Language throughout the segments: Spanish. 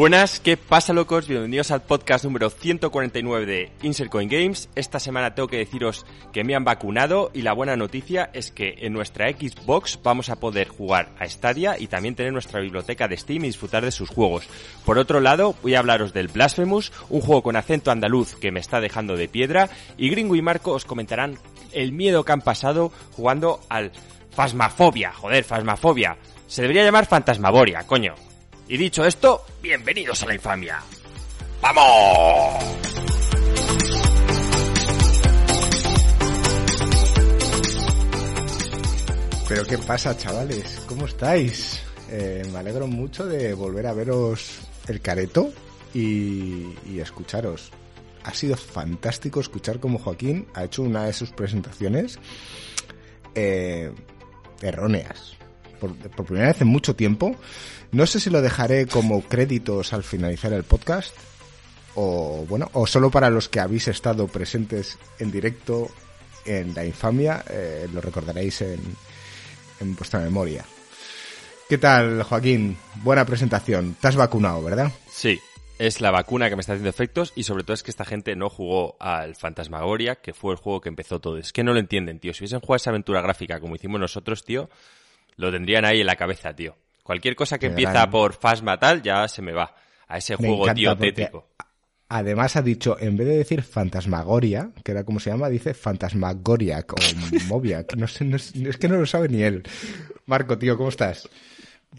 Buenas, ¿qué pasa locos? Bienvenidos al podcast número 149 de Insert Coin Games. Esta semana tengo que deciros que me han vacunado y la buena noticia es que en nuestra Xbox vamos a poder jugar a Stadia y también tener nuestra biblioteca de Steam y disfrutar de sus juegos. Por otro lado, voy a hablaros del Blasphemous, un juego con acento andaluz que me está dejando de piedra y Gringo y Marco os comentarán el miedo que han pasado jugando al Fasmafobia. Joder, Fasmafobia. Se debería llamar Fantasmagoria, coño. Y dicho esto, bienvenidos a la infamia. ¡Vamos! Pero qué pasa, chavales, ¿cómo estáis? Eh, me alegro mucho de volver a veros el careto y, y escucharos. Ha sido fantástico escuchar cómo Joaquín ha hecho una de sus presentaciones eh, erróneas. Por, por primera vez en mucho tiempo. No sé si lo dejaré como créditos al finalizar el podcast o bueno, o solo para los que habéis estado presentes en directo en la infamia, eh, lo recordaréis en, en vuestra memoria. ¿Qué tal, Joaquín? Buena presentación. Te has vacunado, ¿verdad? Sí, es la vacuna que me está haciendo efectos y sobre todo es que esta gente no jugó al Fantasmagoria, que fue el juego que empezó todo. Es que no lo entienden, tío. Si hubiesen jugado esa aventura gráfica como hicimos nosotros, tío, lo tendrían ahí en la cabeza, tío. Cualquier cosa que empieza por Fasma tal, ya se me va. A ese Me juego, tío. Además ha dicho, en vez de decir fantasmagoria, que era como se llama, dice fantasmagoriac o moviac. No sé, no es, es que no lo sabe ni él. Marco, tío, ¿cómo estás?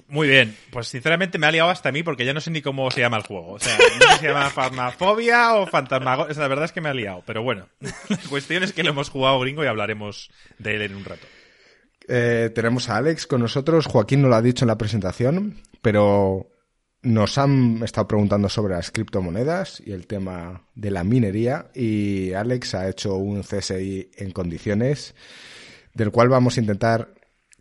Muy bien, pues sinceramente me ha liado hasta a mí porque ya no sé ni cómo se llama el juego. O sea, no sé si se llama Farmafobia o Fantasmago. O sea, la verdad es que me ha liado. Pero bueno, la cuestión es que lo hemos jugado gringo y hablaremos de él en un rato. Eh, tenemos a Alex con nosotros. Joaquín no lo ha dicho en la presentación, pero nos han estado preguntando sobre las criptomonedas y el tema de la minería. Y Alex ha hecho un CSI en condiciones, del cual vamos a intentar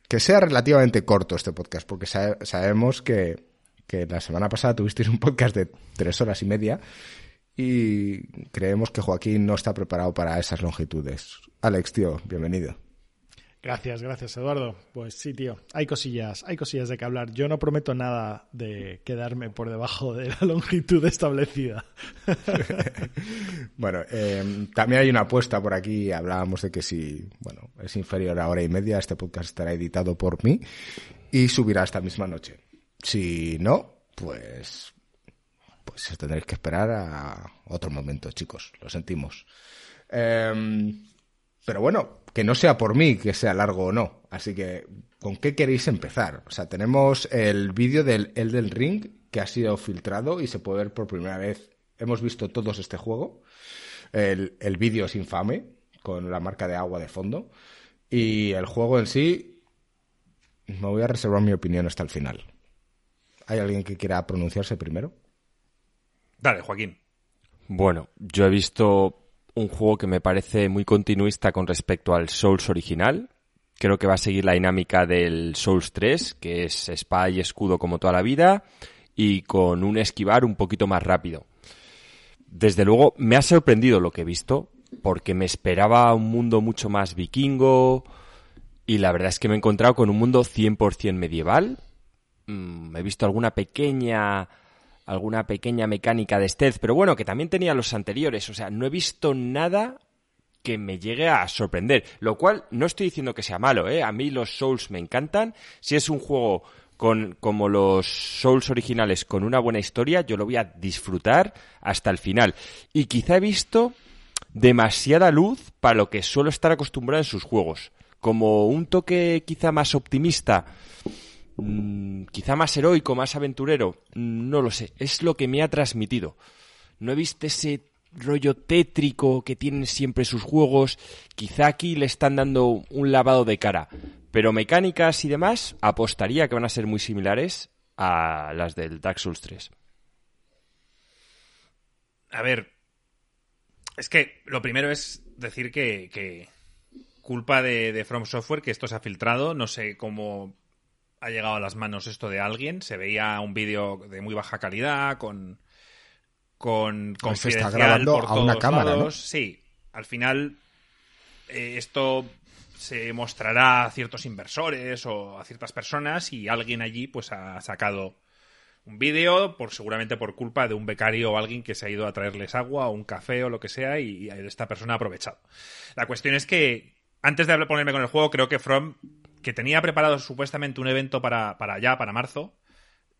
que sea relativamente corto este podcast, porque sa- sabemos que, que la semana pasada tuvisteis un podcast de tres horas y media y creemos que Joaquín no está preparado para esas longitudes. Alex, tío, bienvenido. Gracias, gracias Eduardo. Pues sí, tío, hay cosillas, hay cosillas de que hablar. Yo no prometo nada de quedarme por debajo de la longitud establecida. Bueno, eh, también hay una apuesta por aquí. Hablábamos de que si, bueno, es inferior a hora y media, este podcast estará editado por mí y subirá esta misma noche. Si no, pues, pues tendréis que esperar a otro momento, chicos. Lo sentimos. Eh, pero bueno, que no sea por mí que sea largo o no. Así que, ¿con qué queréis empezar? O sea, tenemos el vídeo del Elden Ring que ha sido filtrado y se puede ver por primera vez. Hemos visto todos este juego. El, el vídeo es infame, con la marca de agua de fondo. Y el juego en sí, me voy a reservar mi opinión hasta el final. ¿Hay alguien que quiera pronunciarse primero? Dale, Joaquín. Bueno, yo he visto un juego que me parece muy continuista con respecto al Souls original. Creo que va a seguir la dinámica del Souls 3, que es espada y escudo como toda la vida, y con un esquivar un poquito más rápido. Desde luego, me ha sorprendido lo que he visto, porque me esperaba un mundo mucho más vikingo, y la verdad es que me he encontrado con un mundo 100% medieval. Mm, he visto alguna pequeña alguna pequeña mecánica de stealth, pero bueno, que también tenía los anteriores, o sea, no he visto nada que me llegue a sorprender, lo cual no estoy diciendo que sea malo, ¿eh? A mí los Souls me encantan, si es un juego con como los Souls originales con una buena historia, yo lo voy a disfrutar hasta el final. Y quizá he visto demasiada luz para lo que suelo estar acostumbrado en sus juegos, como un toque quizá más optimista mm, quizá más heroico, más aventurero, mm, no lo sé, es lo que me ha transmitido. No he visto ese rollo tétrico que tienen siempre sus juegos, quizá aquí le están dando un lavado de cara, pero mecánicas y demás apostaría que van a ser muy similares a las del Dark Souls 3. A ver, es que lo primero es decir que, culpa de From Software que esto se ha filtrado, no sé cómo ha llegado a las manos esto de alguien, se veía un vídeo de muy baja calidad con con Pues se está grabando por a una cámara. Sí, al final eh, esto se mostrará a ciertos inversores o a ciertas personas y alguien allí pues ha sacado un vídeo, por seguramente por culpa de un becario o alguien que se ha ido a traerles agua o un café o lo que sea y, y esta persona ha aprovechado. La cuestión es que antes de ponerme con el juego, creo que From, que tenía preparado supuestamente un evento para, para allá, para marzo,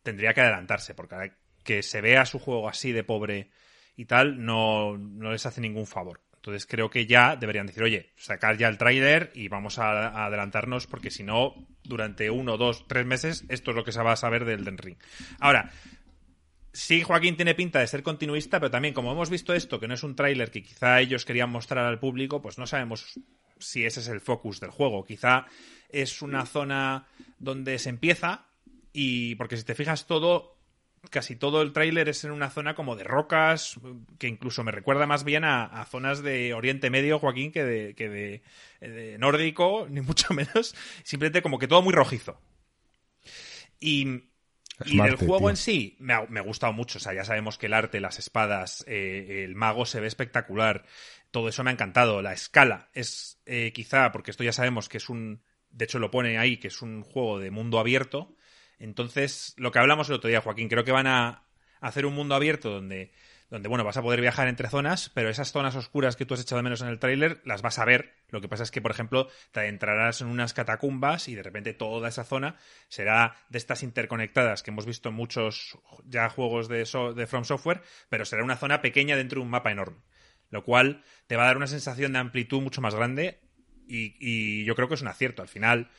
tendría que adelantarse, porque que se vea su juego así de pobre y tal, no, no les hace ningún favor. Entonces creo que ya deberían decir, oye, sacar ya el tráiler y vamos a, adelantarnos porque si no, durante uno, dos, tres meses, esto es lo que se va a saber del Den Ring. Ahora, sí, Joaquín tiene pinta de ser continuista, pero también como hemos visto esto, que no es un tráiler que quizá ellos querían mostrar al público, pues no sabemos si ese es el focus del juego. Quizá es una zona donde se empieza y porque si te fijas todo casi todo el tráiler es en una zona como de rocas, que incluso me recuerda más bien a, zonas de Oriente Medio, Joaquín, que, de, que de, nórdico, ni mucho menos. Simplemente como que todo muy rojizo. Y, y del juego en sí me ha, me ha, gustado mucho. O sea, ya sabemos que el arte, las espadas, eh, el mago se ve espectacular. Todo eso me ha encantado. La escala es eh, quizá, porque esto ya sabemos que es un... De hecho lo pone ahí, que es un juego de mundo abierto entonces, lo que hablamos el otro día, Joaquín, creo que van a hacer un mundo abierto donde, donde bueno, vas a poder viajar entre zonas, pero esas zonas oscuras que tú has echado de menos en el tráiler las vas a ver. Lo que pasa es que, por ejemplo, te adentrarás en unas catacumbas y de repente toda esa zona será de estas interconectadas que hemos visto en muchos ya juegos de, de From Software, pero será una zona pequeña dentro de un mapa enorme. Lo cual te va a dar una sensación de amplitud mucho más grande y, y yo creo que es un acierto. Al final,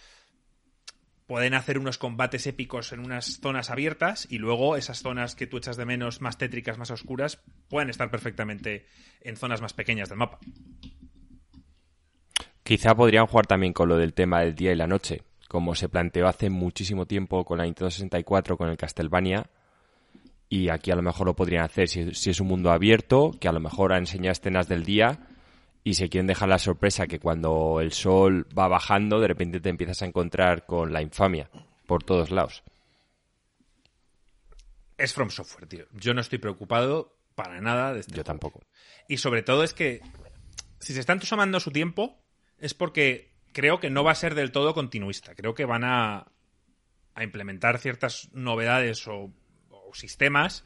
pueden hacer unos combates épicos en unas zonas abiertas y luego esas zonas que tú echas de menos más tétricas, más oscuras, pueden estar perfectamente en zonas más pequeñas del mapa. Quizá podrían jugar también con lo del tema del día y la noche, como se planteó hace muchísimo tiempo con la Nintendo 64, con el Castlevania, y aquí a lo mejor lo podrían hacer si, si es un mundo abierto, que a lo mejor enseña escenas del día y se quieren dejar la sorpresa que cuando el sol va bajando, de repente te empiezas a encontrar con la infamia por todos lados. Es From Software, tío. Yo no estoy preocupado para nada de este Yo tampoco. Y sobre todo es que si se están tomando su tiempo es porque creo que no va a ser del todo continuista. Creo que van a, a implementar ciertas novedades o, o sistemas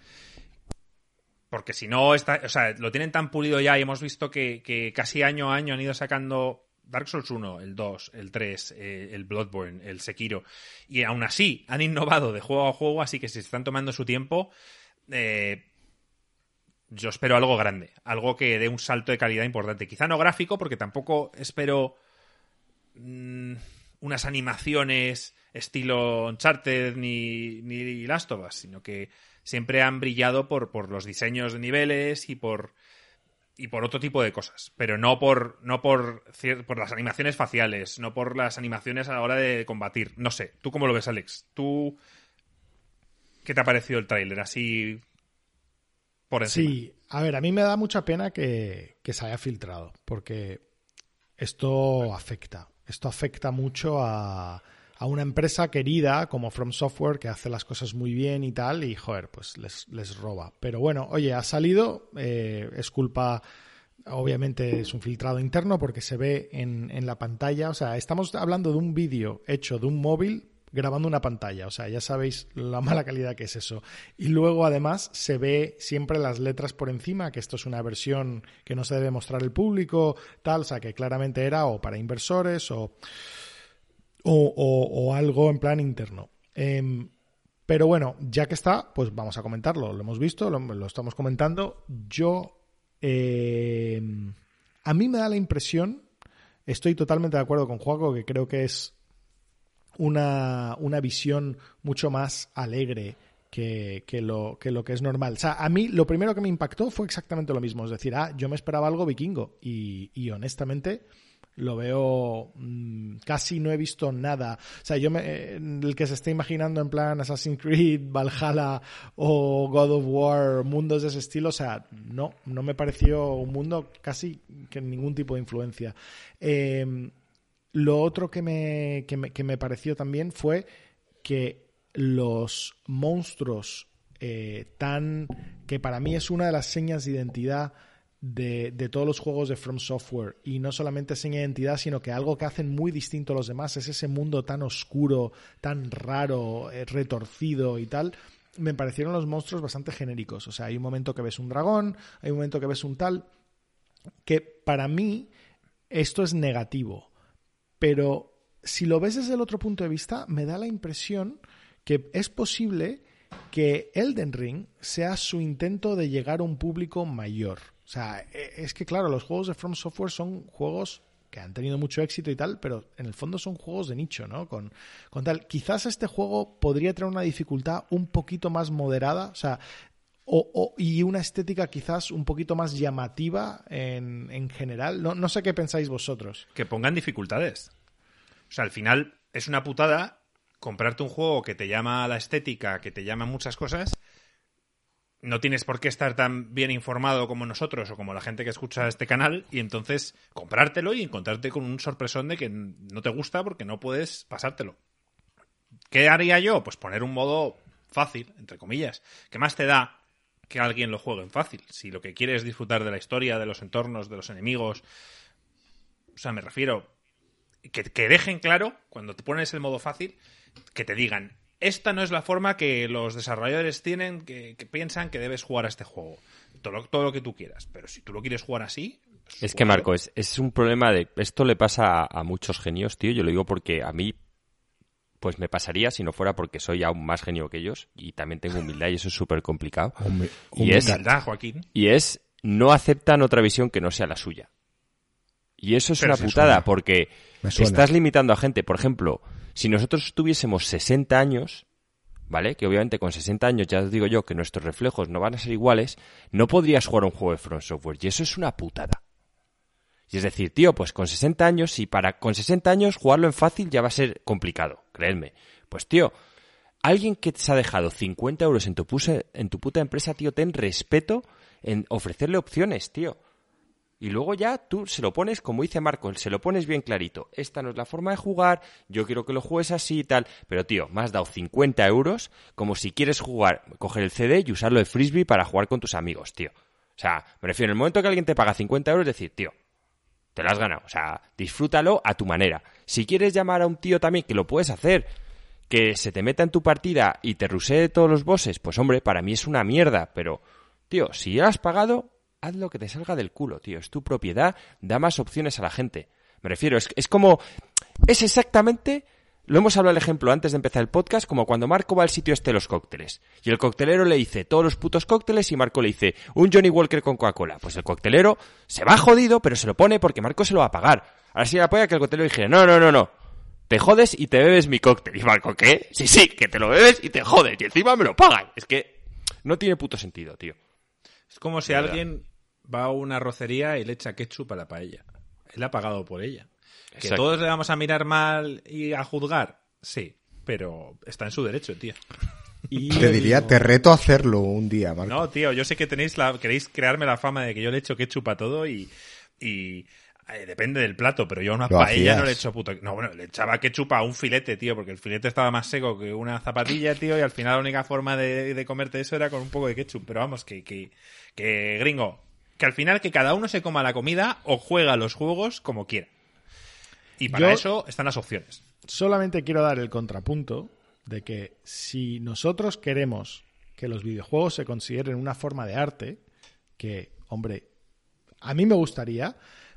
porque si no, está, o sea, lo tienen tan pulido ya y hemos visto que, casi año a año han ido sacando Dark Souls 1, el 2, el 3, eh, el Bloodborne, el Sekiro. Y aún así han innovado de juego a juego, así que si están tomando su tiempo, eh, yo espero algo grande, algo que dé un salto de calidad importante. Quizá no gráfico, porque tampoco espero mm, unas animaciones estilo Uncharted ni, ni Last of Us, sino que siempre han brillado por, por los diseños de niveles y por y por otro tipo de cosas, pero no por no por, por las animaciones faciales, no por las animaciones a la hora de combatir. No sé, ¿tú cómo lo ves, Alex? ¿Tú qué te ha parecido el tráiler así por encima? Sí, a ver, a mí me da mucha pena que, que se haya filtrado, porque esto afecta. Esto afecta mucho a, a una empresa querida como From Software que hace las cosas muy bien y tal, y joder, pues les, les roba. Pero bueno, oye, ha salido, eh, es culpa, obviamente es un filtrado interno porque se ve en, en la pantalla, o sea, estamos hablando de un vídeo hecho de un móvil grabando una pantalla, o sea, ya sabéis la mala calidad que es eso. Y luego además se ve siempre las letras por encima, que esto es una versión que no se debe mostrar al público, tal, o sea, que claramente era o para inversores o o, algo en plan interno. Em, pero bueno, ya que está, pues vamos a comentarlo. Lo hemos visto, lo, estamos comentando. Yo, em, a mí me da la impresión, estoy totalmente de acuerdo con Juaco, que creo que es una, una visión mucho más alegre que, lo, que lo que es normal. O sea, a mí lo primero que me impactó fue exactamente lo mismo. Es decir, ah, yo me esperaba algo vikingo. Y, y honestamente, lo veo mm, casi no he visto nada. O sea yo me, el que se esté imaginando en plan Assassin's Creed Valhalla o God of War mundos de ese estilo o sea no no me pareció un mundo casi que ningún tipo de influencia. Em, lo otro que me, que me, que me pareció también fue que los monstruos eh, tan que para mí es una de las señas de identidad de, todos los juegos de From Software. Y no solamente seña identidad, sino que algo que hacen muy distinto a los demás es ese mundo tan oscuro, tan raro, eh, retorcido y tal. me parecieron los monstruos bastante genéricos. O sea, hay un momento que ves un dragón, hay un momento que ves un tal, que para mí esto es negativo. Pero si lo ves desde el otro punto de vista, me da la impresión que es posible que Elden Ring sea su intento de llegar a un público mayor. O sea, e, es que claro, los juegos de From Software son juegos que han tenido mucho éxito y tal, pero en el fondo son juegos de nicho, ¿no? Con, con tal. Quizás este juego podría tener una dificultad un poquito más moderada, o sea, o, y una estética quizás un poquito más llamativa en, en general. No, no sé qué pensáis vosotros. Que pongan dificultades. O sea, al final es una putada comprarte un juego que te llama la estética, que te llama muchas cosas, no tienes por qué estar tan bien informado como nosotros o como la gente que escucha este canal y entonces comprártelo y encontrarte con un sorpresón de que no te gusta porque no puedes pasártelo. ¿Qué haría yo? Pues poner un modo fácil, entre comillas. ¿Qué más te da que alguien lo juegue en fácil? Si lo que quieres es disfrutar de la historia, de los entornos, de los enemigos. O sea, me refiero. Que, que dejen claro, cuando te pones el modo fácil, que te digan, esta no es la forma que los desarrolladores tienen, que, piensan que debes jugar a este juego. Todo lo, que tú quieras. Pero si tú lo quieres jugar así. Pues es que, Marco, es, un problema de. Esto le pasa a, muchos genios, tío. Yo lo digo porque a mí. Pues me pasaría si no fuera porque soy aún más genio que ellos y también tengo humildad y eso es súper complicado. y es, Joaquín. Y es, no aceptan otra visión que no sea la suya. Y eso es una putada porque estás limitando a gente. Por ejemplo, si nosotros tuviésemos 60 años, ¿vale? Que obviamente con 60 años ya os digo yo que nuestros reflejos no van a ser iguales, no podrías jugar un juego de Front Software. Y eso es una putada. Y es decir, tío, pues con 60 años, y para con 60 años jugarlo en fácil ya va a ser complicado, creedme. Pues tío, alguien que se ha dejado 50 euros en tu, en tu puta empresa, tío, ten respeto en ofrecerle opciones, tío. Y luego ya tú se lo pones, como dice Marco, se lo pones bien clarito. Esta no es la forma de jugar, yo quiero que lo juegues así y tal. Pero tío, me has dado 50 euros como si quieres jugar, coger el CD y usarlo de frisbee para jugar con tus amigos, tío. O sea, me refiero, en el momento que alguien te paga 50 euros, decir, tío, te lo has ganado. O sea, disfrútalo a tu manera. Si quieres llamar a un tío también, que lo puedes hacer, que se te meta en tu partida y te rusee todos los bosses, pues hombre, para mí es una mierda. Pero, tío, si ya has pagado, haz lo que te salga del culo, tío. Es tu propiedad, da más opciones a la gente. Me refiero, es, es como. Es exactamente. Lo hemos hablado el ejemplo antes de empezar el podcast, como cuando Marco va al sitio este de los cócteles. Y el coctelero le dice todos los putos cócteles y Marco le dice un Johnny Walker con Coca-Cola. Pues el coctelero se va jodido, pero se lo pone porque Marco se lo va a pagar. Ahora sí apoya que el coctelero dijera, no, no, no, no. Te jodes y te bebes mi cóctel. Y Marco, ¿qué? Sí, sí, que te lo bebes y te jodes. Y encima me lo pagan. Es que no tiene puto sentido, tío. Es como si alguien va a una rocería y le echa ketchup a la paella. Él ha pagado por ella. ¿Que todos le vamos a mirar mal y a juzgar? Sí, pero está en su derecho, tío. Y te diría, te reto a hacerlo un día, Marco. No, tío, yo sé que tenéis la, queréis crearme la fama de que yo le echo ketchup a todo y, y eh, depende del plato, pero yo a una paella no le echo puto. No, bueno, le echaba ketchup a un filete, tío, porque el filete estaba más seco que una zapatilla, tío, y al final la única forma de, de comerte eso era con un poco de ketchup. Pero vamos, que, que, que gringo, que al final que cada uno se coma la comida o juega los juegos como quiera. Y para eso están las opciones. Solamente quiero dar el contrapunto de que si nosotros queremos que los videojuegos se consideren una forma de arte, que, hombre, a mí me gustaría,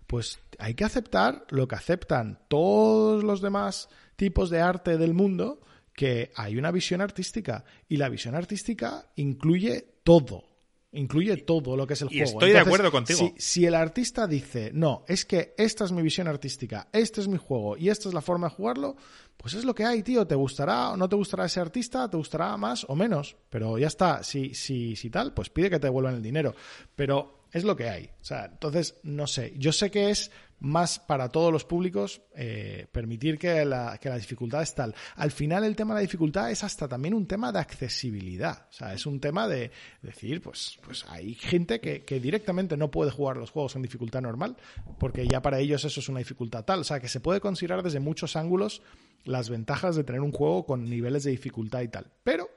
pues hay que aceptar lo que aceptan todos los demás tipos de arte del mundo, que hay una visión artística y la visión artística incluye todo. Incluye todo lo que es el juego. Estoy de acuerdo contigo. Si, el artista dice, no, es que esta es mi visión artística, este es mi juego y esta es la forma de jugarlo, pues es lo que hay, tío. ¿Te gustará o no te gustará ese artista? ¿Te gustará más o menos? Pero ya está. Si, si, si tal, pues pide que te devuelvan el dinero. Pero es lo que hay. O sea, entonces, no sé. Yo sé que es más para todos los públicos eh, permitir que la, que la dificultad es tal. Al final el tema de la dificultad es hasta también un tema de accesibilidad. O sea, es un tema de decir, pues, pues hay gente que, que directamente no puede jugar los juegos en dificultad normal, porque ya para ellos eso es una dificultad tal. O sea, que se puede considerar desde muchos ángulos las ventajas de tener un juego con niveles de dificultad y tal. Pero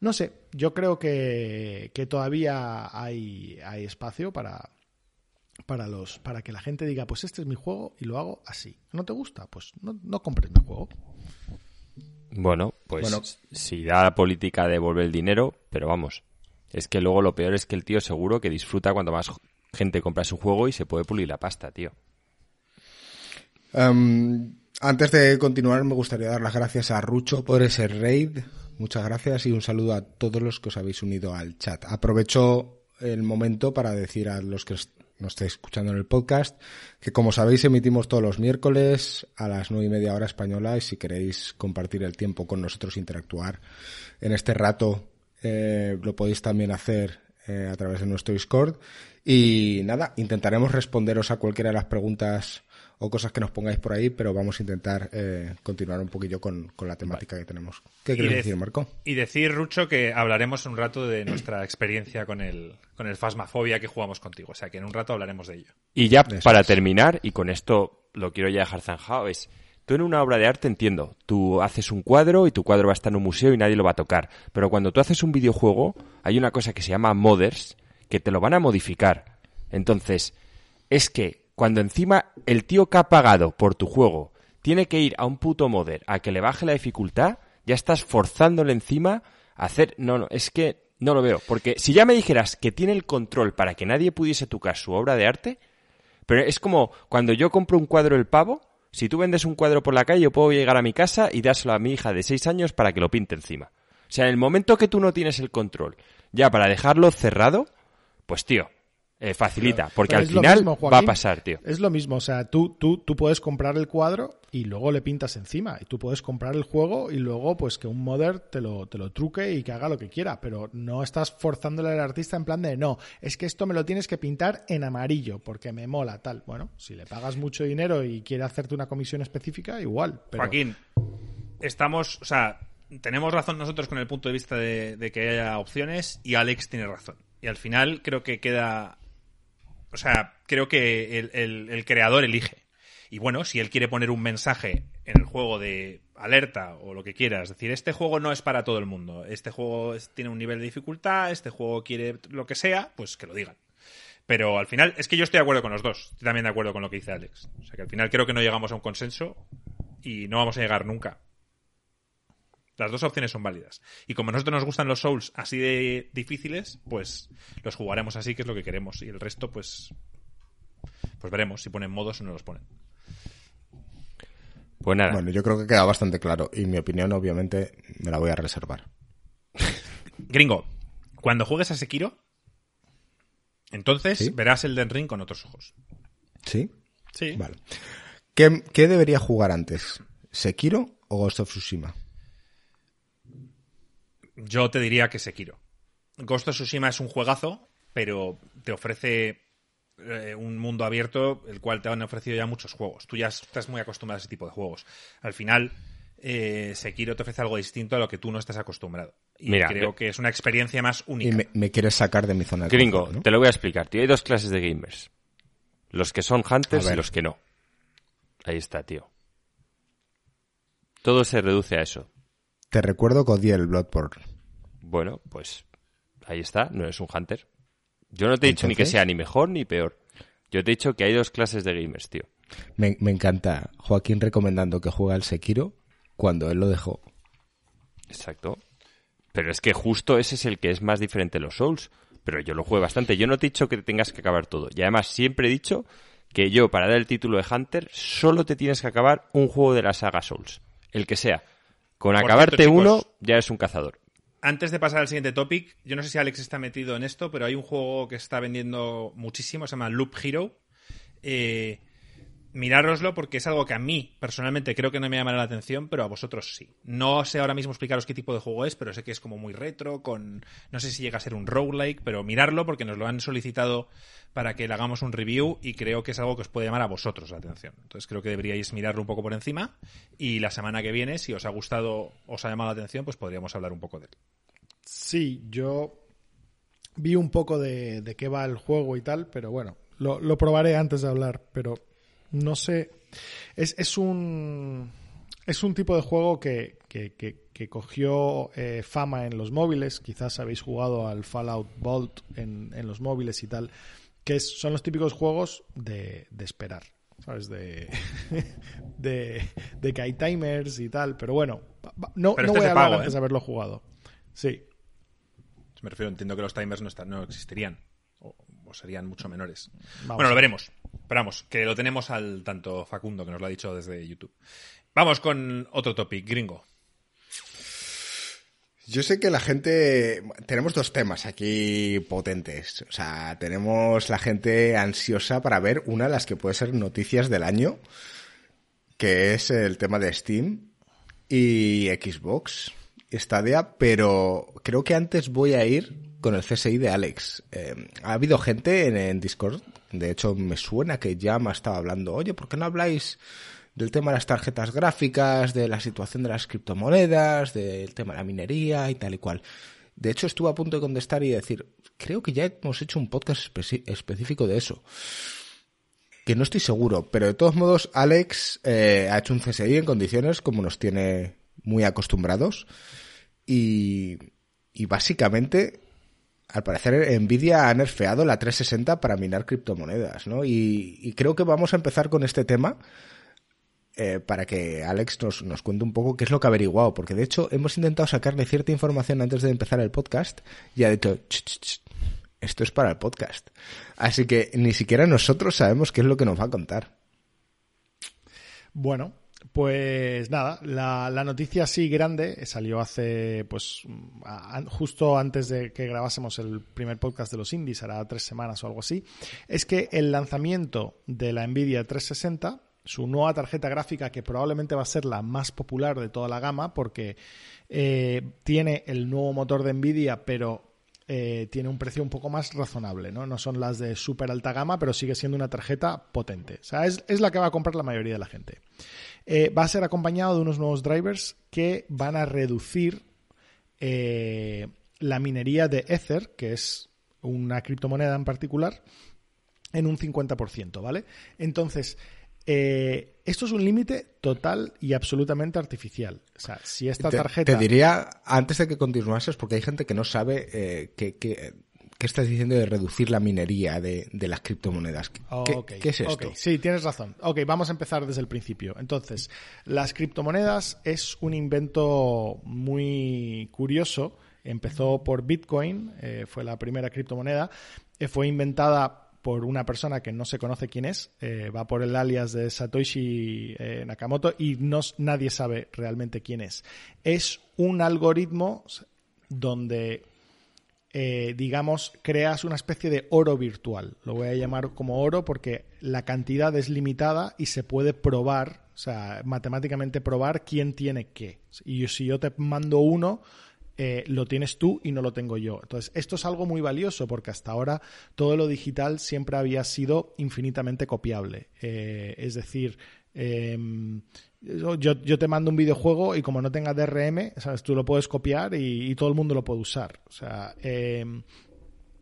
no sé, yo creo que, que todavía hay, hay espacio para, para, los, para que la gente diga, pues este es mi juego y lo hago así. ¿No te gusta? Pues no, no compres mi juego. Bueno, pues Bueno. si da la política de devolver el dinero, pero vamos, es que luego lo peor es que el tío seguro que disfruta cuando más gente compra su juego y se puede pulir la pasta, tío. Em, antes de continuar, me gustaría dar las gracias a Rucho por ese raid. Muchas gracias y un saludo a todos los que os habéis unido al chat. Aprovecho el momento para decir a los que nos estáis escuchando en el podcast que, como sabéis, emitimos todos los miércoles a las nueve y media hora española y si queréis compartir el tiempo con nosotros, interactuar en este rato, eh, lo podéis también hacer eh, a través de nuestro Discord. Y nada, intentaremos responderos a cualquiera de las preguntas o cosas que nos pongáis por ahí, pero vamos a intentar eh, continuar un poquillo con, con la temática que tenemos. ¿Qué quieres de- decir, Marco? Y decir, Rucho, que hablaremos un rato de nuestra experiencia con el, con el Phasmophobia que jugamos contigo. O sea, que en un rato hablaremos de ello. Y ya Eso para es. terminar, y con esto lo quiero ya dejar zanjado, es, tú en una obra de arte entiendo, tú haces un cuadro y tu cuadro va a estar en un museo y nadie lo va a tocar, pero cuando tú haces un videojuego hay una cosa que se llama modders que te lo van a modificar. Entonces, es que cuando encima el tío que ha pagado por tu juego tiene que ir a un puto modder a que le baje la dificultad, ya estás forzándole encima a hacer... No, no, es que no lo veo. Porque si ya me dijeras que tiene el control para que nadie pudiese tocar su obra de arte, pero es como cuando yo compro un cuadro el pavo, si tú vendes un cuadro por la calle, yo puedo llegar a mi casa y dárselo a mi hija de seis años para que lo pinte encima. O sea, en el momento que tú no tienes el control, ya para dejarlo cerrado, pues tío, eh, facilita, porque Pero al final mismo, va a pasar, tío. Es lo mismo, o sea, tú, tú, tú puedes comprar el cuadro y luego le pintas encima. Y tú puedes comprar el juego y luego pues que un modder te lo, te lo truque y que haga lo que quiera. Pero no estás forzándole al artista en plan de no, es que esto me lo tienes que pintar en amarillo porque me mola tal. Bueno, si le pagas mucho dinero y quiere hacerte una comisión específica, igual. Pero Joaquín, estamos, o sea, tenemos razón nosotros con el punto de vista de, de que haya opciones y Alex tiene razón. Y al final creo que queda, o sea, creo que el, creador elige. Y bueno, si él quiere poner un mensaje en el juego de alerta o lo que quieras, es decir, este juego no es para todo el mundo, este juego tiene un nivel de dificultad, este juego quiere lo que sea, pues que lo digan. Pero al final, es que yo estoy de acuerdo con los dos. Estoy también de acuerdo con lo que dice Alex. O sea que al final creo que no llegamos a un consenso y no vamos a llegar nunca. Las dos opciones son válidas. Y como a nosotros nos gustan los Souls así de difíciles, pues los jugaremos así, que es lo que queremos. Y el resto, pues. Pues veremos si ponen modos o no los ponen. Pues nada, Bueno, yo creo que queda bastante claro y mi opinión obviamente me la voy a reservar. Gringo, cuando juegues a Sekiro, entonces Sí. verás el Den Ring con otros ojos. ¿Sí? Sí. Vale. ¿Qué, qué debería jugar antes? ¿Sekiro o Ghost of Tsushima? Yo te diría que Sekiro. Ghost of Tsushima es un juegazo, pero te ofrece eh, un mundo abierto, el cual te han ofrecido ya muchos juegos. Tú ya estás muy acostumbrado a ese tipo de juegos. Al final, eh, Sekiro te ofrece algo distinto a lo que tú no estás acostumbrado. Y Mira, creo que es una experiencia más Y única. me, me quieres sacar de mi zona de gringo, confort, ¿no? te lo voy a explicar, tío. Hay dos clases de gamers. Los que son hunters y los que no. Ahí está, tío. Todo se reduce a eso. Te recuerdo que odié el Bloodborne. Bueno, pues ahí está, no eres un hunter. Yo no te he dicho ni que sea ni mejor ni peor. Yo te he dicho que hay dos clases de gamers, tío. Me, me encanta Joaquín recomendando que juegue al Sekiro cuando él lo dejó. Exacto. Pero es que justo ese es el que es más diferente de los Souls. Pero yo lo juego bastante. Yo no te he dicho que tengas que acabar todo. Y además siempre he dicho que yo, para dar el título de Hunter, solo te tienes que acabar un juego de la saga Souls. El que sea. Con Por acabarte cierto, chicos, uno, ya eres un cazador. Antes de pasar al siguiente topic, yo no sé si Alex está metido en esto, pero hay un juego que está vendiendo muchísimo, se llama Loop Hero. Eh, mirároslo porque es algo que a mí personalmente creo que no me llamará la atención, pero a vosotros sí. No sé ahora mismo explicaros qué tipo de juego es, pero sé que es como muy retro, con no sé si llega a ser un roguelike, pero mirarlo porque nos lo han solicitado para que le hagamos un review y creo que es algo que os puede llamar a vosotros la atención. Entonces creo que deberíais mirarlo un poco por encima y la semana que viene, si os ha gustado, os ha llamado la atención, pues podríamos hablar un poco de él. Sí, yo vi un poco de, qué va el juego y tal, pero bueno, lo, lo probaré antes de hablar, pero no sé. Es, es un. Es un tipo de juego que, que, que- que cogió eh, fama en los móviles. Quizás habéis jugado al Fallout Vault en, en los móviles y tal. Que es- son los típicos juegos de, de esperar. ¿sabes? De, de, que hay timers y tal, pero bueno, no, Pero no este voy a de hablar pago, antes ¿eh? de haberlo jugado. Sí, Me refiero, entiendo que los timers no, están, no existirían. O, o serían mucho menores. Vamos. Bueno, lo veremos. Esperamos, que lo tenemos al tanto Facundo, que nos lo ha dicho desde YouTube. Vamos con otro topic, gringo. Yo sé que la gente. Tenemos dos temas aquí potentes. O sea, tenemos la gente ansiosa para ver una de las que puede ser noticias del año, que es el tema de Steam y Xbox, Stadia, pero creo que antes voy a ir con el CSI de Alex. Eh, ha habido gente en, Discord, de hecho me suena que ya me estaba hablando, oye, ¿por qué no habláis del tema de las tarjetas gráficas, de la situación de las criptomonedas, del tema de la minería y tal y cual? De hecho, estuve a punto de contestar y decir, creo que ya hemos hecho un podcast específico de eso. Que no estoy seguro, pero de todos modos, Alex eh, ha hecho un CSI en condiciones como nos tiene muy acostumbrados. Y, y básicamente, al parecer, Nvidia ha nerfeado la 360 para minar criptomonedas, ¿no? Y, creo que vamos a empezar con este tema eh, para que Alex nos, cuente un poco qué es lo que ha averiguado, porque de hecho hemos intentado sacarle cierta información antes de empezar el podcast y ha dicho, "Ch, ch, ch, esto es para el podcast. Así que ni siquiera nosotros sabemos qué es lo que nos va a contar. Bueno, pues nada, la, noticia así grande salió hace, pues, justo antes de que grabásemos el primer podcast de los indies, hará tres semanas o algo así, es que el lanzamiento de la Nvidia 360, su nueva tarjeta gráfica, que probablemente va a ser la más popular de toda la gama, porque eh, tiene el nuevo motor de Nvidia, pero eh, tiene un precio un poco más razonable, ¿no? No son las de súper alta gama, pero sigue siendo una tarjeta potente. O sea, es la que va a comprar la mayoría de la gente. Eh, va a ser acompañado de unos nuevos drivers que van a reducir eh, la minería de Ether, que es una criptomoneda en particular, en un 50%, ¿vale? Entonces, eh, esto es un límite total y absolutamente artificial. O sea, si esta tarjeta... Te, diría, antes de que continuases, porque hay gente que no sabe eh, qué- qué estás diciendo de reducir la minería de, de las criptomonedas. ¿Qué, es esto? Sí, tienes razón. Ok, vamos a empezar desde el principio. Entonces, las criptomonedas es un invento muy curioso. Empezó por Bitcoin, eh, fue la primera criptomoneda. Eh, fue inventada por una persona que no se conoce quién es, eh, va por el alias de Satoshi eh, Nakamoto y no, nadie sabe realmente quién es. Es un algoritmo donde eh, digamos, creas una especie de oro virtual. Lo voy a llamar como oro porque la cantidad es limitada y se puede probar, o sea, matemáticamente probar quién tiene qué. Y si yo te mando uno, eh, lo tienes tú y no lo tengo yo. Entonces, esto es algo muy valioso porque hasta ahora todo lo digital siempre había sido infinitamente copiable. Eh, es decir, em, yo, te mando un videojuego y como no tenga DRM, tú lo puedes copiar y, todo el mundo lo puede usar. O sea, em,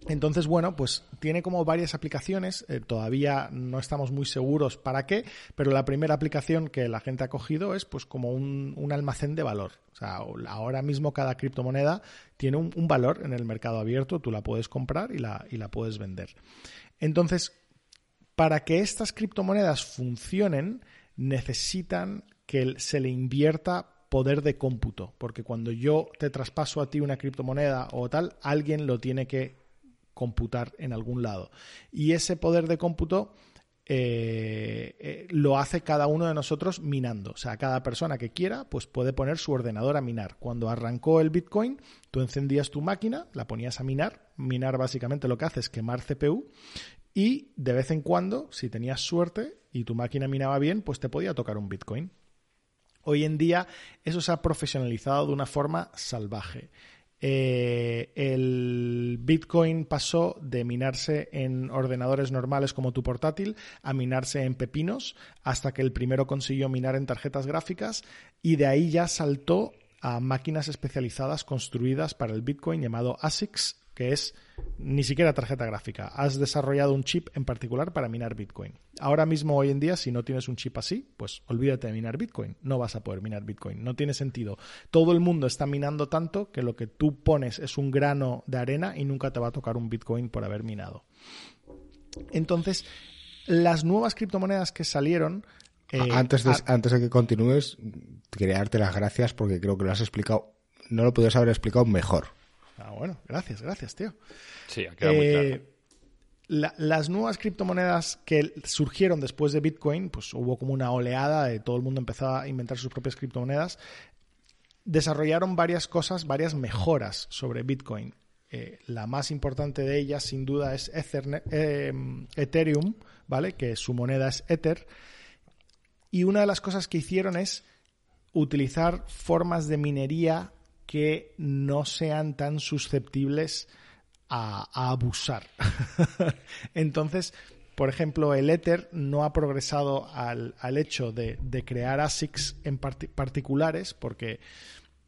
entonces, bueno, pues tiene como varias aplicaciones. eh, todavía no estamos muy seguros para qué, pero la primera aplicación que la gente ha cogido es pues como un, un almacén de valor. O sea, ahora mismo cada criptomoneda tiene un, un valor en el mercado abierto, tú la puedes comprar y la, y la puedes vender. Entonces, para que estas criptomonedas funcionen, necesitan que se le invierta poder de cómputo, porque cuando yo te traspaso a ti una criptomoneda o tal, alguien lo tiene que computar en algún lado. Y ese poder de cómputo eh, eh, lo hace cada uno de nosotros minando. O sea, cada persona que quiera, pues puede poner su ordenador a minar. Cuando arrancó el Bitcoin, tú encendías tu máquina, la ponías a minar. Minar básicamente lo que hace es quemar CPU y de vez en cuando, si tenías suerte y tu máquina minaba bien, pues te podía tocar un Bitcoin. Hoy en día eso se ha profesionalizado de una forma salvaje. Eh, el Bitcoin pasó de minarse en ordenadores normales como tu portátil a minarse en pepinos hasta que el primero consiguió minar en tarjetas gráficas y de ahí ya saltó a máquinas especializadas construidas para el Bitcoin llamado ASICs, que es ni siquiera tarjeta gráfica. Has desarrollado un chip en particular para minar Bitcoin. Ahora mismo, hoy en día, si no tienes un chip así, pues olvídate de minar Bitcoin. No vas a poder minar Bitcoin. No tiene sentido. Todo el mundo está minando tanto que lo que tú pones es un grano de arena y nunca te va a tocar un Bitcoin por haber minado. Entonces, Las nuevas criptomonedas que salieron. eh, antes, de, a- antes de que continúes, quería darte las gracias porque creo que lo has explicado. No lo podías haber explicado mejor. Ah, bueno, gracias, gracias, tío. Sí, ha quedado muy claro. Eh, la- las nuevas criptomonedas que surgieron después de Bitcoin, pues hubo como una oleada de todo el mundo empezaba a inventar sus propias criptomonedas. Desarrollaron varias cosas, varias mejoras sobre Bitcoin. Eh, la más importante de ellas, sin duda, es eh, Ethereum, ¿vale? Que su moneda es Ether. Y una de las cosas que hicieron es utilizar formas de minería que no sean tan susceptibles a, abusar. Entonces, por ejemplo, el Ether no ha progresado al, al hecho de, de crear ASICs en parti- particulares porque,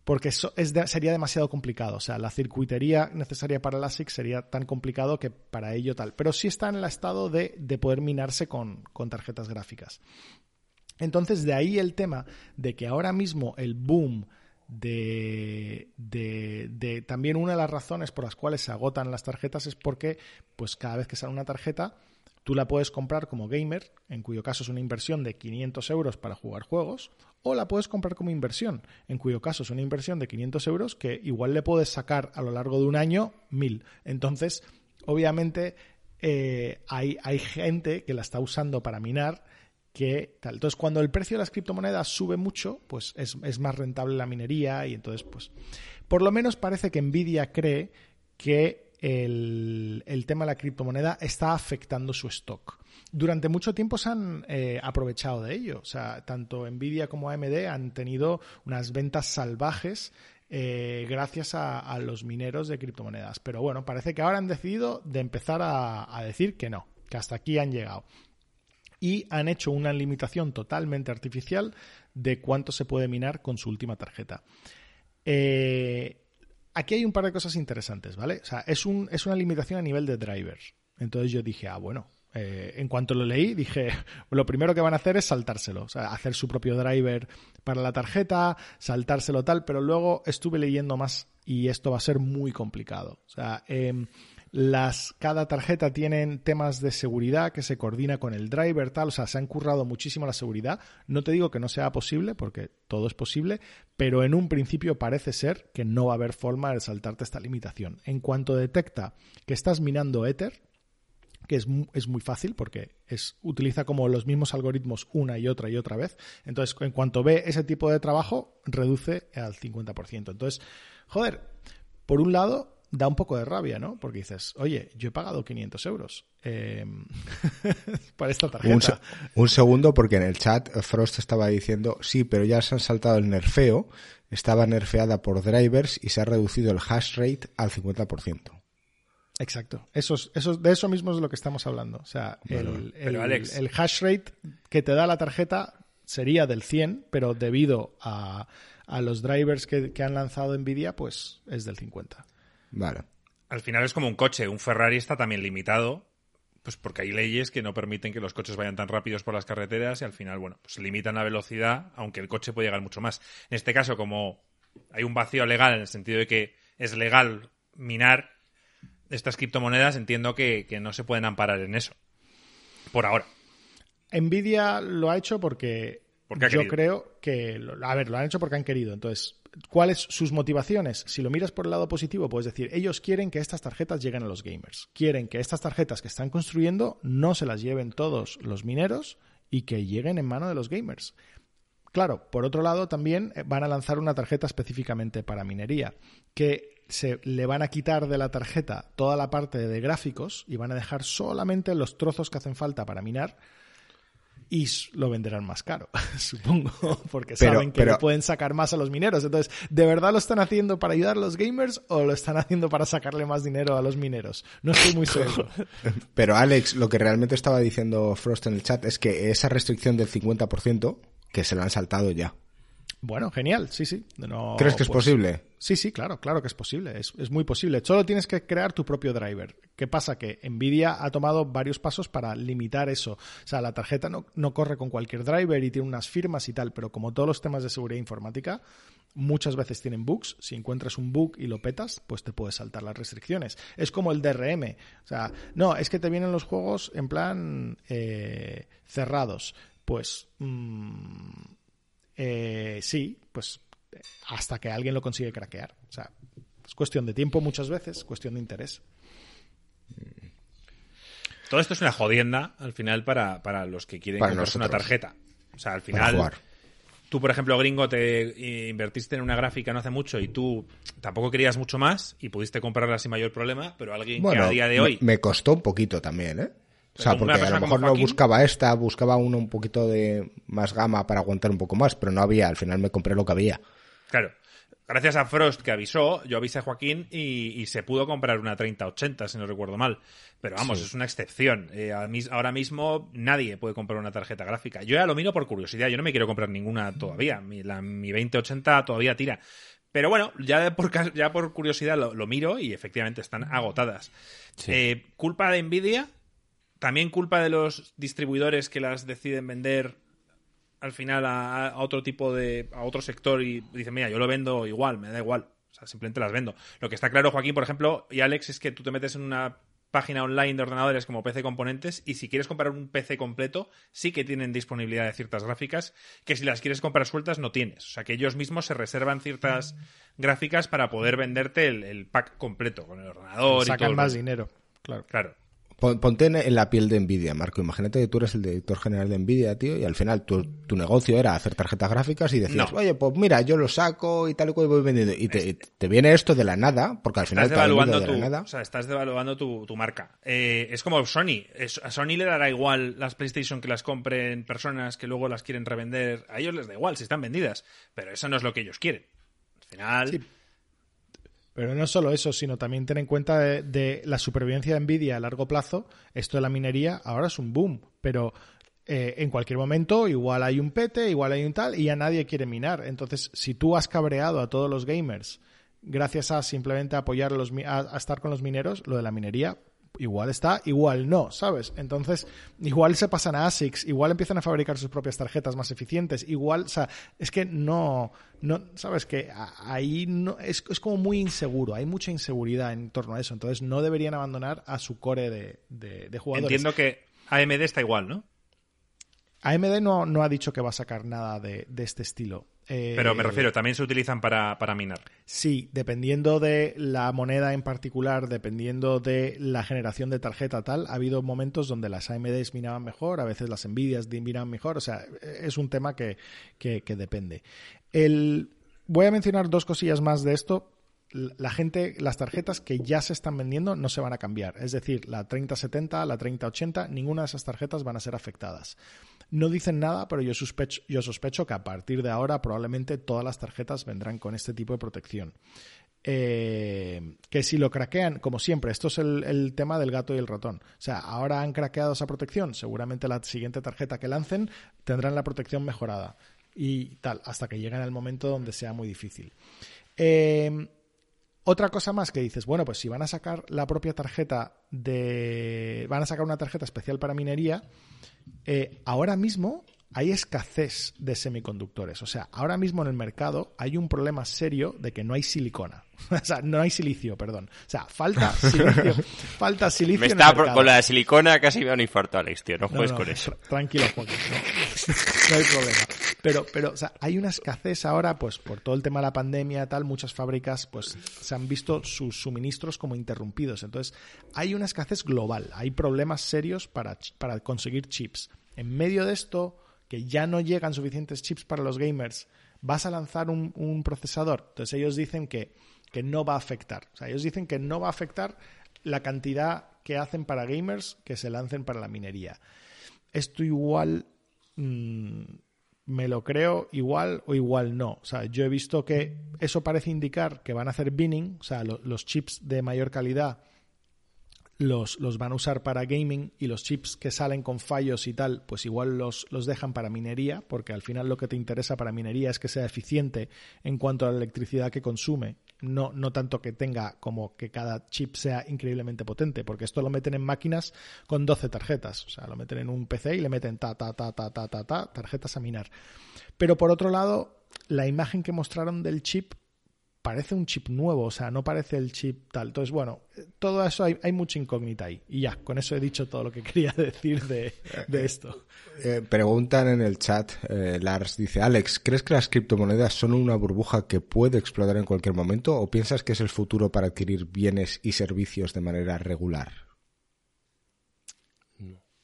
porque eso sería demasiado complicado. O sea, la circuitería necesaria para el ASIC sería tan complicado que para ello tal. Pero sí está en el estado de, de poder minarse con, con tarjetas gráficas. Entonces, de ahí el tema de que ahora mismo el boom de, de, de- también una de las razones por las cuales se agotan las tarjetas es porque pues cada vez que sale una tarjeta tú la puedes comprar como gamer, en cuyo caso es una inversión de 500 euros para jugar juegos, o la puedes comprar como inversión, en cuyo caso es una inversión de 500 euros que igual le puedes sacar a lo largo de un año 1000. Entonces, obviamente, eh, hay, hay gente que la está usando para minar Entonces, cuando el precio de las criptomonedas sube mucho, pues es, más rentable la minería y entonces, pues, por lo menos parece que Nvidia cree que el, tema de la criptomoneda está afectando su stock. Durante mucho tiempo se han eh, aprovechado de ello. O sea, tanto Nvidia como AMD han tenido unas ventas salvajes eh, gracias a, los mineros de criptomonedas. Pero bueno, parece que ahora han decidido de empezar a decir que no, que hasta aquí han llegado y han hecho una limitación totalmente artificial de cuánto se puede minar con su última tarjeta. Eh, aquí hay un par de cosas interesantes, ¿vale? O sea, es, un, es una limitación a nivel de drivers. Entonces yo dije, ah, bueno, eh, en cuanto lo leí, dije, lo primero que van a hacer es saltárselo, o sea, hacer su propio driver para la tarjeta, saltárselo tal, pero luego estuve leyendo más y esto va a ser muy complicado. O sea, eh, las, cada tarjeta tienen temas de seguridad que se coordina con el driver, tal. O sea, se han currado muchísimo la seguridad. No te digo que no sea posible, porque todo es posible, pero en un principio parece ser que no va a haber forma de saltarte esta limitación. En cuanto detecta que estás minando Ether, que es, es muy fácil porque es, utiliza como los mismos algoritmos una y otra y otra vez. Entonces, en cuanto ve ese tipo de trabajo, reduce al 50%. Entonces, joder, por un lado, da un poco de rabia, ¿no? Porque dices, oye, yo he pagado 500 euros eh, por esta tarjeta. Un, se- un segundo, porque en el chat Frost estaba diciendo, sí, pero ya se han saltado el nerfeo, estaba nerfeada por drivers y se ha reducido el hash rate al 50%. Exacto. Eso es- eso es- de eso mismo es de lo que estamos hablando. O sea, el, Alex- el hash rate que te da la tarjeta sería del 100, pero debido a, a los drivers que, que han lanzado Nvidia, pues es del 50. Vale. Al final es como un coche. Un Ferrari está también limitado, pues porque hay leyes que no permiten que los coches vayan tan rápidos por las carreteras y al final, bueno, pues limitan la velocidad, aunque el coche puede llegar mucho más. En este caso, como hay un vacío legal en el sentido de que es legal minar estas criptomonedas, entiendo que, que no se pueden amparar en eso. Por ahora. Nvidia lo ha hecho porque, Porque ha yo querido. creo que, a ver, lo han hecho porque han querido. Entonces, ¿cuáles sus motivaciones? Si lo miras por el lado positivo, puedes decir, ellos quieren que estas tarjetas lleguen a los gamers. Quieren que estas tarjetas que están construyendo no se las lleven todos los mineros y que lleguen en mano de los gamers. Claro, por otro lado también eh, van a lanzar una tarjeta específicamente para minería, que se le van a quitar de la tarjeta toda la parte de gráficos y van a dejar solamente los trozos que hacen falta para minar y lo venderán más caro, supongo, porque Pero- saben que pero- le pueden sacar más a los mineros. Entonces, ¿de verdad lo están haciendo para ayudar a los gamers o lo están haciendo para sacarle más dinero a los mineros? No estoy muy seguro. Pero Alex, lo que realmente estaba diciendo Frost en el chat es que esa restricción del 50% que se la han saltado ya. Bueno, genial, sí, sí. No, ¿Crees que es pues- posible? Sí, sí, claro, claro que es posible, es, es muy posible. Solo tienes que crear tu propio driver. ¿Qué pasa? Que Nvidia ha tomado varios pasos para limitar eso. O sea, la tarjeta no, no corre con cualquier driver y tiene unas firmas y tal, pero como todos los temas de seguridad informática, muchas veces tienen bugs. Si encuentras un bug y lo petas, pues te puedes saltar las restricciones. Es como el DRM. O sea, no, es que te vienen los juegos en plan eh, cerrados. Pues mm, eh, sí, pues hasta que alguien lo consigue craquear. O sea, es cuestión de tiempo muchas veces, cuestión de interés. Todo esto es una jodienda al final para, para los que quieren Para comprarse una tarjeta. O sea, al final, tú, por ejemplo, gringo, te invertiste en una gráfica no hace mucho y tú tampoco querías mucho más y pudiste comprarla sin mayor problema, pero alguien Bueno, que a día de hoy... me, costó un poquito también, ¿eh? O sea, porque a lo mejor no buscaba esta, buscaba uno un poquito de más gama para aguantar un poco más, pero no había. Al final me compré lo que había. Claro. Gracias a Frost que avisó, yo avisé a Joaquín y, y se pudo comprar una 3080, si no recuerdo mal. Pero vamos, es una excepción. Eh, ahora mismo nadie puede comprar una tarjeta gráfica. Yo ya lo miro por curiosidad, yo no me quiero comprar ninguna todavía. Mi, la, mi 2080 todavía tira. Pero bueno, ya por, ya por curiosidad lo, lo miro y efectivamente están agotadas. Eh, ¿Culpa de Nvidia? ¿También culpa de los distribuidores que las deciden vender al final a, a otro tipo de. a otro sector y dicen, mira, yo lo vendo igual, me da igual. O sea, simplemente las vendo. Lo que está claro, Joaquín, por ejemplo, y Alex, es que tú te metes en una página online de ordenadores como PC Componentes y si quieres comprar un PC completo, sí que tienen disponibilidad de ciertas gráficas que si las quieres comprar sueltas no tienes. O sea, que ellos mismos se reservan ciertas gráficas para poder venderte el, el pack completo con el ordenador y todo Sacan más dinero. Claro. Claro. Pon- Ponte en, la piel de Nvidia, Marco. Imagínate que tú eres el director general de Nvidia, tío, y al final tu, tu negocio era hacer tarjetas gráficas y decías, No. oye, pues mira, yo lo saco y tal y cual voy vendiendo. Y te, te viene esto de la nada, porque al final Estás devaluando, de tu, la nada. o sea, estás devaluando tu, tu marca. Eh, es como Sony. Es- a Sony le dará igual las PlayStation que las compren personas que luego las quieren revender. A ellos les da igual si están vendidas. Pero eso no es lo que ellos quieren. Al final, Sí. Pero no solo eso, sino también ten en cuenta de, la supervivencia de Nvidia a largo plazo. Esto de la minería ahora es un boom, pero eh, en cualquier momento igual hay un pete, igual hay un tal, y ya nadie quiere minar. Entonces, si tú has cabreado a todos los gamers gracias a simplemente apoyar a, los, a, a estar con los mineros, lo de la minería igual está, igual no, ¿sabes? Entonces, igual se pasan a ASICS, igual empiezan a fabricar sus propias tarjetas más eficientes, igual, o sea, es que no, no ¿sabes? Que ahí no, es, es como muy inseguro, hay mucha inseguridad en torno a eso, entonces no deberían abandonar a su core de, de, de jugadores. entiendo que AMD está igual, ¿no? AMD no, no ha dicho que va a sacar nada de, de este estilo. Eh, Pero me refiero, también se utilizan para, para minar. Sí, dependiendo de la moneda en particular, dependiendo de la generación de tarjeta tal, ha habido momentos donde las AMDs minaban mejor, a veces las Nvidias minaban mejor, o sea, es un tema que, que- que depende. El, voy a mencionar dos cosillas más de esto. La gente, las tarjetas que ya se están vendiendo no se van a cambiar. Es decir, la 3070, la 3080, ninguna de esas tarjetas van a ser afectadas. No dicen nada, pero yo sospecho, yo sospecho que a partir de ahora probablemente todas las tarjetas vendrán con este tipo de protección. Eh, que si lo craquean, como siempre, esto es el, el tema del gato y el ratón. O sea, ahora han craqueado esa protección, seguramente la siguiente tarjeta que lancen tendrán la protección mejorada y tal, hasta que lleguen al momento donde sea muy difícil. Eh, otra cosa más que dices, bueno, pues si van a sacar la propia tarjeta de. van a sacar una tarjeta especial para minería, eh, ahora mismo hay escasez de semiconductores. O sea, ahora mismo en el mercado hay un problema serio de que no hay silicona. o sea, no hay silicio, perdón. O sea, falta silicio. falta silicio Me en el está por- con la silicona casi me da un infarto, Alex, tío. No juegues no, con eso. tra- Tranquilo, Joaquín. No, no hay problema. Pero, pero, o sea, hay una escasez ahora, pues, por todo el tema de la pandemia, tal, muchas fábricas, pues, se han visto sus suministros como interrumpidos. Entonces, hay una escasez global. Hay problemas serios para, para conseguir chips. En medio de esto, que ya no llegan suficientes chips para los gamers, vas a lanzar un, un procesador. Entonces, ellos dicen que, que no va a afectar. O sea, ellos dicen que no va a afectar la cantidad que hacen para gamers que se lancen para la minería. Esto igual mm, me lo creo igual o igual no. O sea, yo he visto que eso parece indicar que van a hacer binning, o sea, lo- los chips de mayor calidad los, los van a usar para gaming y los chips que salen con fallos y tal, pues igual los, los dejan para minería, porque al final lo que te interesa para minería es que sea eficiente en cuanto a la electricidad que consume, no, no tanto que tenga como que cada chip sea increíblemente potente, porque esto lo meten en máquinas con 12 tarjetas, o sea, lo meten en un PC y le meten ta, ta, ta, ta, ta, ta, ta, tarjetas a minar. Pero por otro lado, la imagen que mostraron del chip parece un chip nuevo, o sea, no parece el chip tal. Entonces, bueno, todo eso hay, hay mucha incógnita ahí. Y ya, con eso he dicho todo lo que quería decir de, de esto. Eh, preguntan en el chat, eh, Lars dice, Alex, ¿crees que las criptomonedas son una burbuja que puede explotar en cualquier momento o piensas que es el futuro para adquirir bienes y servicios de manera regular?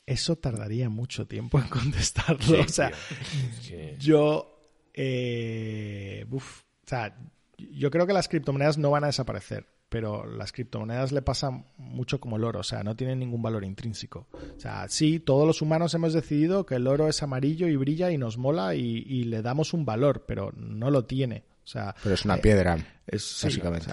Eso tardaría mucho tiempo en contestarlo. o sea, yo... Eh, uf, o sea, yo creo que las criptomonedas no van a desaparecer, pero las criptomonedas le pasan mucho como el oro, o sea, no tienen ningún valor intrínseco. O sea, sí, todos los humanos hemos decidido que el oro es amarillo y brilla y nos mola y, le damos un valor, pero no lo tiene. O sea, pero es una piedra, es, básicamente.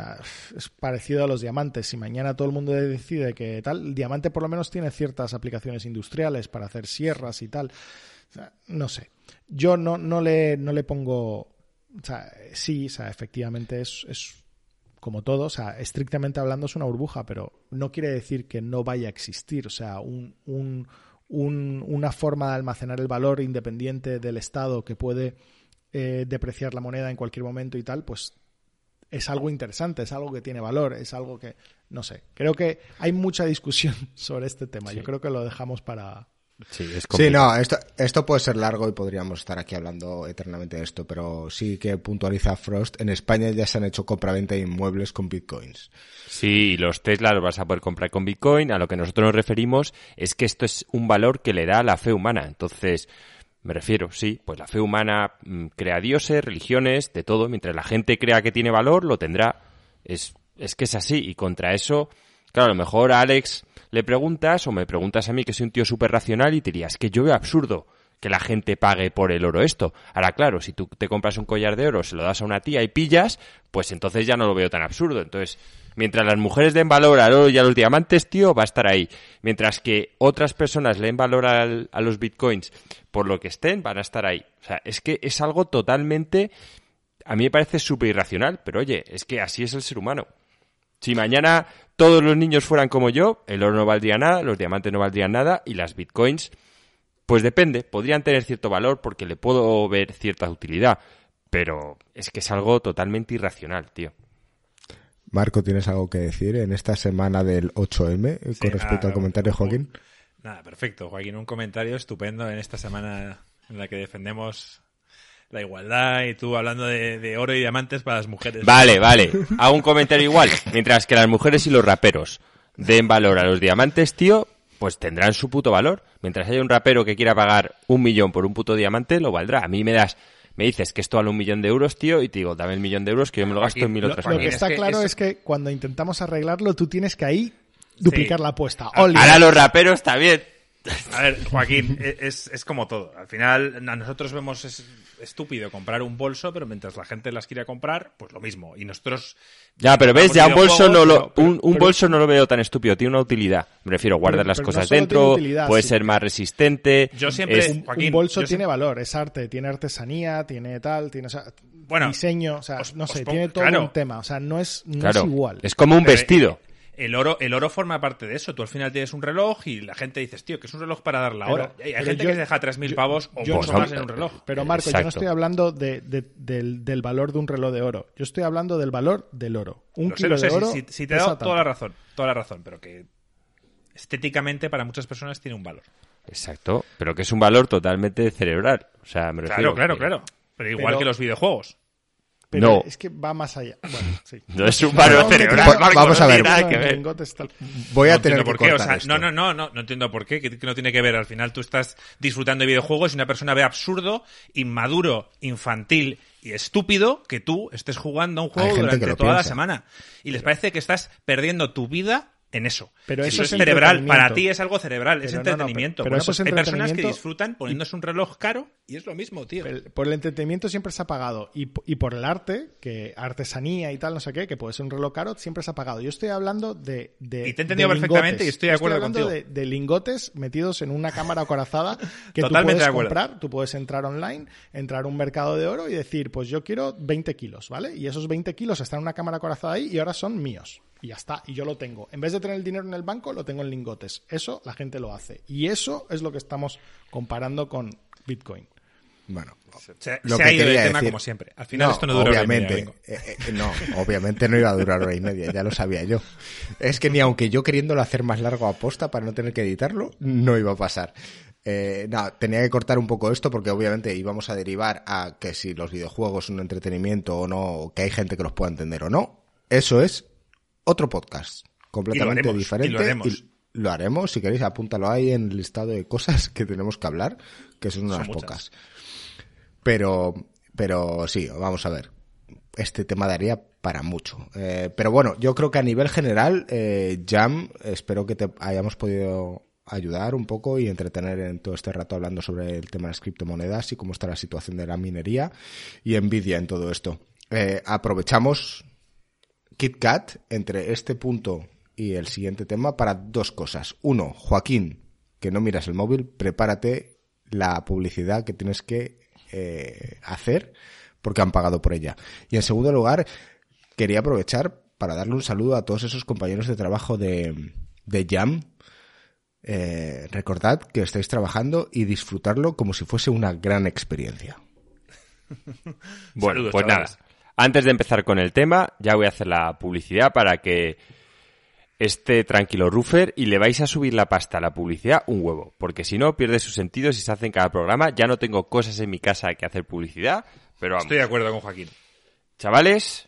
es parecido a los diamantes. Si mañana todo el mundo decide que tal, el diamante por lo menos tiene ciertas aplicaciones industriales para hacer sierras y tal. O sea, no sé. Yo no, no, le, no le pongo o sea, sí, o sea, efectivamente es, es como todo, o sea, estrictamente hablando es una burbuja, pero no quiere decir que no vaya a existir, o sea, un, un, un, una forma de almacenar el valor independiente del Estado que puede eh, depreciar la moneda en cualquier momento y tal, pues es algo interesante, es algo que tiene valor, es algo que, no sé, creo que hay mucha discusión sobre este tema, yo creo que lo dejamos para, Sí, no, esto, esto puede ser largo y podríamos estar aquí hablando eternamente de esto, pero sí que puntualiza Frost. En España ya se han hecho compra-venta de inmuebles con bitcoins. Sí, los Tesla los vas a poder comprar con bitcoin. A lo que nosotros nos referimos es que esto es un valor que le da a la fe humana. Entonces, me refiero, sí, pues la fe humana mm, crea dioses, religiones, de todo. Mientras la gente crea que tiene valor, lo tendrá. Es, es que es así. Y contra eso, claro, a lo mejor Alex le preguntas o me preguntas a mí que soy un tío súper racional y te dirías que yo veo absurdo que la gente pague por el oro esto. Ahora, claro, si tú te compras un collar de oro, se lo das a una tía y pillas, pues entonces ya no lo veo tan absurdo. Entonces, mientras las mujeres den valor al oro y a los diamantes, tío, va a estar ahí. Mientras que otras personas leen valor a los bitcoins por lo que estén, van a estar ahí. O sea, es que es algo totalmente... A mí me parece súper irracional, pero oye, es que así es el ser humano. Si mañana todos los niños fueran como yo, el oro no valdría nada, los diamantes no valdrían nada y las bitcoins, pues depende, podrían tener cierto valor porque le puedo ver cierta utilidad, pero es que es algo totalmente irracional, tío. Marco, ¿tienes algo que decir en esta semana del 8M con respecto al comentario de Joaquín? Nada, perfecto, Joaquín, un comentario estupendo en esta semana en la que defendemos la igualdad y tú hablando de, oro y diamantes para las mujeres. Vale, vale. Hago un comentario igual. Mientras que las mujeres y los raperos den valor a los diamantes, tío, pues tendrán su puto valor. Mientras haya un rapero que quiera pagar un millón por un puto diamante, lo valdrá. A mí me das me dices que esto vale un millón de euros, tío, y te digo, dame el millón de euros que yo me lo gasto en mil otras Lo que está claro es que, cuando intentamos arreglarlo, tú tienes que ahí duplicar la apuesta. Ahora los raperos también. A ver, Joaquín, e, es, es como todo. Al final, a nosotros vemos es estúpido comprar un bolso, pero mientras la gente las quiere comprar, pues lo mismo. Y nosotros. Ya, pero ves, ya un bolso no lo, un, un bolso no lo veo tan estúpido, tiene una utilidad. Me refiero, guardar las cosas dentro, puede ser más resistente. Yo siempre. un, bolso tiene valor, es arte, tiene artesanía, tiene tal, tiene bueno, diseño, o sea, no sé, tiene todo un tema. O sea, no es, no es igual. Es como un vestido el oro, el oro forma parte de eso. Tú al final tienes un reloj y la gente dice, tío, que es un reloj para dar la hora. hay gente que se deja 3.000 pavos o mucho más en un reloj. Pero Marco, yo no estoy hablando de, del, valor de un reloj de oro. Yo estoy hablando del valor del oro. Un kilo de oro. Si, te he dado toda la razón, toda la razón, pero que estéticamente para muchas personas tiene un valor. Exacto, pero que es un valor totalmente cerebral. O sea, me refiero Claro, claro, claro. Pero igual que los videojuegos. Pero no. es que va más allá. Bueno, sí. No es un paro cerebral. Vamos a ver. Voy a tener por qué. O sea, no, no, no, no, no entiendo por qué. Que, no tiene que ver. Al final tú estás disfrutando de videojuegos y una persona ve absurdo, inmaduro, infantil y estúpido que tú estés jugando a un juego durante toda la semana. Y les parece que estás perdiendo tu vida en eso. Pero eso, es, cerebral. Para ti es algo cerebral, es entretenimiento. pero, eso pues hay personas que disfrutan poniéndose un reloj caro y es lo mismo, tío. por el entretenimiento siempre se ha pagado. Y, por el arte, que artesanía y tal, no sé qué, que puede ser un reloj caro, siempre se ha pagado. Yo estoy hablando de. de y te he entendido perfectamente y estoy de acuerdo estoy hablando De, lingotes metidos en una cámara acorazada que tú puedes comprar. Tú puedes entrar online, entrar a un mercado de oro y decir, pues yo quiero 20 kilos, ¿vale? Y esos 20 kilos están en una cámara acorazada ahí y ahora son míos y ya está, y yo lo tengo. En vez de tener el dinero en el banco, lo tengo en lingotes. Eso la gente lo hace. Y eso es lo que estamos comparando con Bitcoin. Bueno, Se, Lo se que ha ido de quería tema decir- como siempre. Al final esto no dura hora y media, obviamente, eh, eh, no, obviamente no iba a durar hora y media, ya lo sabía yo. Es que ni aunque yo queriéndolo hacer más largo a posta para no tener que editarlo, no iba a pasar. Eh, no, tenía que cortar un poco esto porque obviamente íbamos a derivar a que si los videojuegos son un entretenimiento o no, o que hay gente que los pueda entender o no. Eso es otro podcast, completamente haremos, diferente. y lo haremos. y lo haremos, si queréis, apúntalo ahí en el listado de cosas que tenemos que hablar, que son unas Son pocas. Pero, pero sí, vamos a ver. Este tema daría para mucho. Eh, pero bueno, yo creo que a nivel general, eh, Jam, espero que te hayamos podido ayudar un poco y entretener en todo este rato hablando sobre el tema de las criptomonedas y cómo está la situación de la minería y Nvidia en todo esto. Eh, aprovechamos KitKat entre este punto y el siguiente tema para dos cosas. Uno, Joaquín, que no miras el móvil, prepárate la publicidad que tienes que eh, hacer porque han pagado por ella. Y en segundo lugar, quería aprovechar para darle un saludo a todos esos compañeros de trabajo de, de Jam. Eh, recordad que estáis trabajando y disfrutarlo como si fuese una gran experiencia. Bueno, Saludos, pues chavales. nada. Antes de empezar con el tema, ya voy a hacer la publicidad para que esté tranquilo Ruffer y le vais a subir la pasta a la publicidad un huevo, porque si no pierde su sentido si se hace en cada programa. Ya no tengo cosas en mi casa que hacer publicidad, pero vamos. Estoy de acuerdo con Joaquín. Chavales,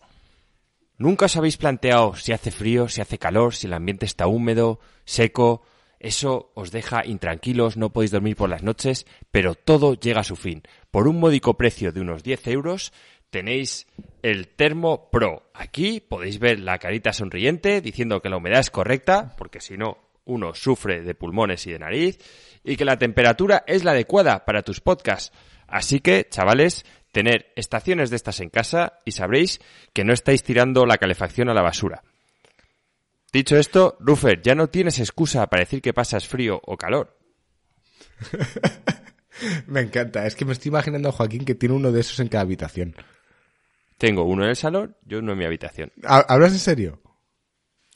¿nunca os habéis planteado si hace frío, si hace calor, si el ambiente está húmedo, seco? Eso os deja intranquilos, no podéis dormir por las noches, pero todo llega a su fin. Por un módico precio de unos 10 euros tenéis el Termo Pro. Aquí podéis ver la carita sonriente diciendo que la humedad es correcta, porque si no, uno sufre de pulmones y de nariz, y que la temperatura es la adecuada para tus podcasts. Así que, chavales, tener estaciones de estas en casa y sabréis que no estáis tirando la calefacción a la basura. Dicho esto, Ruffer, ya no tienes excusa para decir que pasas frío o calor. Me encanta, es que me estoy imaginando a Joaquín que tiene uno de esos en cada habitación. Tengo uno en el salón y uno en mi habitación. ¿Ha- ¿Hablas en serio?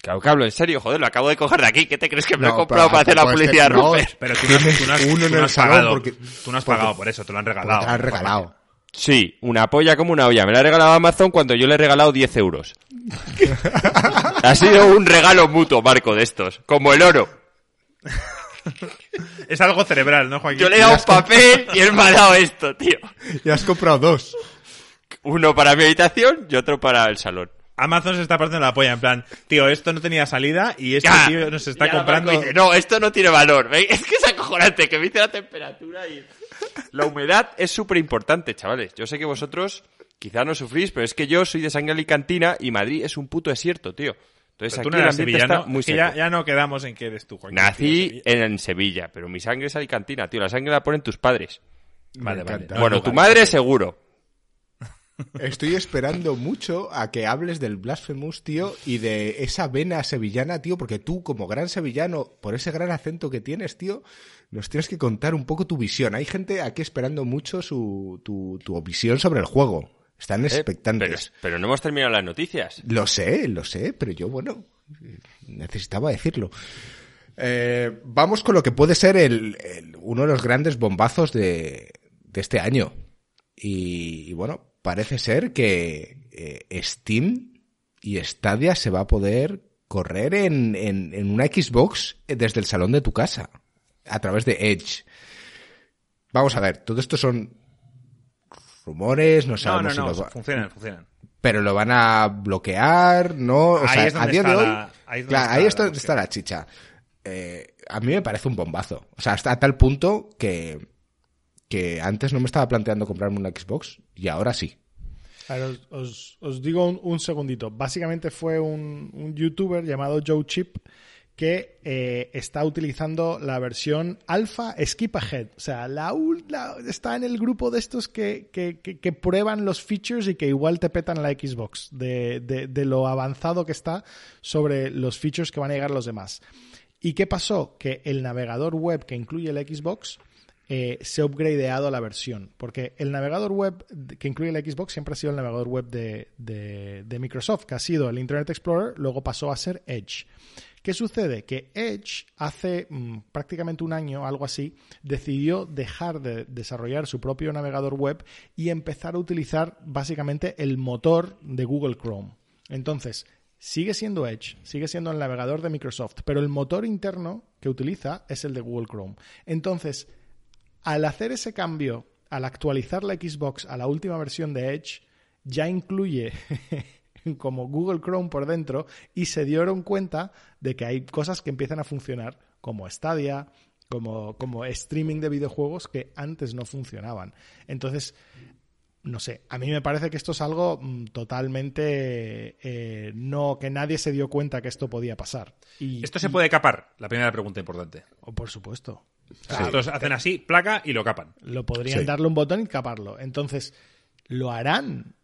Claro que hablo en serio, joder, lo acabo de coger de aquí. ¿Qué te crees que me lo he comprado pero para hacer la publicidad, no? Pero tú no, has- tú no has, Uno tú en no el has salón pagado. porque- tú no has porque- pagado por eso, te lo han regalado. te la han regalado. Sí, una polla como una olla. Me la ha regalado Amazon cuando yo le he regalado 10 euros. ha sido un regalo mutuo, Marco, de estos. Como el oro. Es algo cerebral, ¿no, Joaquín? Yo le he dado un papel y él me ha dado esto, tío. Y has comprado dos. Uno para mi habitación y otro para el salón. Amazon se está partiendo la polla, en plan, tío, esto no tenía salida y este Ya. tío nos está comprando... Dice, no, esto no tiene valor. ¿Veis? Es que es acojonante que me dice la temperatura y... La humedad es súper importante, chavales. Yo sé que vosotros quizá no sufrís, pero es que yo soy de sangre alicantina y Madrid es un puto desierto, tío. Entonces Pero tú aquí no el ambiente sevillano, está muy seco. ya, ya no quedamos en que eres tú, Joaquín. tío, Nací Sevilla. en Sevilla, pero mi sangre es alicantina, tío. La sangre la ponen tus padres. Vale, vale. bueno, no, tu vale, madre seguro. Estoy esperando mucho a que hables del Blasphemous, tío, y de esa vena sevillana, tío, porque tú, como gran sevillano, por ese gran acento que tienes, tío, nos tienes que contar un poco tu visión. Hay gente aquí esperando mucho su, tu, tu visión sobre el juego. Están Eh, expectantes. Pero, pero no hemos terminado las noticias. Lo sé, lo sé, pero yo, bueno, necesitaba decirlo. Eh, vamos con lo que puede ser el, el- uno de los grandes bombazos de, de este año. Y, y bueno, parece ser que eh, Steam y Stadia se va a poder correr en, en, en una Xbox desde el salón de tu casa, a través de Edge. Vamos a ver, todo esto son rumores, no No, sabemos no, no, si lo va- funcionan, funcionan. pero lo van a bloquear, ¿no? O Ahí sea, es donde a día está de hoy, la- ahí es claro, está ahí la está la chicha. Eh, a mí me parece un bombazo. O sea, hasta a tal punto que, que antes no me estaba planteando comprarme una Xbox y ahora sí. A ver, os, os- digo un, un segundito. Básicamente fue un, un youtuber llamado Joe Chip que eh, está utilizando la versión alfa Skip Ahead. O sea, la, la- está en el grupo de estos que, que- que- prueban los features y que igual te petan la Xbox, de, de- de lo avanzado que está sobre los features que van a llegar los demás. ¿Y qué pasó? Que el navegador web que incluye el Xbox eh, se ha upgradeado la versión. Porque el navegador web que incluye el Xbox siempre ha sido el navegador web de Microsoft, que ha sido el Internet Explorer, luego pasó a ser Edge. ¿Qué sucede? Que Edge hace mm, prácticamente un año, algo así, decidió dejar de desarrollar su propio navegador web y empezar a utilizar básicamente el motor de Google Chrome. Entonces, sigue siendo Edge, sigue siendo el navegador de Microsoft, pero el motor interno que utiliza es el de Google Chrome. Entonces, al hacer ese cambio, al actualizar la Xbox a la última versión de Edge, ya incluye como Google Chrome por dentro y se dieron cuenta de que hay cosas que empiezan a funcionar como Stadia, como, como streaming de videojuegos que antes no funcionaban. Entonces, no sé, a mí me parece que esto es algo mm, totalmente eh, no que nadie se dio cuenta que esto podía pasar. Y, Esto se puede capar, la primera pregunta importante. oh, por supuesto. Estos hacen así, placa y lo capan. Lo podrían Sí. darle un botón y caparlo. Entonces, ¿lo harán?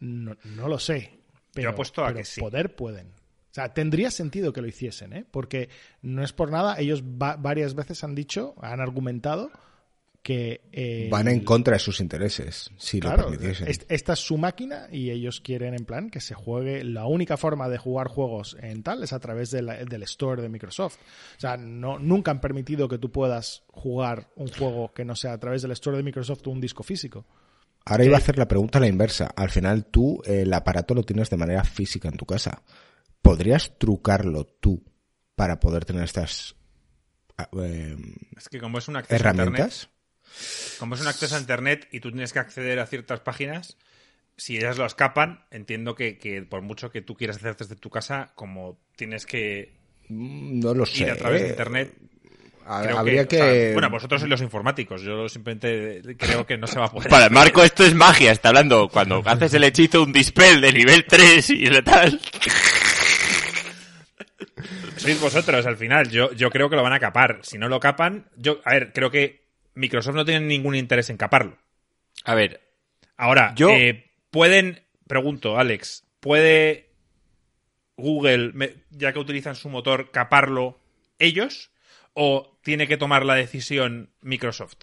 No, no lo sé. Pero, apuesto a pero que sí. poder pueden. O sea, tendría sentido que lo hiciesen, ¿eh? Porque no es por nada, ellos va- varias veces han dicho, han argumentado que... eh, Van en contra de sus intereses, si Claro, lo permitiesen. est- esta es su máquina y ellos quieren en plan que se juegue. La única forma de jugar juegos en tal es a través de la- del store de Microsoft. O sea, no, nunca han permitido que tú puedas jugar un juego que no sea a través del store de Microsoft o un disco físico. Ahora iba a hacer la pregunta a la inversa. Al final tú el aparato lo tienes de manera física en tu casa. ¿Podrías trucarlo tú para poder tener estas eh, Es que como es un acceso a internet, herramientas? Como es un acceso a internet y tú tienes que acceder a ciertas páginas, si ellas lo escapan, entiendo que, que por mucho que tú quieras hacer desde tu casa, como tienes que Mm, No lo sé. ir a través de internet, creo Habría que, que... o sea, bueno, vosotros sois los informáticos, yo simplemente creo que no se va a poder. Para Marco esto es magia, está hablando cuando haces el hechizo un dispel de nivel 3 y de tal. Sois vosotros al final. Yo, yo creo que lo van a capar. Si no lo capan, yo, a ver, creo que Microsoft no tiene ningún interés en caparlo. A ver, Ahora, Yo- eh, pueden, pregunto, Alex, ¿puede Google, ya que utilizan su motor, caparlo ellos? ¿O tiene que tomar la decisión Microsoft?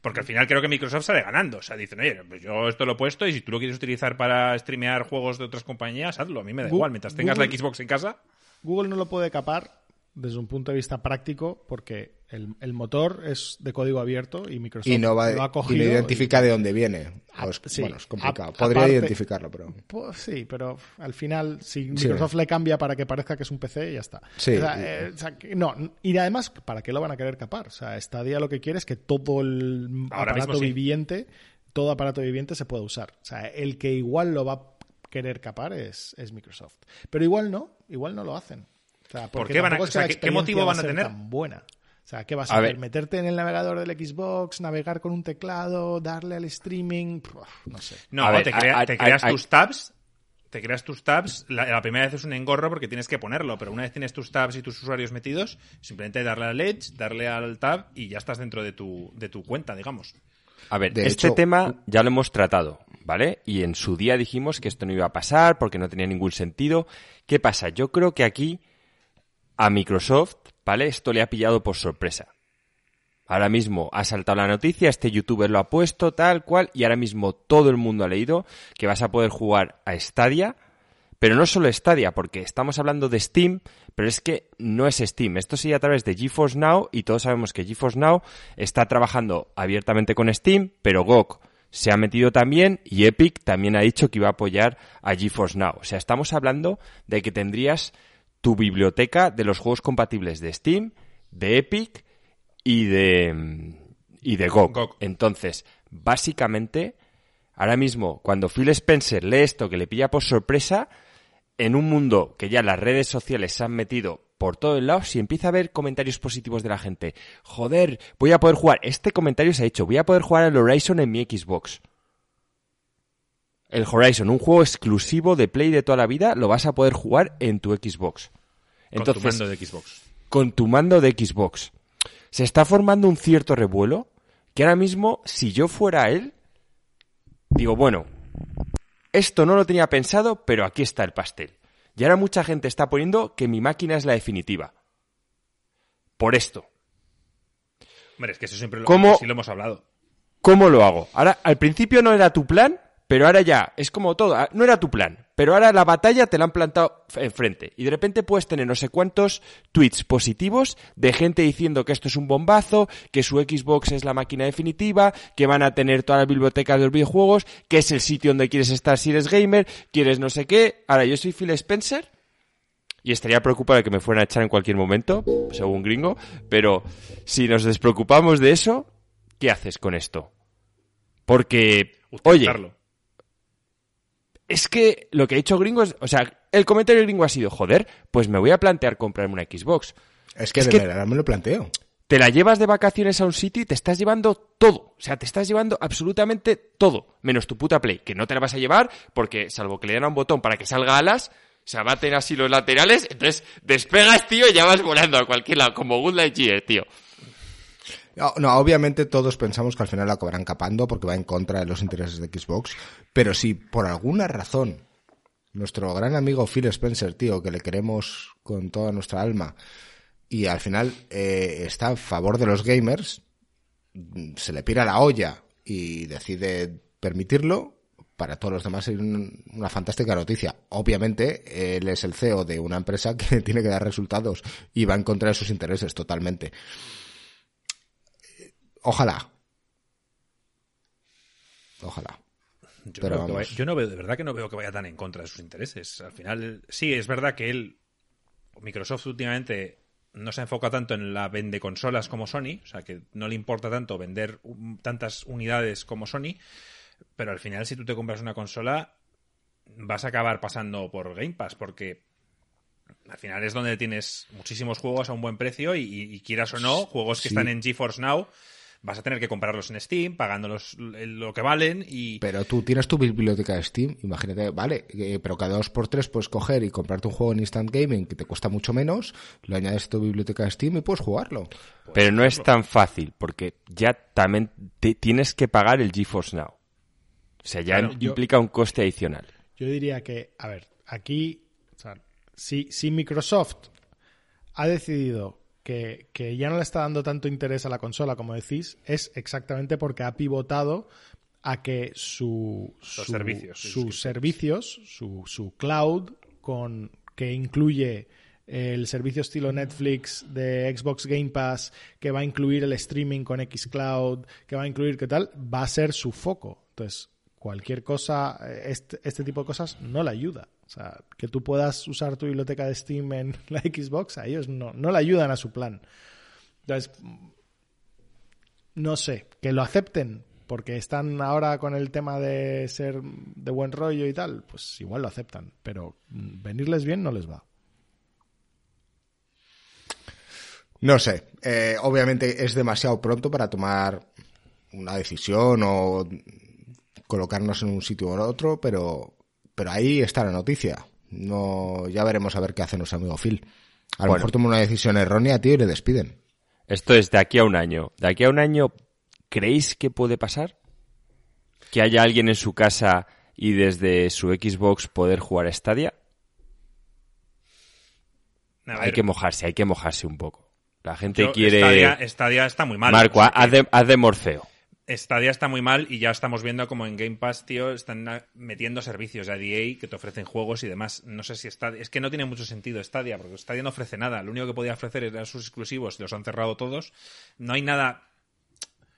Porque al final creo que Microsoft sale ganando. O sea, dicen, oye, pues yo esto lo he puesto y si tú lo quieres utilizar para streamear juegos de otras compañías, hazlo. A mí me da Gu- igual. Mientras tengas la Xbox en casa. Google no lo puede capar desde un punto de vista práctico porque el, el motor es de código abierto y Microsoft Y no, va, lo ha y cogido. no identifica de dónde viene. Ah, O es- sí. Bueno, es complicado. A- Podría aparte- identificarlo, pero... Pues sí, pero al final, si Microsoft le cambia para que parezca que es un PC, ya está. Sí. O sea, eh, o sea, que- no, y además, ¿para qué lo van a querer capar? O sea, Stadia lo que quiere es que todo el aparato viviente, todo aparato viviente se pueda usar. O sea, el que igual lo va a querer capar es, es Microsoft. Pero igual no, igual no lo hacen. O sea, porque qué van a- o sea, ¿qué- qué motivo van a ser tener? tan buena. O sea, ¿qué vas a, A hacer? ver. ¿Meterte en el navegador del Xbox, navegar con un teclado, darle al streaming? No sé. No, A ver, te, crea- a- a- te creas a- tus tabs. Te creas tus tabs. La, la primera vez es un engorro porque tienes que ponerlo, pero una vez tienes tus tabs y tus usuarios metidos, simplemente darle al Edge, darle al tab y ya estás dentro de tu, de tu cuenta, digamos. A ver, De este hecho- tema ya lo hemos tratado, ¿vale? Y en su día dijimos que esto no iba a pasar porque no tenía ningún sentido. ¿Qué pasa? Yo creo que aquí a Microsoft, ¿vale? Esto le ha pillado por sorpresa. Ahora mismo ha saltado la noticia, este youtuber lo ha puesto, tal cual, y ahora mismo todo el mundo ha leído que vas a poder jugar a Stadia, pero no solo Stadia, porque estamos hablando de Steam, pero es que no es Steam. Esto sigue a través de GeForce Now y todos sabemos que GeForce Now está trabajando abiertamente con Steam, pero GOG se ha metido también y Epic también ha dicho que iba a apoyar a GeForce Now. O sea, estamos hablando de que tendrías tu biblioteca de los juegos compatibles de Steam, de Epic y de y de GOG. GOG. Entonces, básicamente, ahora mismo, cuando Phil Spencer lee esto que le pilla por sorpresa, en un mundo que ya las redes sociales se han metido por todos lados, si empieza a ver comentarios positivos de la gente, joder, voy a poder jugar, este comentario se ha hecho, voy a poder jugar al Horizon en mi Xbox. El Horizon, un juego exclusivo de Play de toda la vida, lo vas a poder jugar en tu Xbox. Entonces, con tu mando de Xbox. con tu mando de Xbox. Se está formando un cierto revuelo que ahora mismo, si yo fuera él, digo, bueno, esto no lo tenía pensado, pero aquí está el pastel. Y ahora mucha gente está poniendo que mi máquina es la definitiva. Por esto. Hombre, es que eso siempre lo, ¿Cómo- sí lo hemos hablado. ¿Cómo lo hago? Ahora, al principio no era tu plan, pero ahora ya, es como todo, ah, no era tu plan, pero ahora la batalla te la han plantado enfrente. Y de repente puedes tener no sé cuántos tweets positivos de gente diciendo que esto es un bombazo, que su Xbox es la máquina definitiva, que van a tener toda la biblioteca de los videojuegos, que es el sitio donde quieres estar si eres gamer, quieres no sé qué. Ahora yo soy Phil Spencer y estaría preocupado de que me fueran a echar en cualquier momento, según gringo, pero si nos despreocupamos de eso, ¿qué haces con esto? Porque, oye. Es que lo que ha dicho gringo es, o sea, el comentario gringo ha sido, joder, pues me voy a plantear comprarme una Xbox. Es que Es de que- verdad me lo planteo. Te la llevas de vacaciones a un sitio y te estás llevando todo. O sea, te estás llevando absolutamente todo. Menos tu puta Play, que no te la vas a llevar porque, salvo que le den a un botón para que salga alas, se abaten así los laterales, entonces despegas, tío, y ya vas volando a cualquier lado, como Good Lightyear, tío. No, no, obviamente todos pensamos que al final la acabarán capando porque va en contra de los intereses de Xbox, pero si por alguna razón nuestro gran amigo Phil Spencer, tío, que le queremos con toda nuestra alma, y al final eh, está a favor de los gamers, se le pira la olla y decide permitirlo, para todos los demás es un- una fantástica noticia. Obviamente, él es el CEO de una empresa que tiene que dar resultados y va en contra de sus intereses totalmente. Ojalá. Ojalá. Yo, Pero no veo que vamos. vaya- yo no veo, de verdad que no veo que vaya tan en contra de sus intereses. Al final, sí, es verdad que él, Microsoft últimamente no se enfoca tanto en la vende consolas como Sony, o sea que no le importa tanto vender tantas unidades como Sony, pero al final si tú te compras una consola vas a acabar pasando por Game Pass porque al final es donde tienes muchísimos juegos a un buen precio y, y- y quieras o no, juegos que Sí. están en GeForce Now, vas a tener que comprarlos en Steam, pagándolos lo que valen y... Pero tú tienes tu biblioteca de Steam, imagínate, vale, eh, pero cada dos por tres puedes coger y comprarte un juego en Instant Gaming que te cuesta mucho menos, lo añades a tu biblioteca de Steam y puedes jugarlo. Pero no es tan fácil, porque ya también te- tienes que pagar el GeForce Now. O sea, ya Claro, yo- implica un coste adicional. Yo diría que, a ver, aquí, o sea, si, si Microsoft ha decidido que, que ya no le está dando tanto interés a la consola, como decís, es exactamente porque ha pivotado a que su, su- servicios, sí, sus servicios, su, su cloud, con que incluye el servicio estilo Netflix de Xbox Game Pass, que va a incluir el streaming con Xcloud, que va a incluir qué tal, va a ser su foco. Entonces, cualquier cosa, este, este tipo de cosas no le ayuda. O sea, que tú puedas usar tu biblioteca de Steam en la Xbox, a ellos no, no le ayudan a su plan. Entonces, no sé, que lo acepten porque están ahora con el tema de ser de buen rollo y tal, pues igual lo aceptan, pero venirles bien no les va. No sé, eh, obviamente es demasiado pronto para tomar una decisión o colocarnos en un sitio u otro, pero, pero ahí está la noticia. No, ya veremos a ver qué hace nuestro amigo Phil. A lo mejor toma una decisión errónea, tío, y le despiden. Esto es de aquí a un año. De aquí a un año, ¿creéis que puede pasar? Que haya alguien en su casa y desde su Xbox poder jugar a Stadia. A Hay que mojarse, hay que mojarse un poco. La gente yo- quiere... Stadia, Stadia está muy mal. Marco, haz de, haz de Morfeo. Stadia está muy mal y ya estamos viendo como en Game Pass, tío, están metiendo servicios a DA que te ofrecen juegos y demás. No sé si Stadia... Es que no tiene mucho sentido Stadia, porque Stadia no ofrece nada. Lo único que podía ofrecer eran sus exclusivos y los han cerrado todos. No hay nada...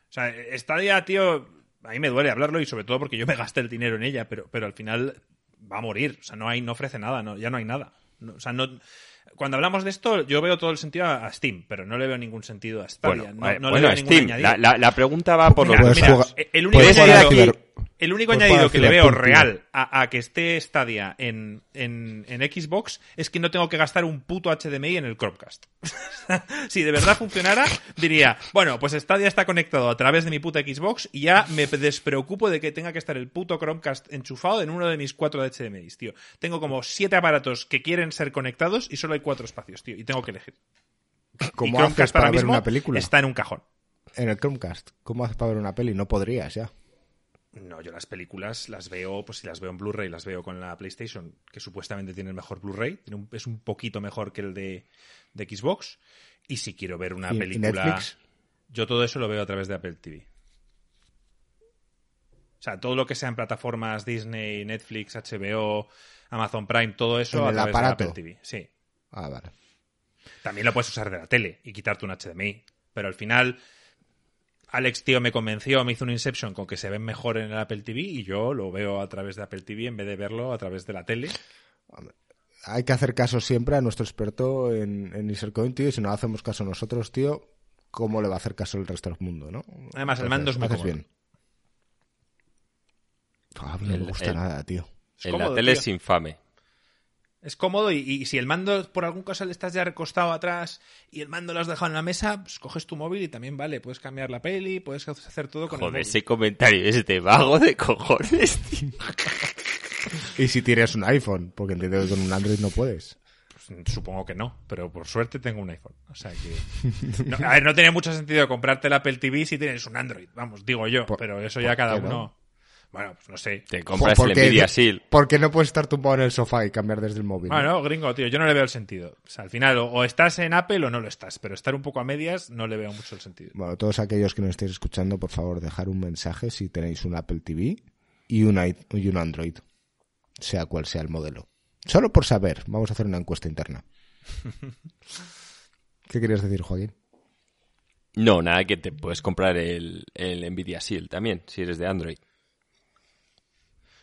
O sea, Stadia, tío, a mí me duele hablarlo y sobre todo porque yo me gasté el dinero en ella, pero, pero al final va a morir. O sea, no, hay, no ofrece nada, no, ya no hay nada. No, o sea, no... Cuando hablamos de esto, yo veo todo el sentido a Steam, pero no le veo ningún sentido a Stadia. Bueno, no, no le bueno, veo ningún Steam. La, la- la pregunta va por Mira, los mira, el único puedes jugar el único puedes añadido que le veo real a, a que esté Stadia en, en, en Xbox es que no tengo que gastar un puto HDMI en el Chromecast. si de verdad funcionara, diría, bueno, pues Stadia está conectado a través de mi puta Xbox y ya me despreocupo de que tenga que estar el puto Chromecast enchufado en uno de mis cuatro HDMIs, tío. Tengo como siete aparatos que quieren ser conectados y solo hay cuatro espacios, tío, y tengo que elegir. y ¿Cómo Chromecast haces para ver una película? está en un cajón. En el Chromecast. ¿Cómo haces para ver una peli? No podrías ya. No, yo las películas las veo, pues si las veo en Blu-ray, las veo con la PlayStation, que supuestamente tiene el mejor Blu-ray, es un poquito mejor que el de, de Xbox. Y si quiero ver una ¿Y- y película. Netflix? Yo todo eso lo veo a través de Apple TV. O sea, todo lo que sean plataformas Disney, Netflix, HBO, Amazon Prime, todo eso a través aparato. de Apple TV. Sí. Ah, vale. También lo puedes usar de la tele y quitarte un HDMI. Pero al final, Alex, tío, me convenció, me hizo un Inception con que se ven mejor en el Apple TV y yo lo veo a través de Apple TV en vez de verlo a través de la tele. Hay que hacer caso siempre a nuestro experto en, en Isercoin, tío, y si no hacemos caso nosotros, tío, ¿cómo le va a hacer caso el resto del mundo, no? Además, el mando es cómodo. bien. Ah, a mí no El- me gusta el- nada, tío. En la tele tío. es infame. Es cómodo y, y si el mando por algún caso le estás ya recostado atrás y el mando lo has dejado en la mesa, pues coges tu móvil y también vale, puedes cambiar la peli, puedes hacer todo con el Joder, móvil. ese comentario es de vago de cojones, tío. Y si tienes un iPhone, porque entiendo que con un Android no puedes. Pues, supongo que no, pero por suerte tengo un iPhone. O sea que. No, a ver, no tiene mucho sentido comprarte el Apple TV si tienes un Android, vamos, digo yo, Por- pero eso ¿por ya cada qué no? Bueno, pues no sé. Te compras el Porque- Nvidia Shield. Porque no puedes estar tumbado en el sofá y cambiar desde el móvil. ¿no? Bueno, gringo, tío, yo no le veo el sentido. O sea, al final, o, o estás en Apple o no lo estás, pero estar un poco a medias no le veo mucho el sentido. Bueno, todos aquellos que nos estéis escuchando, por favor, dejar un mensaje si tenéis un Apple TV y un, y un Android, sea cual sea el modelo. Solo por saber, vamos a hacer una encuesta interna. ¿Qué querías decir, Joaquín? No, nada, que te puedes comprar el, el Nvidia Shield también, si eres de Android.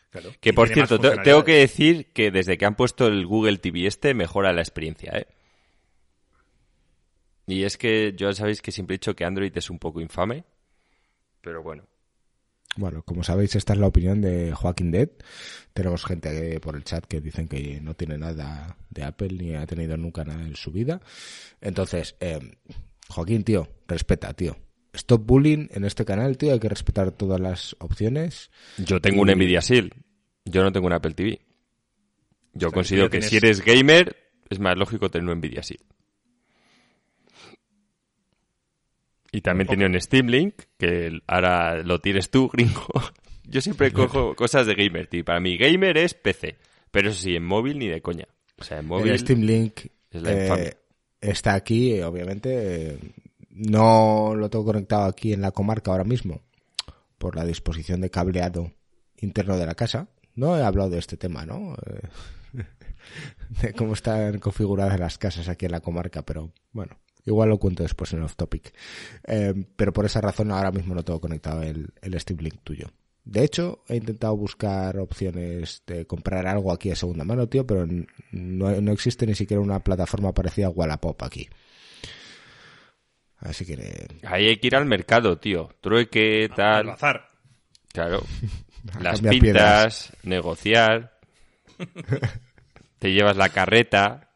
Claro. Que por cierto, te- tengo que decir que desde que han puesto el Google TV este, mejora la experiencia, ¿eh? Y es que yo ya sabéis que siempre he dicho que Android es un poco infame, pero bueno. Bueno, como sabéis, esta es la opinión de Joaquín Dead. Tenemos gente por el chat que dicen que no tiene nada de Apple ni ha tenido nunca nada en su vida. Entonces, eh, Joaquín, tío, respeta, tío. Stop bullying en este canal, tío. Hay que respetar todas las opciones. Yo tengo un Nvidia Shield, yo no tengo un Apple TV. Yo O sea, considero que tienes- si eres gamer, es más lógico tener un Nvidia Shield. Y también tenía un Steam Link, que ahora lo tienes tú, gringo. Yo siempre cojo cosas de gamer, tío. Para mí, gamer es PC. Pero eso sí, en móvil ni de coña. O sea, en móvil... El Steam Link es la eh, está aquí, obviamente. No lo tengo conectado aquí en la comarca ahora mismo por la disposición de cableado interno de la casa. No he hablado de este tema, ¿no? Eh, de cómo están configuradas las casas aquí en la comarca, pero bueno, igual lo cuento después en off topic. Eh, pero por esa razón ahora mismo no tengo conectado el, el Steam Link tuyo. De hecho, he intentado buscar opciones de comprar algo aquí de segunda mano, tío, pero no, no existe ni siquiera una plataforma parecida a Wallapop aquí. Así que... Ahí hay que ir al mercado, tío. Trueque, Al tal. bazar. Claro. A Las pintas, negociar. te llevas la carreta.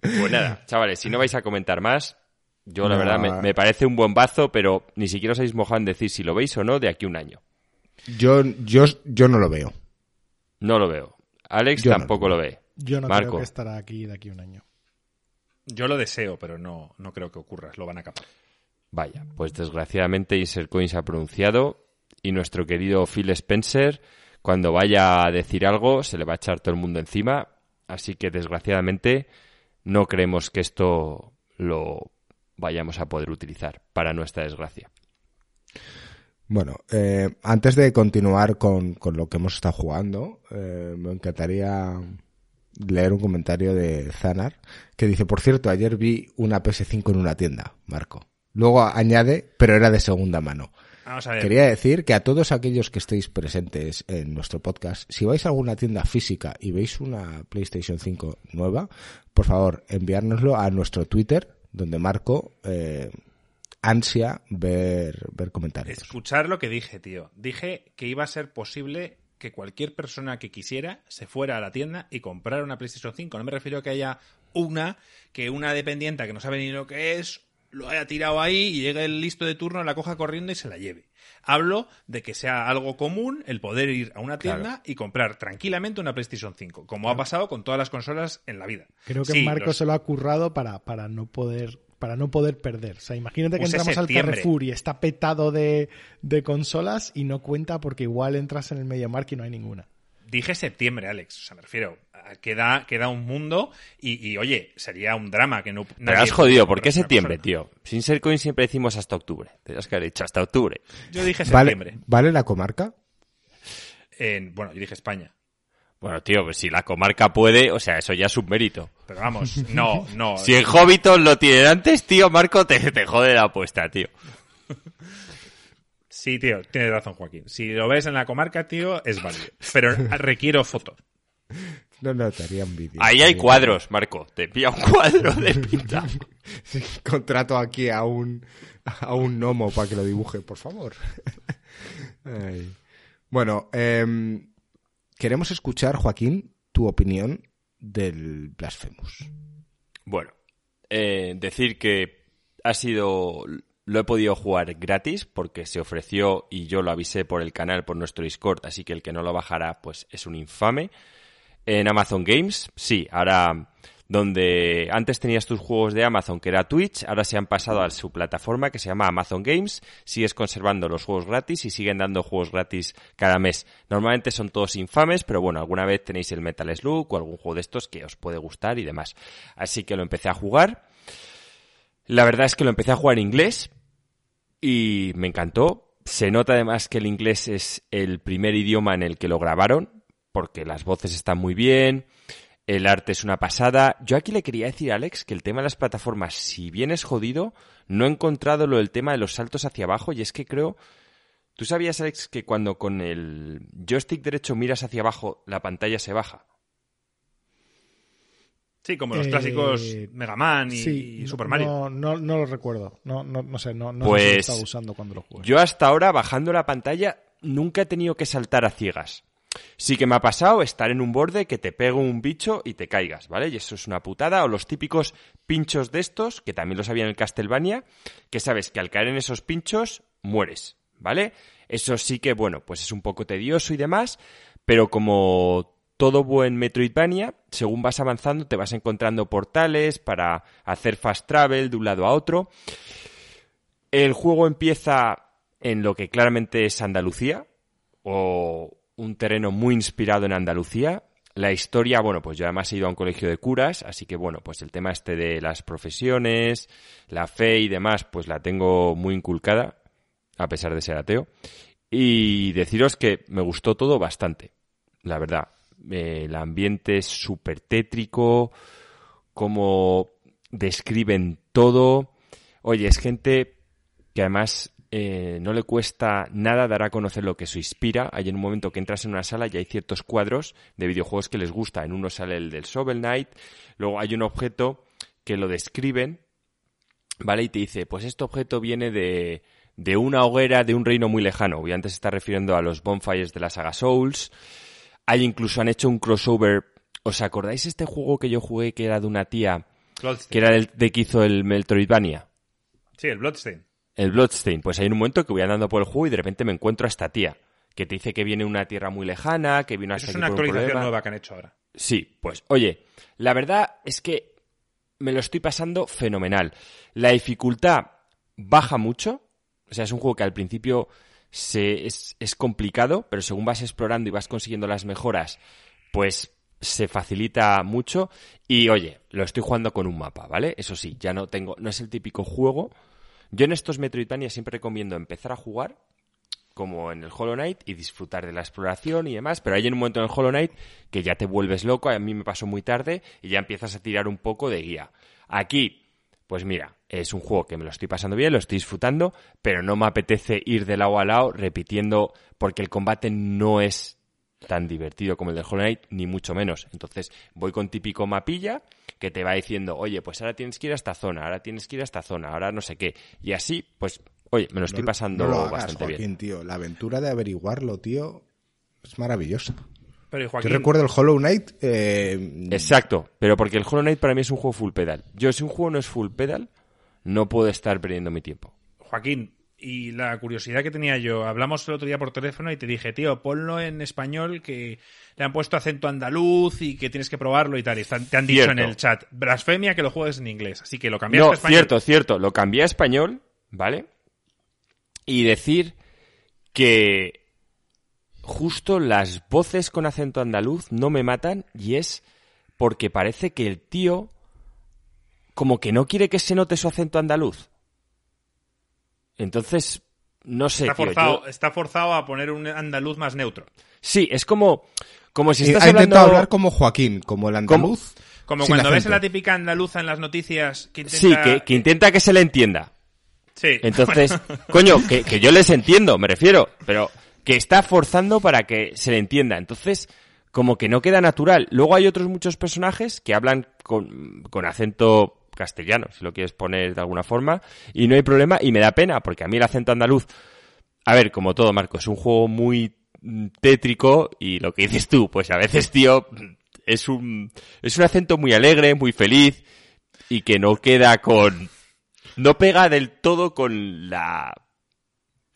Pues nada, chavales, si no vais a comentar más, yo la No. verdad me, me parece un buen bazo, pero ni siquiera os habéis mojado en decir si lo veis o no de aquí a un año. Yo, yo, yo no lo veo. No lo veo. Alex Yo no. tampoco lo ve. Yo no Marco. creo que estará aquí de aquí a un año. Yo lo deseo, pero no, no creo que ocurra. Lo van a capar. Vaya, pues desgraciadamente Insercoin se ha pronunciado y nuestro querido Phil Spencer, cuando vaya a decir algo, se le va a echar todo el mundo encima. Así que desgraciadamente no creemos que esto lo vayamos a poder utilizar, para nuestra desgracia. Bueno, eh, antes de continuar con, con lo que hemos estado jugando, eh, me encantaría leer un comentario de Zanar que dice, por cierto, ayer vi una PS5 en una tienda, Marco. Luego añade, pero era de segunda mano. Vamos a ver. Quería decir que a todos aquellos que estéis presentes en nuestro podcast, si vais a alguna tienda física y veis una PlayStation 5 nueva, por favor, enviárnoslo a nuestro Twitter, donde Marco eh, ansia ver, ver comentarios. Escuchar lo que dije, tío. Dije que iba a ser posible que cualquier persona que quisiera se fuera a la tienda y comprara una PlayStation 5. No me refiero a que haya una, que una dependiente que no sabe ni lo que es, lo haya tirado ahí y llegue el listo de turno, la coja corriendo y se la lleve. Hablo de que sea algo común el poder ir a una tienda y comprar tranquilamente una PlayStation 5, como ha pasado con todas las consolas en la vida. Creo que Sí, Marco los- se lo ha currado para, para no poder para no poder perder. O sea, imagínate que Puse entramos al septiembre. Carrefour y está petado de, de consolas y no cuenta porque igual entras en el MediaMarkt y no hay ninguna. dije septiembre, Alex. O sea, me refiero, queda, queda un mundo y, oye, sería un drama que no... Pero has jodido, ¿por qué septiembre, tío? Sin ser coin siempre decimos hasta octubre. Tendrías que haber dicho hasta octubre. Yo dije septiembre. ¿Vale, ¿vale la comarca? bueno, yo dije España. Bueno, tío, pues si la comarca puede, o sea, eso ya es un mérito. Pero vamos, no, no. si en Hobbiton lo tienen antes, tío, Marco, te, te jode la apuesta, tío. Sí, tío, tienes razón, Joaquín. Si lo ves en la comarca, tío, es válido. Pero requiero foto. No, no, te haría un vídeo. Ahí hay cuadros, Marco. Te pilla un cuadro de pinta. Sí, contrato aquí a un, a un gnomo para que lo dibuje, por favor. Bueno, em, queremos escuchar, Joaquín, tu opinión del Blasphemous. Bueno, eh, decir que ha sido lo he podido jugar gratis porque se ofreció y yo lo avisé por el canal, por nuestro Discord, así que el que no lo bajará pues es un infame. En Amazon Games, sí, ahora donde antes tenías tus juegos de Amazon que era Twitch, ahora se han pasado a su plataforma que se llama Amazon Games, sigues conservando los juegos gratis y siguen dando juegos gratis cada mes. Normalmente son todos infames, pero bueno, alguna vez tenéis el Metal Slug o algún juego de estos que os puede gustar y demás. Así que lo empecé a jugar. La verdad es que lo empecé a jugar en inglés, y me encantó. Se nota además que el inglés es el primer idioma en el que lo grabaron, porque las voces están muy bien, el arte es una pasada. Yo aquí le quería decir a Alex que el tema de las plataformas, si bien es jodido, no he encontrado lo del tema de los saltos hacia abajo y es que creo... ¿Tú sabías, Alex, que cuando con el joystick derecho miras hacia abajo, la pantalla se baja? Sí, como los clásicos eh, Mega Man y, Super Mario. No, no, no lo recuerdo. No, no, no sé, no, no pues, sé si estaba usando cuando lo jugué. Yo hasta ahora, bajando la pantalla, nunca he tenido que saltar a ciegas. Sí que me ha pasado estar en un borde que te pega un bicho y te caigas, ¿vale? Y eso es una putada. O los típicos pinchos de estos, que también los había en el Castlevania, que sabes que al caer en esos pinchos mueres, ¿vale? Eso sí que, bueno, pues es un poco tedioso y demás, pero como todo buen Metroidvania, según vas avanzando, te vas encontrando portales para hacer fast travel de un lado a otro. El juego empieza en lo que claramente es Andalucía, o un terreno muy inspirado en Andalucía. La historia, bueno, pues yo además he ido a un colegio de curas, así que bueno, pues el tema este de las profesiones, la fe y demás, pues la tengo muy inculcada, a pesar de ser ateo. Y deciros que me gustó todo bastante, la verdad el ambiente es súper tétrico, cómo describen todo. Oye, es gente que además eh, no le cuesta nada dar a conocer lo que se inspira. Hay en un momento que entras en una sala y hay ciertos cuadros de videojuegos que les gusta. En uno sale el del Shovel Knight, luego hay un objeto que lo describen, ¿vale? Y te dice, pues este objeto viene de, de una hoguera de un reino muy lejano. Y antes se está refiriendo a los bonfires de la saga Souls. Hay incluso han hecho un crossover. ¿Os acordáis este juego que yo jugué que era de una tía que era el de que hizo el Metroidvania? Sí, el Bloodstain. El Bloodstain. Pues hay un momento que voy andando por el juego y de repente me encuentro a esta tía que te dice que viene una tierra muy lejana, que viene hasta Es una actualización nueva que han hecho ahora. Sí, pues oye, la verdad es que me lo estoy pasando fenomenal. La dificultad baja mucho. O sea, es un juego que al principio se, es, es complicado, pero según vas explorando y vas consiguiendo las mejoras, pues se facilita mucho. Y oye, lo estoy jugando con un mapa, ¿vale? Eso sí, ya no tengo, no es el típico juego. Yo en estos Metroidvania siempre recomiendo empezar a jugar como en el Hollow Knight y disfrutar de la exploración y demás, pero hay un momento en el Hollow Knight que ya te vuelves loco, a mí me pasó muy tarde y ya empiezas a tirar un poco de guía. Aquí pues mira, es un juego que me lo estoy pasando bien, lo estoy disfrutando, pero no me apetece ir de lado a lado repitiendo porque el combate no es tan divertido como el de Hollow Knight, ni mucho menos. Entonces voy con típico mapilla que te va diciendo, oye, pues ahora tienes que ir a esta zona, ahora tienes que ir a esta zona, ahora no sé qué. Y así, pues, oye, me lo estoy pasando bastante bien. Tío. La aventura de averiguarlo, tío, es maravillosa. Pero Yo recuerdo el Hollow Knight. Eh... Exacto, pero porque el Hollow Knight para mí es un juego full pedal. Yo, si un juego no es full pedal, no puedo estar perdiendo mi tiempo. Joaquín, y la curiosidad que tenía yo, hablamos el otro día por teléfono y te dije, tío, ponlo en español que le han puesto acento andaluz y que tienes que probarlo y tal. Y te han dicho en el chat, blasfemia que lo juegues en inglés. Así que lo cambiaste no, a español. Cierto, cierto, lo cambié a español, ¿vale? Y decir que justo las voces con acento andaluz no me matan y es porque parece que el tío como que no quiere que se note su acento andaluz. Entonces, no sé. Está tío, forzado, yo- está forzado a poner un andaluz más neutro. Sí, es como, como si Y estás ha intentado hablar como Joaquín, como el andaluz. Como cuando ves a la típica andaluza en las noticias que intenta... Sí, que, que intenta que se le entienda. Sí. Entonces, coño, que, que yo les entiendo, me refiero, pero que está forzando para que se le entienda. Entonces, como que no queda natural. Luego hay otros muchos personajes que hablan con, con acento castellano, si lo quieres poner de alguna forma, y no hay problema, y me da pena, porque a mí el acento andaluz, a ver, como todo, Marco, es un juego muy mm, tétrico, y lo que dices tú, pues a veces, tío, es un, es un acento muy alegre, muy feliz, y que no queda con, no pega del todo con la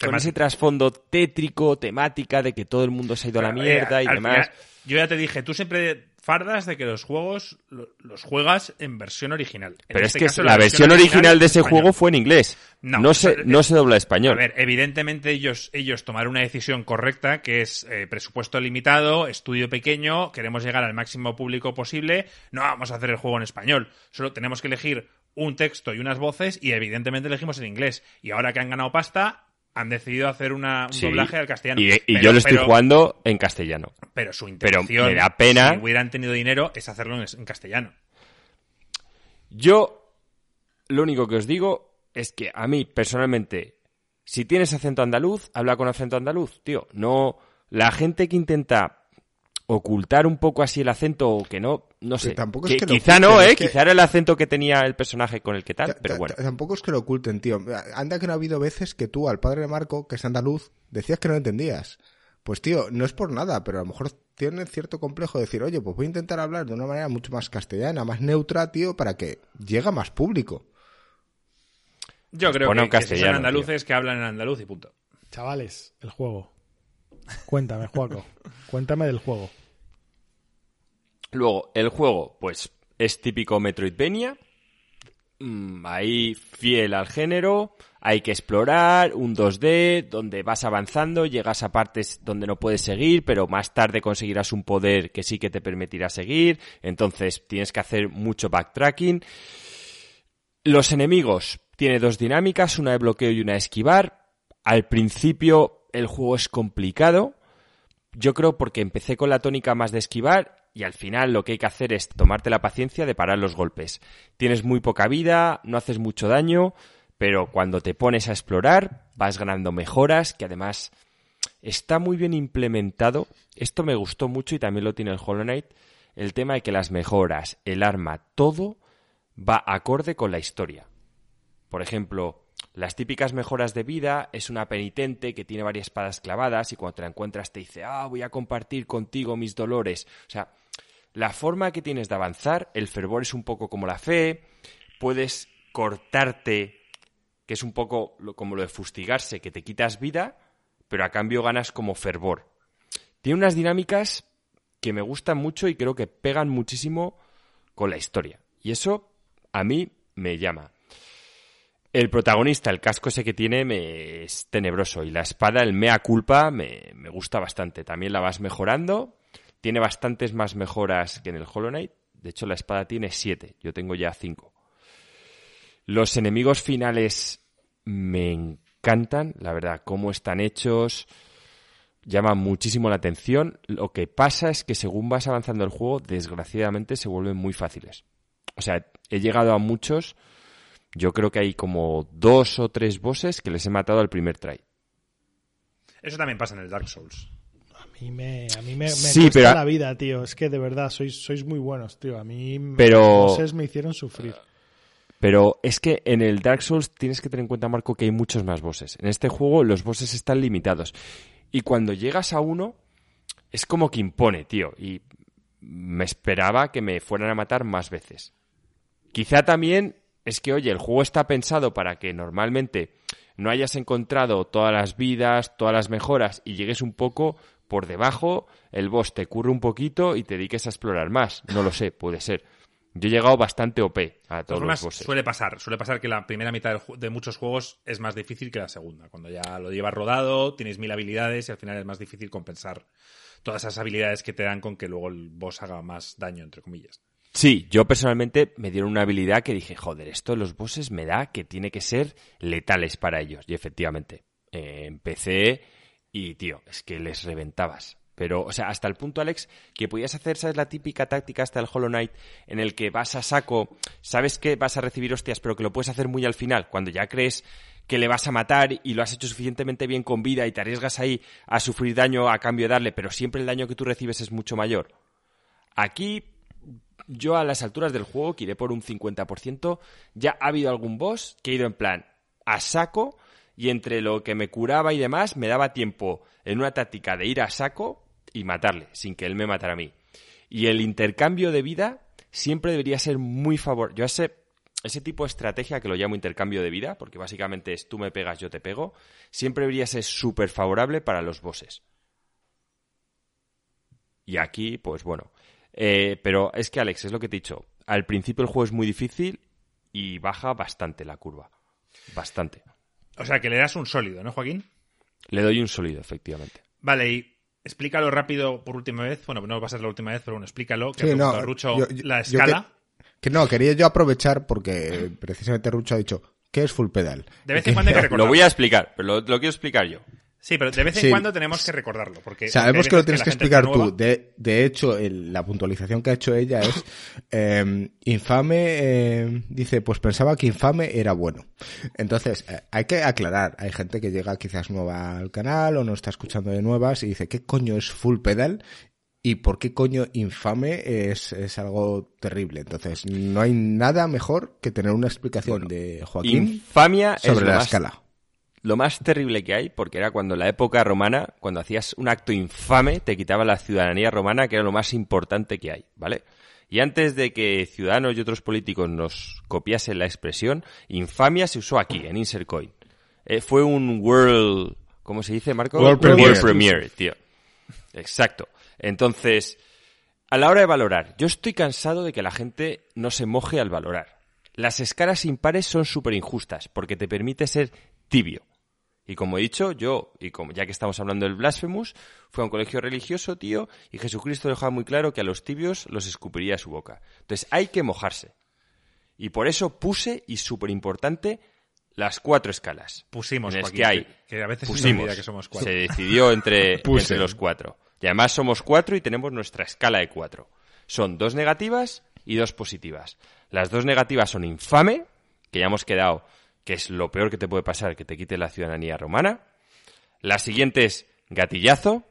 con ese trasfondo tétrico, temática de que todo el mundo se ha ido a la mierda eh, y demás. final, yo ya te dije, tú siempre fardas de que los juegos lo- los juegas en versión original. En Pero este es que caso, la, versión original de ese español. juego fue en inglés. No, No, se, no se dobla español. A ver, evidentemente ellos, ellos tomaron una decisión correcta, que es eh, presupuesto limitado, estudio pequeño, queremos llegar al máximo público posible, no vamos a hacer el juego en español, solo tenemos que elegir un texto y unas voces y evidentemente elegimos en inglés. Y ahora que han ganado pasta, han decidido hacer una, un Sí. doblaje al castellano. Y, y Pero- yo lo estoy pero- jugando en castellano. Pero su Pero intención, me da pena- si hubieran tenido dinero, es hacerlo en, en castellano. Yo, lo único que os digo es que a mí, personalmente, si tienes acento andaluz, habla con acento andaluz, tío. No, la gente que intenta ocultar un poco así el acento o que no, no sé. tampoco es Que que lo quizá no, eh, que- quizá era el acento que tenía el personaje con el que tal, Ta- pero bueno. ta- Tampoco es que lo oculten, tío. Anda que no ha habido veces que tú al padre de Marco, que es andaluz, decías que no entendías. Pues tío, no es por nada, pero a lo mejor tiene cierto complejo de decir, oye, pues voy a intentar hablar de una manera mucho más castellana, más neutra, tío, para que llegue a más público. Yo Pues creo que, que si son andaluces que hablan en andaluz y punto. Chavales, el juego. Cuéntame, Juaco. Cuéntame del juego. Luego, el juego, pues, es típico Metroidvania. Mm, ahí fiel al género. Hay que explorar, un 2D, donde vas avanzando, llegas a partes donde no puedes seguir, pero más tarde conseguirás un poder que sí que te permitirá seguir. Entonces, tienes que hacer mucho backtracking. Los enemigos tiene dos dinámicas, una de bloqueo y una de esquivar. Al principio el juego es complicado. Yo creo porque empecé con la tónica más de esquivar y al final lo que hay que hacer es tomarte la paciencia de parar los golpes. Tienes muy poca vida, no haces mucho daño, pero cuando te pones a explorar vas ganando mejoras que además está muy bien implementado. Esto me gustó mucho y también lo tiene el Hollow Knight. El tema de que las mejoras, el arma, todo va acorde con la historia. Por ejemplo, las típicas mejoras de vida es una penitente que tiene varias espadas clavadas y cuando te la encuentras te dice, ah, voy a compartir contigo mis dolores. O sea, la forma que tienes de avanzar, el fervor es un poco como la fe, puedes cortarte, que es un poco como lo de fustigarse, que te quitas vida, pero a cambio ganas como fervor. Tiene unas dinámicas que me gustan mucho y creo que pegan muchísimo con la historia. Y eso a mí me llama. El protagonista, el casco ese que tiene, me es tenebroso. Y la espada, el mea culpa, me, me gusta bastante. También la vas mejorando. Tiene bastantes más mejoras que en el Hollow Knight. De hecho, la espada tiene siete. Yo tengo ya cinco. Los enemigos finales me encantan, la verdad, cómo están hechos. Llama muchísimo la atención. Lo que pasa es que según vas avanzando el juego, desgraciadamente se vuelven muy fáciles. O sea, he llegado a muchos. Yo creo que hay como dos o tres bosses que les he matado al primer try. Eso también pasa en el Dark Souls. A mí me, a mí me, me Sí, cuesta pero- la vida, tío. Es que de verdad, sois, sois muy buenos, tío. A mí Pero- los bosses me hicieron sufrir. Pero es que en el Dark Souls tienes que tener en cuenta, Marco, que hay muchos más bosses. En este juego los bosses están limitados. Y cuando llegas a uno, es como que impone, tío. Y me esperaba que me fueran a matar más veces. Quizá también es que, oye, el juego está pensado para que normalmente no hayas encontrado todas las vidas, todas las mejoras y llegues un poco por debajo, el boss te curre un poquito y te dediques a explorar más. No lo sé, puede ser. Yo he llegado bastante OP a todos los bosses. suele pasar. Suele pasar que la primera mitad de muchos juegos es más difícil que la segunda. Cuando ya lo llevas rodado, tienes mil habilidades y al final es más difícil compensar todas esas habilidades que te dan con que luego el boss haga más daño, entre comillas. Sí, yo personalmente me dieron una habilidad que dije, joder, esto de los bosses me da que tiene que ser letales para ellos. Y efectivamente, eh, empecé y, tío, es que les reventabas. Pero, o sea, hasta el punto, Alex, que podías hacer, ¿sabes? La típica táctica hasta el Hollow Knight, en el que vas a saco, sabes que vas a recibir hostias, pero que lo puedes hacer muy al final, cuando ya crees que le vas a matar y lo has hecho suficientemente bien con vida y te arriesgas ahí a sufrir daño a cambio de darle, pero siempre el daño que tú recibes es mucho mayor. Aquí yo a las alturas del juego, que iré por un 50%, ya ha habido algún boss que he ido en plan a saco y entre lo que me curaba y demás me daba tiempo en una táctica de ir a saco y matarle, sin que él me matara a mí. Y el intercambio de vida siempre debería ser muy favor. Yo ese, ese tipo de estrategia que lo llamo intercambio de vida, porque básicamente es tú me pegas, yo te pego, siempre debería ser súper favorable para los bosses. Y aquí, pues bueno. Eh, pero es que, Alex, es lo que te he dicho. Al principio el juego es muy difícil y baja bastante la curva. Bastante. O sea, que le das un sólido, ¿no, Joaquín? Le doy un sólido, efectivamente. Vale, y explícalo rápido por última vez. Bueno, no va a ser la última vez, pero bueno, explícalo. Que Sí, ha no, Rucho yo- yo- la escala. Que no, quería yo aprovechar porque precisamente Rucho ha dicho, ¿qué es full pedal? De vez en cuando hay que Lo recordarlo. voy a explicar, pero lo, lo quiero explicar yo. Sí, pero de vez en Sí. cuando tenemos que recordarlo. Porque Sabemos que lo tienes que explicar tú. De, de hecho, el- la puntualización que ha hecho ella es eh, infame. eh, dice, pues pensaba que infame era bueno. Entonces, eh, hay que aclarar. Hay gente que llega quizás nueva al canal o no está escuchando de nuevas y dice, ¿qué coño es full pedal? ¿Y por qué coño infame es, es algo terrible? Entonces, no hay nada mejor que tener una explicación de Joaquín Infamia sobre la más, escala. Lo más terrible que hay, porque era cuando en la época romana, cuando hacías un acto infame, te quitaba la ciudadanía romana, que era lo más importante que hay, ¿vale? Y antes de que ciudadanos y otros políticos nos copiasen la expresión, infamia se usó aquí, en Insert Coin. Eh, fue un world, ¿cómo se dice, Marco? World World premiere, tío. Exacto. Entonces, a la hora de valorar, yo estoy cansado de que la gente no se moje al valorar. Las escalas impares son súper injustas porque te permite ser tibio. Y como he dicho, yo, y como ya que estamos hablando del Blasphemous, fue a un colegio religioso, tío, y Jesucristo dejaba muy claro que a los tibios los escupiría a su boca. Entonces hay que mojarse. Y por eso puse, y súper importante, las cuatro escalas. Pusimos, en las Joaquín, que hay. que- a veces se pusimos. olvida que somos cuatro. Se decidió entre, entre los cuatro. Y además somos cuatro y tenemos nuestra escala de cuatro. Son dos negativas y dos positivas. Las dos negativas son infame, que ya hemos quedado que es lo peor que te puede pasar, que te quite la ciudadanía romana. La siguiente es gatillazo,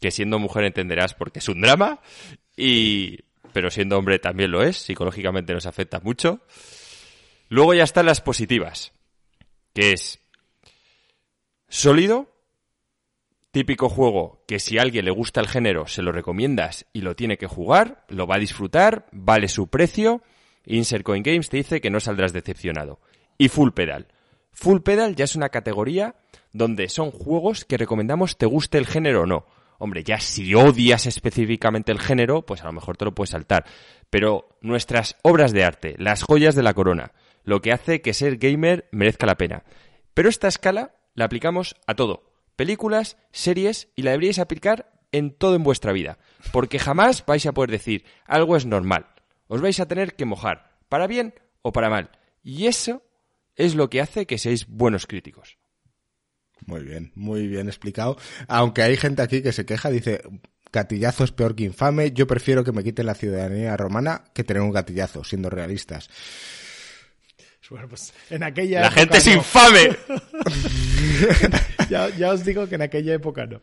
que siendo mujer entenderás porque es un drama, y pero siendo hombre también lo es, psicológicamente nos afecta mucho. Luego ya están las positivas, que es sólido, típico juego que si a alguien le gusta el género se lo recomiendas y lo tiene que jugar, lo va a disfrutar, vale su precio. Insert Coin Games te dice que no saldrás decepcionado. Y Full Pedal. Full Pedal ya es una categoría donde son juegos que recomendamos te guste el género o no. Hombre, ya si odias específicamente el género, pues a lo mejor te lo puedes saltar. Pero nuestras obras de arte, las joyas de la corona, lo que hace que ser gamer merezca la pena. Pero esta escala la aplicamos a todo. Películas, series y la deberíais aplicar en todo en vuestra vida. Porque jamás vais a poder decir algo es normal. Os vais a tener que mojar, para bien o para mal. Y eso es lo que hace que seáis buenos críticos. Muy bien, muy bien explicado. Aunque hay gente aquí que se queja, dice, gatillazo es peor que infame, yo prefiero que me quiten la ciudadanía romana que tener un gatillazo, siendo realistas. Bueno, pues en aquella La época gente es no. infame. ya, ya os digo que en aquella época no.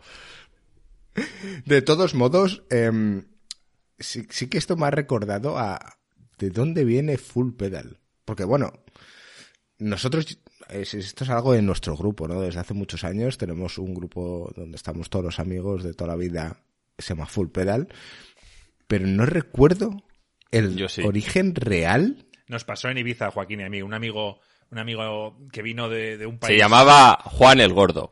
De todos modos, em, sí, sí que esto me ha recordado a de dónde viene Full Pedal. Porque bueno, nosotros, es- esto es algo de nuestro grupo, ¿no? Desde hace muchos años tenemos un grupo donde estamos todos los amigos de toda la vida, se llama Full Pedal, pero no recuerdo el Yo sí. origen real. Nos pasó en Ibiza, Joaquín y a mí. Un amigo, un amigo que vino de, de un país. Se llamaba Juan el Gordo.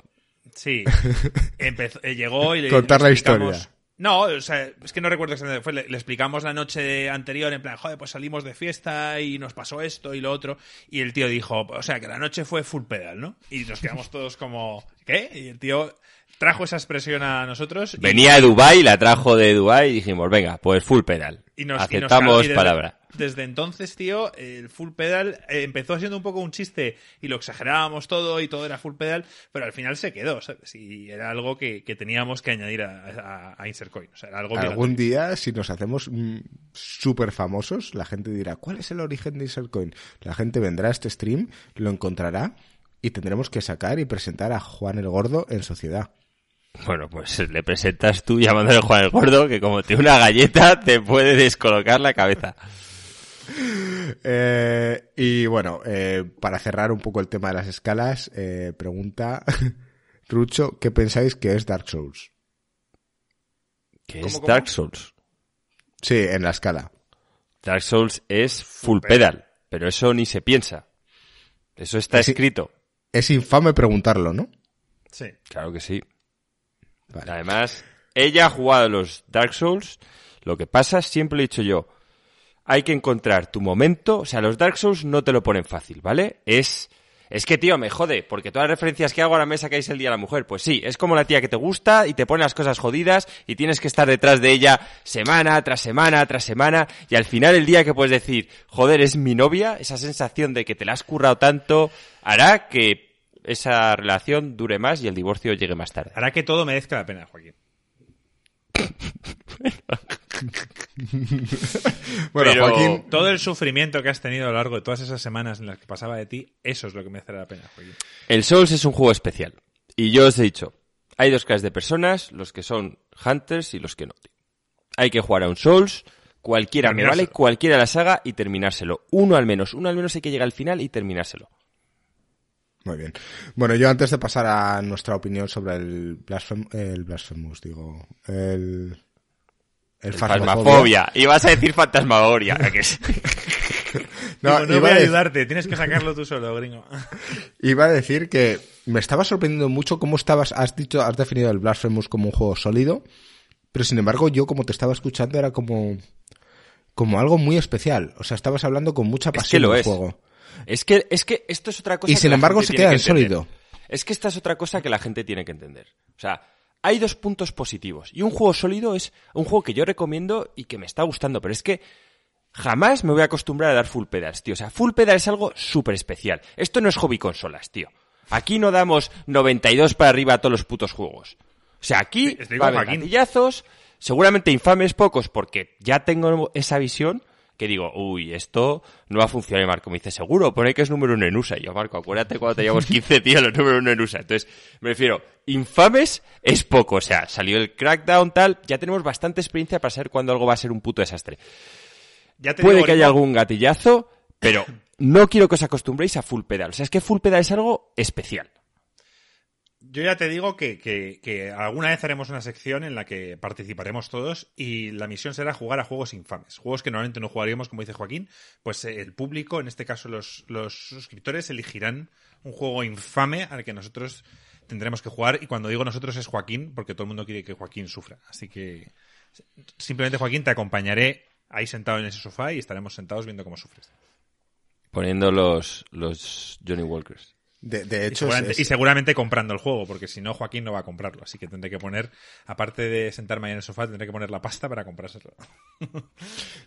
Sí. Empezó- eh, llegó y le Contar la historia. No, o sea, es que no recuerdo exactamente. Fue, le, le explicamos la noche anterior, en plan, joder, pues salimos de fiesta y nos pasó esto y lo otro. Y el tío dijo, o sea, que la noche fue full pedal, ¿no? Y nos quedamos todos como, ¿qué? Y el tío trajo esa expresión a nosotros. y- Venía de Dubai, la trajo de Dubai y dijimos, venga, pues full pedal. Y nos, y nos Aceptamos y desde- palabra. Desde entonces, tío, el full pedal eh, empezó siendo un poco un chiste y lo exagerábamos todo y todo era full pedal, pero al final se quedó, ¿sabes? Y era algo que, que teníamos que añadir a, a, a Insert Coin. O sea, era algo Algún día, si nos hacemos mm, súper famosos, la gente dirá, ¿cuál es el origen de Insercoin? La gente vendrá a este stream, lo encontrará y tendremos que sacar y presentar a Juan el Gordo en sociedad. Bueno, pues le presentas tú llamándole Juan el Gordo, que como te una galleta te puede descolocar la cabeza. Eh, y bueno, eh, para cerrar un poco el tema de las escalas, eh, pregunta Rucho, ¿qué pensáis que es Dark Souls? Que ¿Cómo, es cómo? Dark Souls. Sí, en la escala. Dark Souls es full pedal, pero eso ni se piensa. Eso está escrito. Es infame preguntarlo, ¿no? Sí. Claro que sí. Vale. Además, ella ha jugado los Dark Souls. Lo que pasa, siempre lo he dicho yo, hay que encontrar tu momento. O sea, los Dark Souls no te lo ponen fácil, ¿vale? Es, es que, tío, me jode, porque todas las referencias que hago a la mesa que es el Día de la Mujer, pues sí, es como la tía que te gusta y te pone las cosas jodidas y tienes que estar detrás de ella semana tras semana tras semana y al final el día que puedes decir, joder, es mi novia, esa sensación de que te la has currado tanto, hará que esa relación dure más y el divorcio llegue más tarde. Hará que todo merezca la pena, Joaquín. Bueno, Pero- Joaquín, Todo el sufrimiento que has tenido a lo largo de todas esas semanas en las que pasaba de ti, eso es lo que merecerá la pena, Joaquín. El Souls es un juego especial. Y yo os he dicho, hay dos clases de personas, los que son hunters y los que no. Hay que jugar a un Souls, cualquiera me vale, cualquiera la saga y terminárselo. Uno al menos, uno al menos hay que llegar al final y terminárselo. Muy bien. Bueno, yo antes de pasar a nuestra opinión sobre el, blasfem el Blasphemous, digo, el... El. Fantasmafobia. Y vas a decir fantasmagoria. No, Digo, no voy a ayudarte, tienes que sacarlo tú solo, gringo. iba a decir que me estaba sorprendiendo mucho cómo estabas, has dicho, has definido el Blasphemous como un juego sólido, pero sin embargo yo como te estaba escuchando era como, como algo muy especial. O sea, estabas hablando con mucha Es pasión que lo del es. juego. Es que, es que esto es otra cosa. Y que sin la embargo gente se queda que en sólido. Es que esta es otra cosa que la gente tiene que entender. O sea, hay dos puntos positivos. Y un juego sólido es un juego que yo recomiendo y que me está gustando. Pero es que jamás me voy a acostumbrar a dar full pedals, tío. O sea, full pedal es algo súper especial. Esto no es hobby consolas, tío. Aquí no damos 92 para arriba a todos los putos juegos. O sea, aquí va a haber seguramente infames pocos, porque ya tengo esa visión que digo, uy, esto no va a funcionar. Y Marco me dice, seguro, pone que es número uno en USA. Y yo, Marco, acuérdate cuando teníamos 15 tíos los número uno en USA. Entonces, me refiero, infames es poco. O sea, salió el crackdown, tal, ya tenemos bastante experiencia para saber cuándo algo va a ser un puto desastre. Ya te Puede digo, que haya algún gatillazo, pero no quiero que os acostumbréis a full pedal. O sea, es que full pedal es algo especial. Yo ya te digo que, que- alguna vez haremos una sección en la que participaremos todos y la misión será jugar a juegos infames. Juegos que normalmente no jugaríamos, como dice Joaquín, pues eh, el público, en este caso los, los suscriptores, elegirán un juego infame al que nosotros tendremos que jugar. Y cuando digo nosotros es Joaquín, porque todo el mundo quiere que Joaquín sufra. Así que simplemente Joaquín, te acompañaré ahí sentado en ese sofá y estaremos sentados viendo cómo sufres. Poniendo los, los Johnny Walkers. De, de Y hecho, seguramente, es- y seguramente comprando el juego, porque si no, Joaquín no va a comprarlo. Así que tendré que poner, aparte de sentarme ahí en el sofá, tendré que poner la pasta para comprárselo.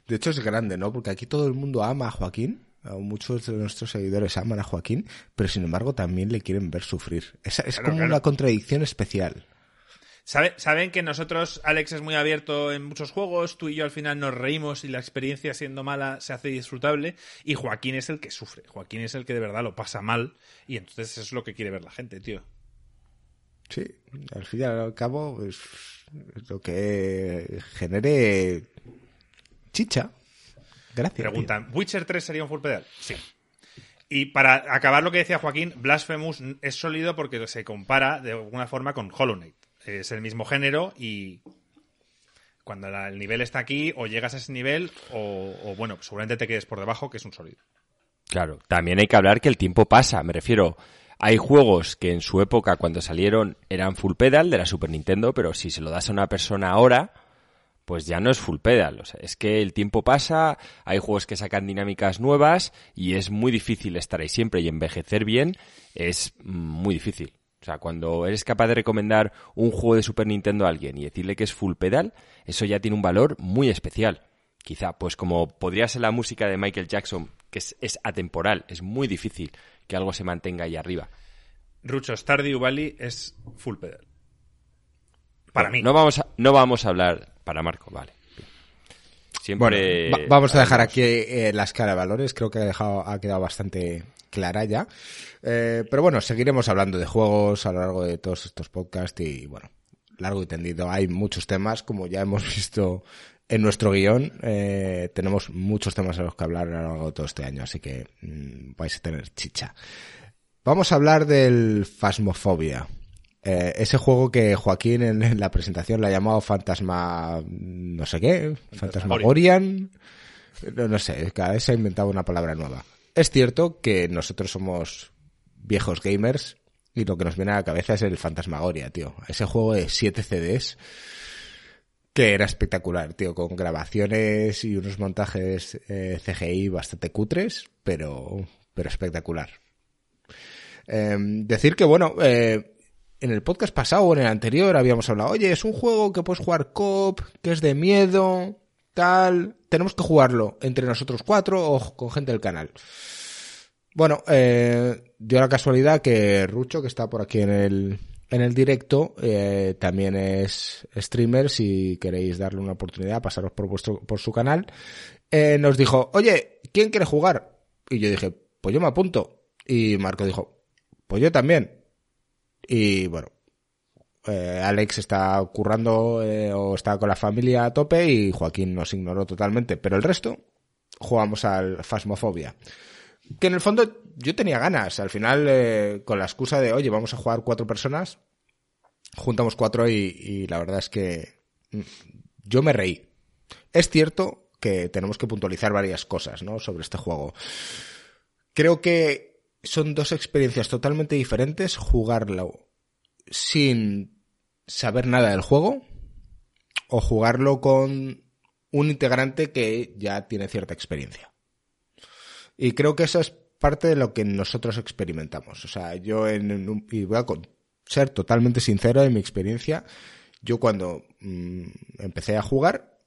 de hecho es grande, ¿no? Porque aquí todo el mundo ama a Joaquín. Muchos de nuestros seguidores aman a Joaquín, pero sin embargo también le quieren ver sufrir. Es, es Claro, como claro. una contradicción especial. ¿Sabe- Saben que nosotros, Alex es muy abierto en muchos juegos, tú y yo al final nos reímos y la experiencia siendo mala se hace disfrutable y Joaquín es el que sufre, Joaquín es el que de verdad lo pasa mal y entonces eso es lo que quiere ver la gente, tío. Sí, al fin y al cabo es, es lo que genere chicha. Gracias. Preguntan, ¿Witcher 3 sería un full pedal? Sí. Y para acabar lo que decía Joaquín, Blasphemous es sólido porque se compara de alguna forma con Hollow Knight. Es el mismo género y cuando el nivel está aquí, o llegas a ese nivel, o, o, bueno, seguramente te quedes por debajo, que es un sólido. Claro, también hay que hablar que el tiempo pasa, me refiero. Hay juegos que en su época, cuando salieron, eran full pedal de la Super Nintendo, pero si se lo das a una persona ahora, pues ya no es full pedal. O sea, es que el tiempo pasa, hay juegos que sacan dinámicas nuevas y es muy difícil estar ahí siempre y envejecer bien es muy difícil. O sea, cuando eres capaz de recomendar un juego de Super Nintendo a alguien y decirle que es full pedal, eso ya tiene un valor muy especial. Quizá, pues como podría ser la música de Michael Jackson, que es, atemporal, es muy difícil que algo se mantenga ahí arriba. Rucho, Stardew Valley es full pedal. Para mí. No vamos, a, no vamos a hablar para Marco, vale. Siempre. vamos a dejar aquí eh, la escala de valores. Creo que ha, dejado, ha quedado bastante clara ya. Eh, pero bueno, seguiremos hablando de juegos a lo largo de todos estos podcasts y bueno, largo y tendido. Hay muchos temas, como ya hemos visto en nuestro guion. Eh, tenemos muchos temas a los que hablar a lo largo de todo este año, así que mm, vais a tener chicha. Vamos a hablar del Phasmophobia. Eh, ese juego que Joaquín en, la presentación le ha llamado Fantasma no sé qué, Fantasmagorian, no, no sé, cada vez se ha inventado una palabra nueva. Es cierto que nosotros somos viejos gamers y lo que nos viene a la cabeza es el Fantasmagoria, tío. Ese juego de 7 CDs que era espectacular, tío, con grabaciones y unos montajes eh, CGI bastante cutres, pero, pero espectacular. Em, decir que, bueno, eh, en el podcast pasado o en el anterior habíamos hablado, oye, es un juego que puedes jugar cop, que es de miedo, tenemos que jugarlo entre nosotros cuatro o con gente del canal. Bueno, eh, dio la casualidad que Rucho, que está por aquí en el, en el directo, eh, también es streamer, si queréis darle una oportunidad, pasaros por vuestro, por su canal, eh, nos dijo, oye, ¿quién quiere jugar? Y yo dije, pues yo me apunto. Y Marco dijo, pues yo también. Y bueno, eh, Alex está currando eh, o está con la familia a tope y Joaquín nos ignoró totalmente. Pero el resto jugamos al Phasmophobia. Que en el fondo yo tenía ganas. Al final, eh, con la excusa de, oye, vamos a jugar cuatro personas, juntamos cuatro y, y la verdad es que mm, yo me reí. Es cierto que tenemos que puntualizar varias cosas, ¿no? Sobre este juego. Creo que son dos experiencias totalmente diferentes jugarlo sin saber nada del juego o jugarlo con un integrante que ya tiene cierta experiencia. Y creo que eso es parte de lo que nosotros experimentamos. O sea, yo en, y voy a ser totalmente sincero en mi experiencia, yo cuando mm, empecé a jugar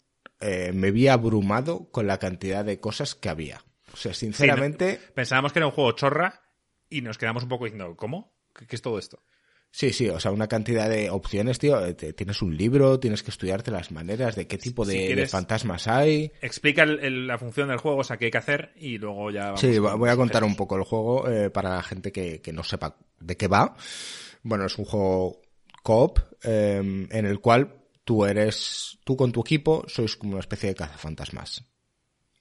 eh, me vi abrumado con la cantidad de cosas que había. O sea, sinceramente. pensábamos que era un juego chorra y nos quedamos un poco diciendo, ¿cómo? ¿Qué, es todo esto? Sí, sí, o sea, una cantidad de opciones, tío. Eh, tienes un libro, tienes que estudiarte las maneras de qué tipo de, fantasmas hay. Explica la función del juego, o sea, qué hay que hacer y luego ya. sí, voy a contar un poco el juego eh, para la gente que, no sepa de qué va. Bueno, es un juego coop em, en el cual tú eres, tú con tu equipo sois como una especie de cazafantasmas.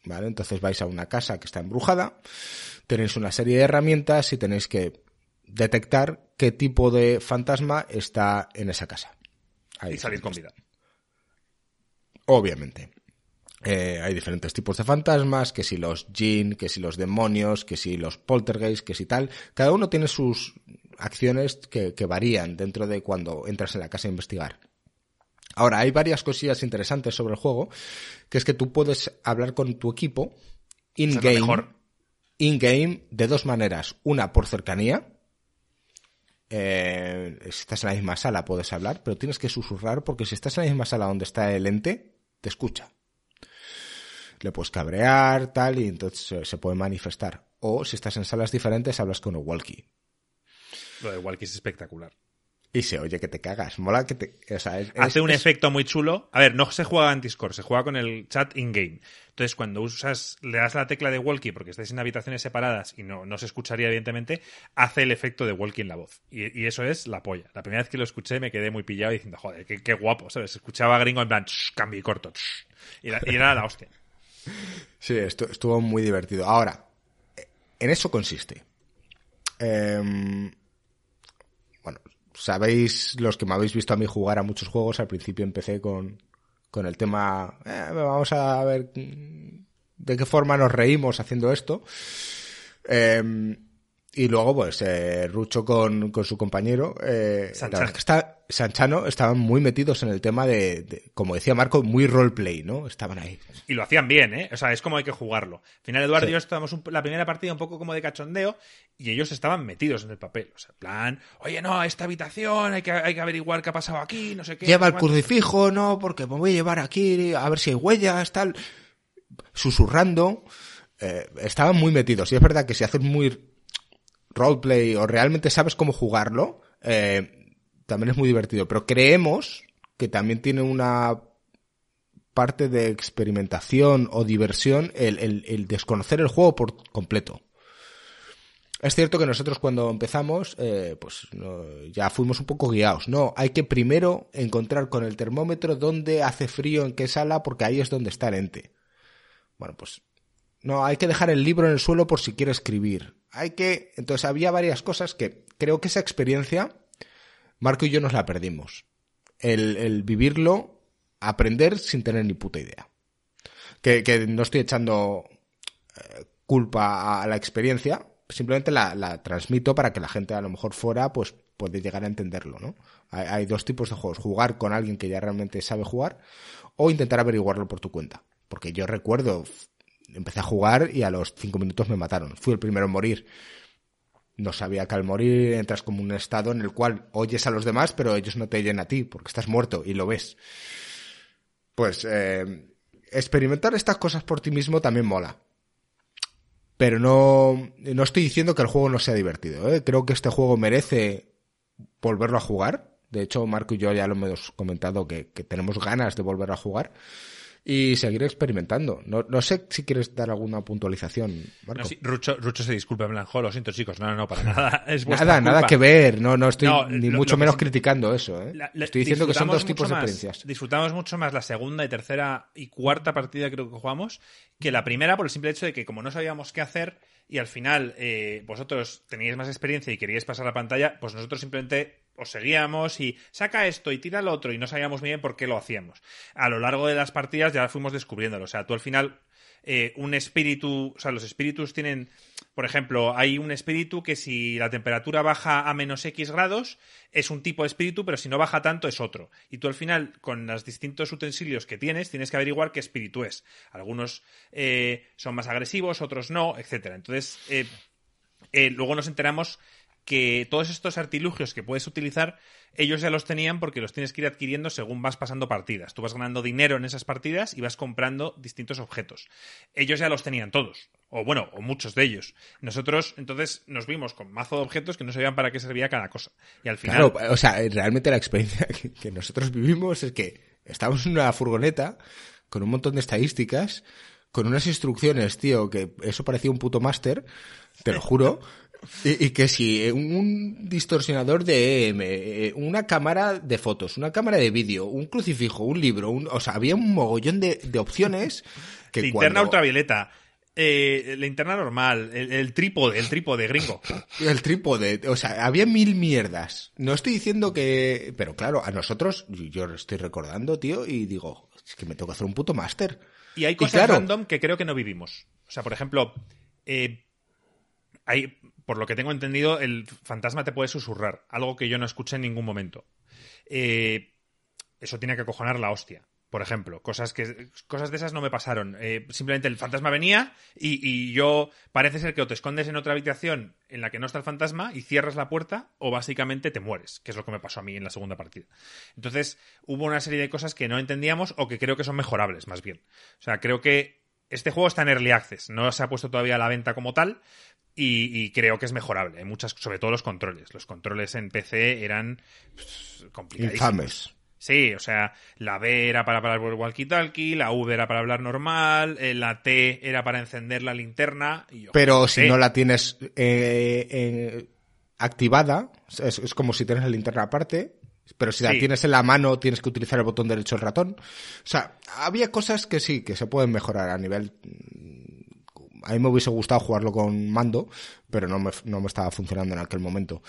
¿Vale? Entonces vais a una casa que está embrujada, tenéis una serie de herramientas y tenéis que detectar qué tipo de fantasma está en esa casa. y salir con vida. Obviamente. Eh, hay diferentes tipos de fantasmas, que si los jinn, que si los demonios, que si los poltergeist, que si tal. Cada uno tiene sus acciones que, que varían dentro de cuando entras en la casa a investigar. Ahora, hay varias cosillas interesantes sobre el juego, que es que tú puedes hablar con tu equipo in-game, in-game de dos maneras. Una por cercanía, eh, si estás en la misma sala puedes hablar, pero tienes que susurrar porque si estás en la misma sala donde está el ente, te escucha. Le puedes cabrear, tal, y entonces se puede manifestar. O si estás en salas diferentes, hablas con un walkie. Lo de walkie es espectacular. Y se oye que te cagas. Mola que te. Hace un efecto muy chulo. A ver, no se juega en Discord, se juega con el chat in-game. Entonces, cuando usas, le das la tecla de walkie porque estáis en habitaciones separadas y no, no se escucharía, evidentemente, hace el efecto de walkie en la voz. Y, eso es la polla. La primera vez que lo escuché me quedé muy pillado diciendo, joder, qué, guapo, ¿sabes? Escuchaba a gringo en plan, cambio y corto. y, era la hostia. Sí, esto, estuvo muy divertido. Ahora, en eso consiste. Eh, sabéis, los que me habéis visto a mí jugar a muchos juegos, al principio empecé con, con el tema, eh, vamos a ver de qué forma nos reímos haciendo esto. Em, Y luego, pues, eh, Rucho con, con su compañero, eh, la verdad es que está, Sanchano, estaban muy metidos en el tema de, de, como decía Marco, muy roleplay, ¿no? Estaban ahí. Y lo hacían bien, ¿eh? O sea, es como hay que jugarlo. Al final, Eduardo Sí. y yo estábamos un- la primera partida un poco como de cachondeo y ellos estaban metidos en el papel. O sea, en plan, oye, no, esta habitación, hay que, hay que averiguar qué ha pasado aquí, no sé qué. Lleva el cuánto. crucifijo, no, porque me voy a llevar aquí a ver si hay huellas, tal. Susurrando. Eh, estaban muy metidos. Y es verdad que si haces muy roleplay o realmente sabes cómo jugarlo, eh, también es muy divertido. Pero creemos que también tiene una parte de experimentación o diversión el, desconocer el juego por completo. Es cierto que nosotros cuando empezamos, eh, pues ya fuimos un poco guiados. No, hay que primero encontrar con el termómetro dónde hace frío, en qué sala, porque ahí es donde está el ente. Bueno, pues no, hay que dejar el libro en el suelo por si quiere escribir. Hay que, entonces había varias cosas que creo que esa experiencia, Marco y yo nos la perdimos. El, vivirlo, aprender sin tener ni puta idea. Que, que no estoy echando eh, culpa a la experiencia, simplemente la, transmito para que la gente a lo mejor fuera pues puede llegar a entenderlo, ¿no? Hay, hay dos tipos de juegos, jugar con alguien que ya realmente sabe jugar o intentar averiguarlo por tu cuenta. Porque yo recuerdo, empecé a jugar y a los cinco minutos me mataron. Fui el primero en morir. No sabía que al morir entras como un estado en el cual oyes a los demás, pero ellos no te oyen a ti, porque estás muerto y lo ves. Pues eh, experimentar estas cosas por ti mismo también mola. Pero no, no estoy diciendo que el juego no sea divertido. ¿eh? Creo que este juego merece volverlo a jugar. De hecho, Marco y yo ya lo hemos comentado que, que tenemos ganas de volver a jugar y seguir experimentando. No, no sé si quieres dar alguna puntualización, Marco. No, sí, Rucho, Rucho se disculpa en plan, "Jo, lo siento chicos, no, no, para nada. Es Nada, nada culpa". que ver. No, no estoy No, ni lo- mucho lo menos criticando eso. ¿eh? La- la- estoy diciendo que son dos tipos de experiencias. Disfrutamos mucho más la segunda y tercera y cuarta partida creo que jugamos que la primera por el simple hecho de que como no sabíamos qué hacer y al final eh, vosotros teníais más experiencia y queríais pasar la pantalla, pues nosotros simplemente os seguíamos y saca esto y tira lo otro y no sabíamos muy bien por qué lo hacíamos. A lo largo de las partidas ya fuimos descubriéndolo. O sea, tú al final eh, un espíritu, o sea, los espíritus tienen, por ejemplo, hay un espíritu que si la temperatura baja a menos X grados es un tipo de espíritu, pero si no baja tanto es otro. Y tú al final, con los distintos utensilios que tienes, tienes que averiguar qué espíritu es. Algunos eh, son más agresivos, otros no, etcétera. Entonces, eh, luego nos enteramos que todos estos artilugios que puedes utilizar, ellos ya los tenían porque los tienes que ir adquiriendo según vas pasando partidas. Tú vas ganando dinero en esas partidas y vas comprando distintos objetos. Ellos ya los tenían todos, o bueno, o muchos de ellos. Nosotros entonces nos vimos con mazo de objetos que no sabían para qué servía cada cosa. Y al final... Claro, o sea, realmente la experiencia que, nosotros vivimos es que estábamos en una furgoneta con un montón de estadísticas, con unas instrucciones, tío, que eso parecía un puto máster, te lo juro. Y, y que si un distorsionador de EM, una cámara de fotos, una cámara de vídeo, un crucifijo, un libro, un, o sea, había un mogollón de, de opciones que linterna cuando- ultravioleta. Eh, linterna normal, el, el trípode, el trípode gringo. El trípode, o sea, había mil mierdas. No estoy diciendo que... Pero claro, a nosotros, yo lo estoy recordando, tío, y digo, es que me tengo que hacer un puto máster. Y hay Y cosas claro- random que creo que no vivimos. O sea, por ejemplo, eh, hay, por lo que tengo entendido, el fantasma te puede susurrar, algo que yo no escuché en ningún momento. Eh, eso tiene que acojonar la hostia. Por ejemplo, cosas que cosas de esas no me pasaron. Eh, simplemente el fantasma venía y, y yo parece ser que o te escondes en otra habitación en la que no está el fantasma y cierras la puerta o básicamente te mueres, que es lo que me pasó a mí en la segunda partida. Entonces hubo una serie de cosas que no entendíamos o que creo que son mejorables, más bien. O sea, creo que este juego está en Early Access, no se ha puesto todavía a la venta como tal y, y creo que es mejorable. Hay muchas, sobre todo los controles. Los controles en PC eran pues, complicadísimos. Infames. Sí, o sea, la B era para hablar por walkie-talkie, la V era para hablar normal, eh, la T era para encender la linterna. Y yo, Pero si no la tienes eh, eh, activada, es, es como si tienes la linterna aparte, pero si la Sí. tienes en la mano tienes que utilizar el botón derecho del ratón. O sea, había cosas que sí, que se pueden mejorar a nivel... A mí me hubiese gustado jugarlo con mando, pero no me, no me estaba funcionando en aquel momento.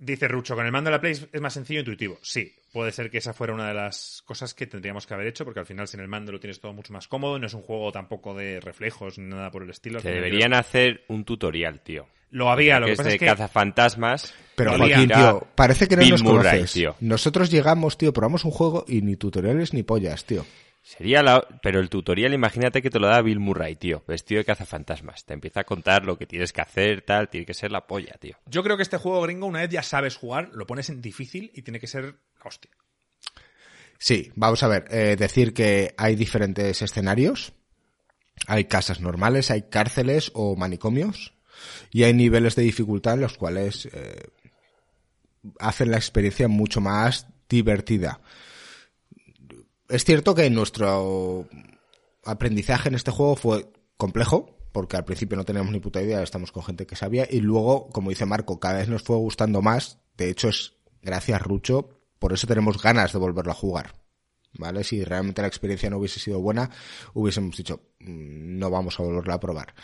Dice Rucho, con el mando de la Play es más sencillo e intuitivo. Sí, puede ser que esa fuera una de las cosas que tendríamos que haber hecho, porque al final sin el mando lo tienes todo mucho más cómodo, no es un juego tampoco de reflejos ni nada por el estilo. Que deberían hacer un tutorial, tío. Lo había, lo que, es pasa de es que... cazafantasmas. Pero. Joaquín, tío, parece que no Bill nos Murray, conoces. tío. Nosotros llegamos, tío, probamos un juego y ni tutoriales ni pollas, tío. Sería la... Pero el tutorial, imagínate que te lo da Bill Murray, tío, vestido de cazafantasmas. Te empieza a contar lo que tienes que hacer, tal, tiene que ser la polla, tío. Yo creo que este juego gringo, una vez ya sabes jugar, lo pones en difícil y tiene que ser la hostia. Sí, vamos a ver, eh, decir que hay diferentes escenarios. Hay casas normales, hay cárceles o manicomios. Y hay niveles de dificultad en los cuales eh, hacen la experiencia mucho más divertida. Es cierto que nuestro aprendizaje en este juego fue complejo, porque al principio no teníamos ni puta idea, estamos con gente que sabía, y luego, como dice Marco, cada vez nos fue gustando más. De hecho, es gracias Rucho, por eso tenemos ganas de volverlo a jugar. ¿Vale? Si realmente la experiencia no hubiese sido buena, hubiésemos dicho, "Mm, no vamos a volverla a probar.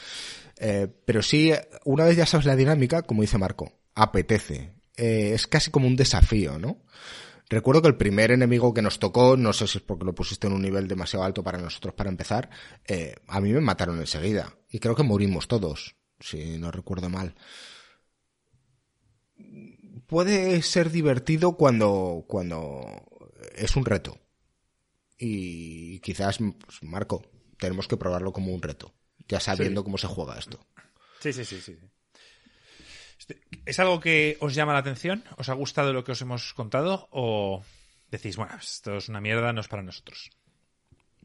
Eh, pero sí, una vez ya sabes la dinámica, como dice Marco, apetece. Eh, es casi como un desafío, ¿no? Recuerdo que el primer enemigo que nos tocó, no sé si es porque lo pusiste en un nivel demasiado alto para nosotros para empezar, eh, a mí me mataron enseguida. Y creo que morimos todos, si no recuerdo mal. Puede ser divertido cuando, cuando es un reto. Y quizás, pues, Marco, tenemos que probarlo como un reto, ya sabiendo cómo se juega esto. Sí, sí, sí, sí. ¿Es algo que os llama la atención? ¿Os ha gustado lo que os hemos contado? ¿O decís, bueno, esto es una mierda, no es para nosotros?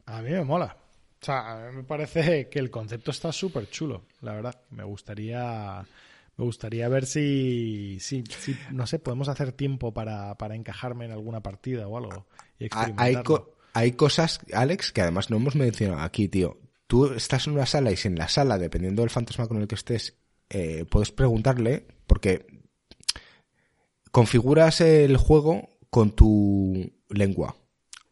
A mí me mola. O sea, a mí me parece que el concepto está súper chulo, la verdad. Me gustaría, me gustaría ver si, si, si, no sé, podemos hacer tiempo para, para encajarme en alguna partida o algo y Hay, co- hay cosas, Alex, que además no hemos mencionado aquí, tío. Tú estás en una sala y si en la sala, dependiendo del fantasma con el que estés, eh, puedes preguntarle, porque configuras el juego con tu lengua.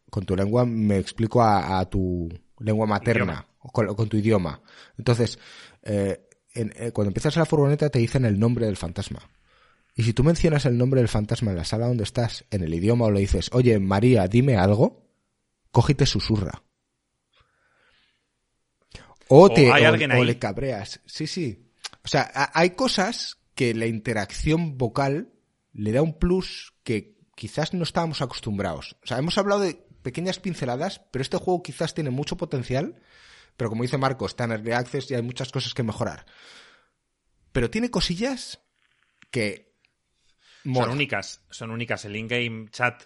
Con tu lengua me explico a, a tu lengua materna, o con, con tu idioma. Entonces, eh, en- eh, cuando empiezas la furgoneta te dicen el nombre del fantasma. Y si tú mencionas el nombre del fantasma en la sala donde estás, en el idioma, o le dices, oye, María, dime algo, coge y te susurra. O, O te, hay o- alguien o ahí. le cabreas. Sí, sí. O sea, ha- hay cosas que la interacción vocal le da un plus que quizás no estábamos acostumbrados. O sea, hemos hablado de pequeñas pinceladas, pero este juego quizás tiene mucho potencial, pero como dice Marco, está en Early Access y hay muchas cosas que mejorar. Pero tiene cosillas que... Son únicas, son únicas. El in-game chat,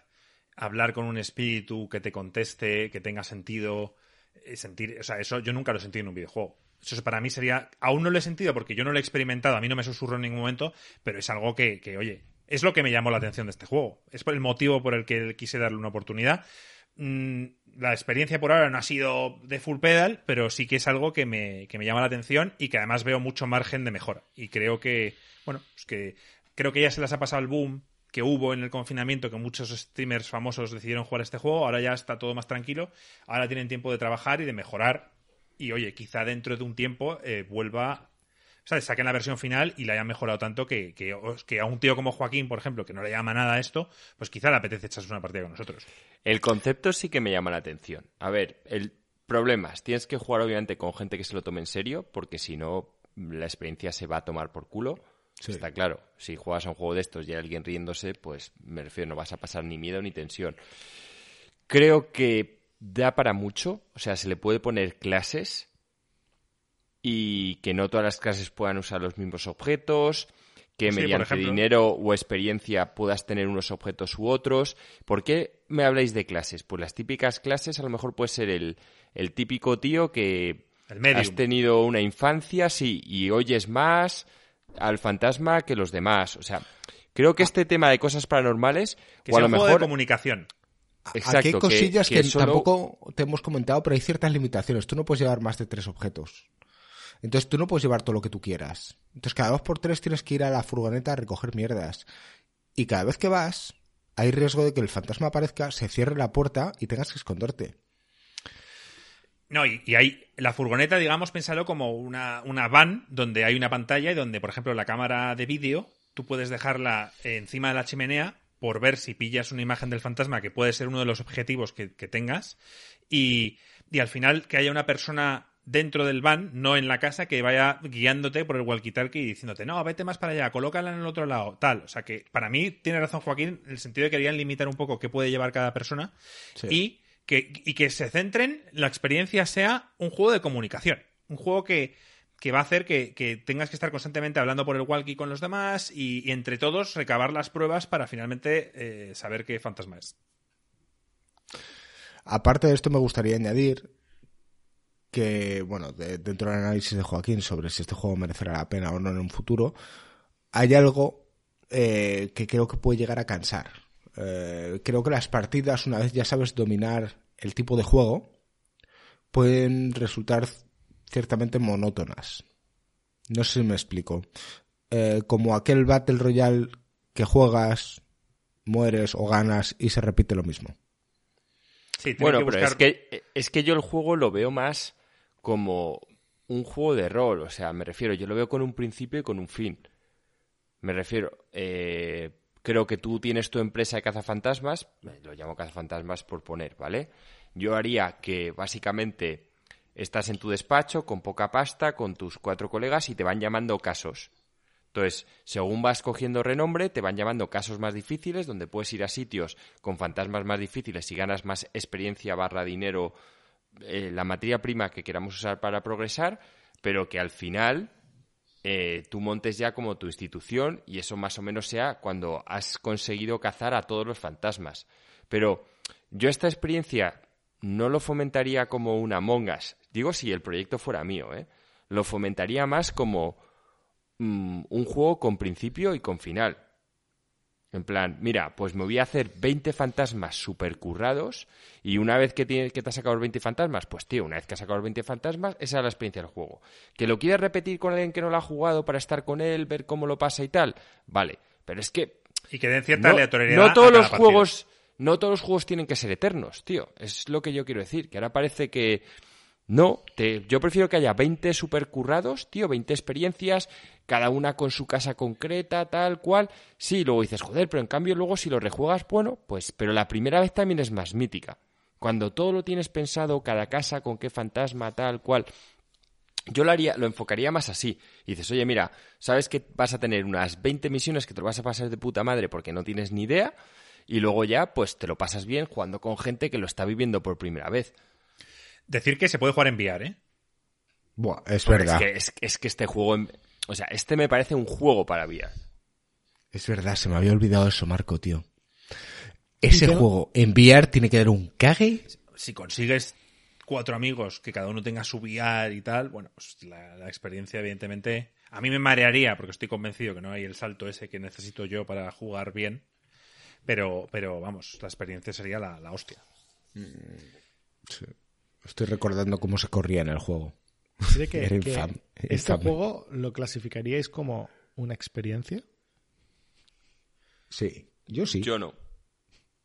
hablar con un espíritu que te conteste, que tenga sentido, eh, sentir, o sea, eso yo nunca lo sentido en un videojuego. Eso para mí sería, aún no lo he sentido porque yo no lo he experimentado, a mí no me susurró en ningún momento, pero es algo que, que, oye, es lo que me llamó la atención de este juego. Es el motivo por el que quise darle una oportunidad. Mm, la experiencia por ahora no ha sido de full pedal, pero sí que es algo que me, que me llama la atención y que además veo mucho margen de mejora. Y creo que, bueno, pues que creo que ya se les ha pasado el boom que hubo en el confinamiento, que muchos streamers famosos decidieron jugar este juego, ahora ya está todo más tranquilo, ahora tienen tiempo de trabajar y de mejorar. Y oye, quizá dentro de un tiempo eh, vuelva, ¿sabes? Saquen la versión final y la hayan mejorado tanto que, que, que a un tío como Joaquín, por ejemplo, que no le llama nada a esto, pues quizá le apetece echarse una partida con nosotros. El concepto sí que me llama la atención. A ver, el problema es, tienes que jugar obviamente con gente que se lo tome en serio, porque si no, la experiencia se va a tomar por culo. Sí. Está claro, si juegas a un juego de estos y hay alguien riéndose, pues me refiero, no vas a pasar ni miedo ni tensión. Creo que da para mucho, o sea, se le puede poner clases y que no todas las clases puedan usar los mismos objetos, que Sí, mediante dinero o experiencia puedas tener unos objetos u otros. ¿Por qué me habláis de clases? Pues las típicas clases a lo mejor puede ser el, el típico tío que El has tenido una infancia, sí, y oyes más al fantasma que los demás. O sea, creo que este tema de cosas paranormales, Que o a lo un juego mejor... de comunicación. Exacto, Aquí hay cosillas que, solo- tampoco te hemos comentado, pero hay ciertas limitaciones. Tú no puedes llevar más de tres objetos. Entonces tú no puedes llevar todo lo que tú quieras. Entonces cada dos por tres tienes que ir a la furgoneta a recoger mierdas. Y cada vez que vas, hay riesgo de que el fantasma aparezca, se cierre la puerta y tengas que esconderte. No, y, y hay la furgoneta, digamos, pensarlo como una, una van donde hay una pantalla y donde, por ejemplo, la cámara de vídeo tú puedes dejarla encima de la chimenea por ver si pillas una imagen del fantasma, que puede ser uno de los objetivos que, que tengas, y, y al final que haya una persona dentro del van, no en la casa, que vaya guiándote por el walkie-talkie y diciéndote, no, vete más para allá, colócala en el otro lado, tal. O sea que para mí tiene razón Joaquín en el sentido de que querían limitar un poco qué puede llevar cada persona Sí. y, que, y que se centren, la experiencia sea un juego de comunicación. Un juego que, que va a hacer que, tengas que estar constantemente hablando por el walkie con los demás y, entre todos recabar las pruebas para finalmente eh, saber qué fantasma es. Aparte de esto, me gustaría añadir que, bueno, de- dentro del análisis de Joaquín sobre si este juego merecerá la pena o no en un futuro, hay algo eh, que creo que puede llegar a cansar. Eh, creo que las partidas, una vez ya sabes dominar el tipo de juego, pueden resultar ciertamente monótonas. No sé si me explico. Eh, como aquel Battle Royale que juegas, mueres o ganas y se repite lo mismo. Sí, tiene Bueno, que pero buscar- es que, es que yo el juego lo veo más como un juego de rol. O sea, me refiero, yo lo veo con un principio y con un fin. Me refiero, eh, creo que tú tienes tu empresa de cazafantasmas, lo llamo cazafantasmas por poner, ¿vale? Yo haría que básicamente estás en tu despacho con poca pasta, con tus cuatro colegas y te van llamando casos. Entonces, según vas cogiendo renombre, te van llamando casos más difíciles, donde puedes ir a sitios con fantasmas más difíciles y ganas más experiencia barra dinero, eh, la materia prima que queramos usar para progresar, pero que al final eh, tú montes ya como tu institución y eso más o menos sea cuando has conseguido cazar a todos los fantasmas. Pero yo esta experiencia no lo fomentaría como una mongas. Digo si el proyecto fuera mío, ¿eh? Lo fomentaría más como mm, un juego con principio y con final. En plan, mira, pues me voy a hacer 20 fantasmas super currados y una vez que, tienes, que te has sacado los 20 fantasmas, pues tío, una vez que has sacado los 20 fantasmas, esa es la experiencia del juego. ¿Que lo quieres repetir con alguien que no lo ha jugado para estar con él, ver cómo lo pasa y tal? Vale, pero es que y que den cierta no, aleatoriedad. no a todos cada los partida. juegos no todos los juegos tienen que ser eternos, tío. Es lo que yo quiero decir. Que ahora parece que no. Te, yo prefiero que haya 20 super currados, tío, 20 experiencias, cada una con su casa concreta, tal cual. Sí, luego dices, joder, pero en cambio luego si lo rejuegas, bueno, pues, pero la primera vez también es más mítica. Cuando todo lo tienes pensado, cada casa con qué fantasma, tal cual. Yo lo haría, lo enfocaría más así. Y dices, oye, mira, sabes que vas a tener unas 20 misiones que te lo vas a pasar de puta madre porque no tienes ni idea. Y luego ya, pues te lo pasas bien jugando con gente que lo está viviendo por primera vez. Decir que se puede jugar en VR, ¿eh? Buah, es Pero verdad. Es que, es, es que este juego, en- o sea, este me parece un juego para VR. Es verdad, se me había olvidado eso, Marco, tío. Ese juego en VR tiene que dar un cague. Si consigues cuatro amigos que cada uno tenga su VR y tal, bueno, pues la, la experiencia, evidentemente, a mí me marearía porque estoy convencido que no hay el salto ese que necesito yo para jugar bien. Pero, pero vamos, la experiencia sería la, la hostia. Estoy recordando cómo se corría en el juego. ¿Cree que, Era que infame, este infame. juego lo clasificaríais como una experiencia? Sí, yo sí. Yo no.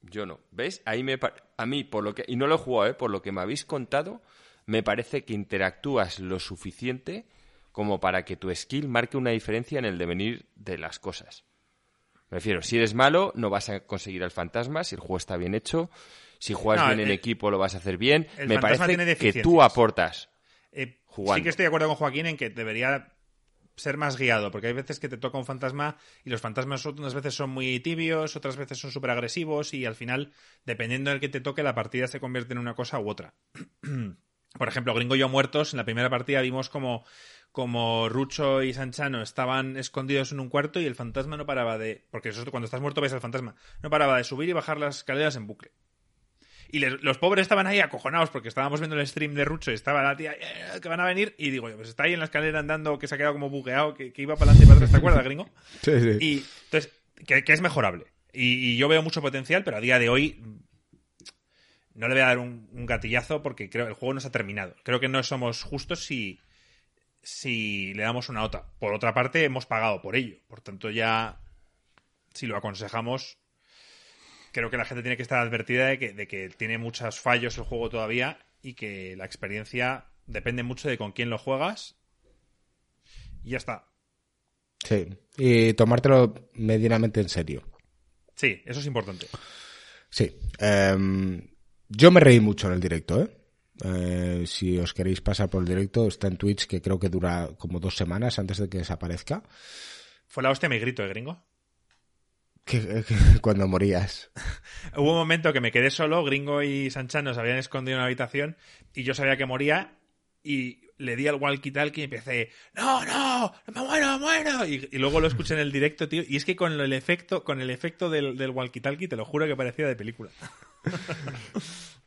Yo no. ¿Ves? Ahí me a mí por lo que y no lo he jugado, ¿eh? por lo que me habéis contado, me parece que interactúas lo suficiente como para que tu skill marque una diferencia en el devenir de las cosas. Me refiero, si eres malo, no vas a conseguir al fantasma, si el juego está bien hecho, si juegas No, bien en el- equipo lo vas a hacer bien. el Me parece que tú aportas. Eh, Jugando. sí que estoy de acuerdo con Joaquín en que debería ser más guiado, porque hay veces que te toca un fantasma y los fantasmas unas veces son muy tibios, otras veces son súper agresivos y al final, dependiendo del que te toque, la partida se convierte en una cosa u otra. Por ejemplo, Gringo y yo muertos, en la primera partida vimos como, como Rucho y Sanchano estaban escondidos en un cuarto y el fantasma no paraba de... Porque eso, cuando estás muerto ves al fantasma. No paraba de subir y bajar las escaleras en bucle. Y les- los pobres estaban ahí acojonados porque estábamos viendo el stream de Rucho y estaba la tía "Eh, que van a venir y digo yo, pues está ahí en la escalera andando que se ha quedado como bugueado, que, que iba para adelante y para atrás, ¿te acuerdas, gringo? Sí, sí. Y entonces, que, que es mejorable. Y, y yo veo mucho potencial, pero a día de hoy no le voy a dar un, un gatillazo porque creo que el juego no se ha terminado. Creo que no somos justos si, si le damos una nota. Por otra parte, hemos pagado por ello. Por tanto, ya si lo aconsejamos, creo que la gente tiene que estar advertida de que, de que tiene muchos fallos el juego todavía y que la experiencia depende mucho de con quién lo juegas. Y ya está. Sí. Y tomártelo medianamente en serio. Sí, eso es importante. Sí. Em, yo me reí mucho en el directo, ¿eh? Eh, si os queréis pasar por el directo, está en Twitch, que creo que dura como dos semanas antes de que desaparezca. Fue la hostia mi grito, ¿eh, gringo? Que, que- cuando morías. Hubo un momento que me quedé solo, Gringo y Sanchan nos habían escondido en una habitación y yo sabía que moría y le di al walkie-talkie y empecé, no, no, me muero, me muero. Y, y luego lo escuché en el directo, tío, y es que con el efecto, con el efecto del, del walkie-talkie, te lo juro que parecía de película.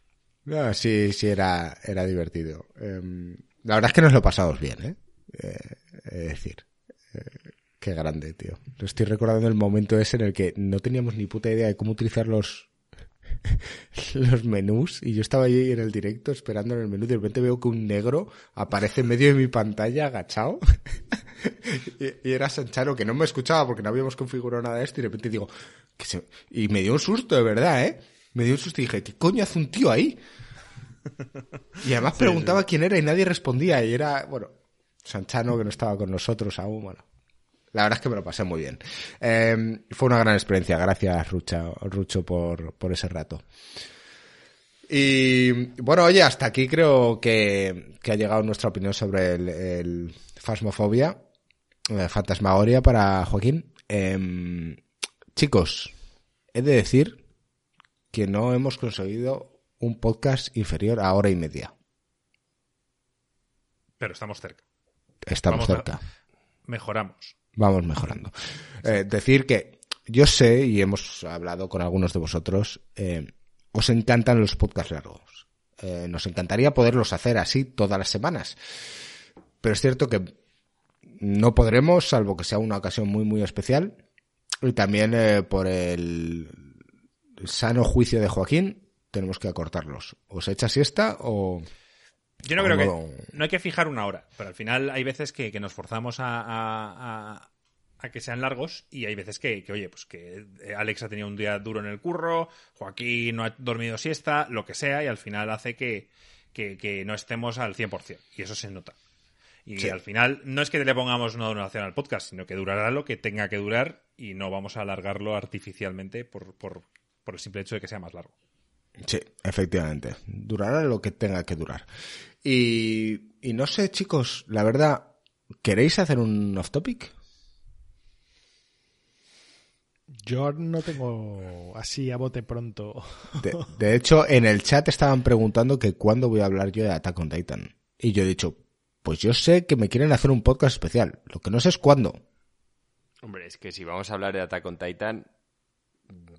No, sí, sí, era, era divertido. Em, la verdad es que nos lo pasamos bien, ¿eh? Eh, es decir, eh, qué grande, tío. Lo estoy recordando el momento ese en el que no teníamos ni puta idea de cómo utilizar los, los menús y yo estaba ahí en el directo esperando en el menú y de repente veo que un negro aparece en medio de mi pantalla agachado y, era Sancharo que no me escuchaba porque no habíamos configurado nada de esto y de repente digo que se- y me dio un susto de verdad eh me dio un susto y dije ¿qué coño hace un tío ahí? y además preguntaba quién era y nadie respondía y era bueno Sanchano que no estaba con nosotros aún bueno la verdad es que me lo pasé muy bien. Eh, fue una gran experiencia. Gracias, Rucha, Rucho, por, por ese rato. Y bueno, oye, hasta aquí creo que, que ha llegado nuestra opinión sobre el, el Fasmofobia, eh, Fantasmagoria para Joaquín. Em, chicos, he de decir que no hemos conseguido un podcast inferior a hora y media. Pero estamos cerca. Estamos Vamos cerca. Mejoramos. vamos mejorando. Eh, decir que yo sé, y hemos hablado con algunos de vosotros, eh, os encantan los podcasts largos. Eh, nos encantaría poderlos hacer así todas las semanas. Pero es cierto que no podremos, salvo que sea una ocasión muy, muy especial. Y también por el sano juicio de Joaquín, tenemos que acortarlos. O se echa siesta o... Yo no creo que. No. Hay que fijar una hora, pero al final hay veces que, que nos forzamos a, a- a- a que sean largos y hay veces que, que, oye, pues que eh, Alex ha tenido un día duro en el curro, Joaquín no ha dormido siesta, lo que sea, y al final hace que, que, que no estemos al 100%. Y eso se nota. Y Sí. al final no es que le pongamos una donación al podcast, sino que durará lo que tenga que durar y no vamos a alargarlo artificialmente por, por, por el simple hecho de que sea más largo. Sí, efectivamente. Durará lo que tenga que durar. Y, y no sé, chicos, la verdad, ¿queréis hacer un off topic? Yo no tengo así a bote pronto. De, de hecho, en el chat estaban preguntando que cuándo voy a hablar yo de Attack on Titan. Y yo he dicho, pues yo sé que me quieren hacer un podcast especial. Lo que no sé es cuándo. Hombre, es que si vamos a hablar de Attack on Titan,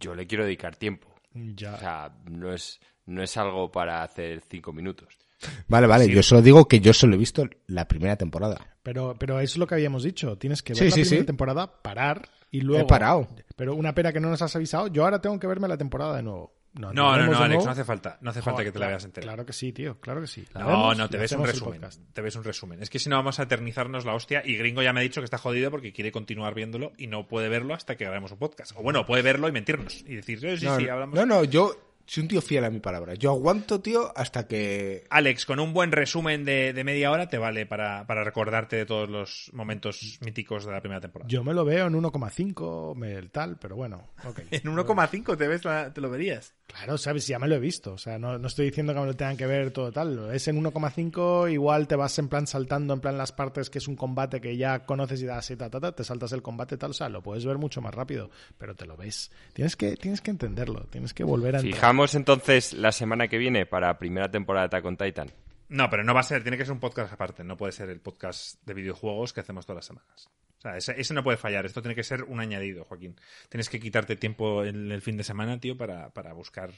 yo le quiero dedicar tiempo. Ya. O sea, no es, no es algo para hacer cinco minutos. Vale, vale, Sí. yo solo digo que yo solo he visto la primera temporada. Pero, pero eso es lo que habíamos dicho. Tienes que ver Sí, la sí, primera sí. temporada, parar y luego. He parado. Pero una pena que no nos has avisado. Yo ahora tengo que verme la temporada de nuevo. No, no, no, Alex, no hace falta. No hace falta que te la veas entera. Claro que sí, tío. Claro que sí. La No, vemos no, te ves un resumen. Te ves un resumen. Es que si no vamos a eternizarnos la hostia y Gringo ya me ha dicho que está jodido porque quiere continuar viéndolo y no puede verlo hasta que grabemos un podcast. O bueno, puede verlo y mentirnos y decir, sí, sí, no, sí, hablamos. no, no, yo soy un tío fiel a mi palabra. Yo aguanto, tío, hasta que... Alex, con un buen resumen de, de media hora te vale para, para recordarte de todos los momentos míticos de la primera temporada. Yo me lo veo en 1,5, me- el tal, pero bueno. ok. En 1,5 te ves la- te lo verías. Claro, sabes, ya me lo he visto. O sea, no, no estoy diciendo que me lo tengan que ver todo tal. Es en 1,5, igual te vas en plan saltando, en plan las partes que es un combate que ya conoces y das y ta, ta, ta, te saltas el combate tal. O sea, lo puedes ver mucho más rápido, pero te lo ves. Tienes que, tienes que entenderlo, tienes que volver a entrar. Fijamos entonces la semana que viene para primera temporada de Attack on Titan. No, pero no va a ser, tiene que ser un podcast aparte, no puede ser el podcast de videojuegos que hacemos todas las semanas. O sea, ese, ese no puede fallar, esto tiene que ser un añadido, Joaquín. Tienes que quitarte tiempo en el fin de semana, tío, para, para buscar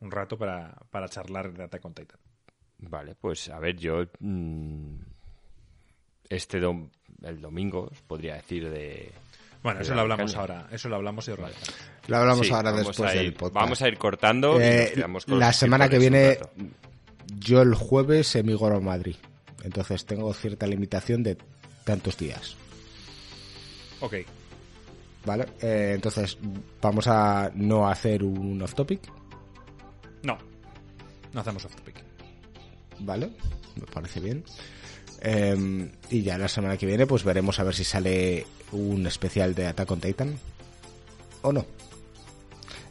un rato para, para charlar de Attack on Titan. Vale, pues a ver, yo mm, este dom- el domingo os podría decir de Bueno, eso lo la hablamos caña. ahora, eso lo hablamos y os lo hablamos Sí, ahora después a del ir- podcast. Vamos a ir cortando. y Eh, nos quedamos con la semana que viene, yo el jueves emigro a Madrid. Entonces tengo cierta limitación de tantos días. Ok, ¿Vale? Eh, entonces vamos a no hacer un off topic. no, no hacemos off topic. ¿Vale? Me parece bien. Em, y ya la semana que viene, pues veremos a ver si sale un especial de Attack on Titan o no.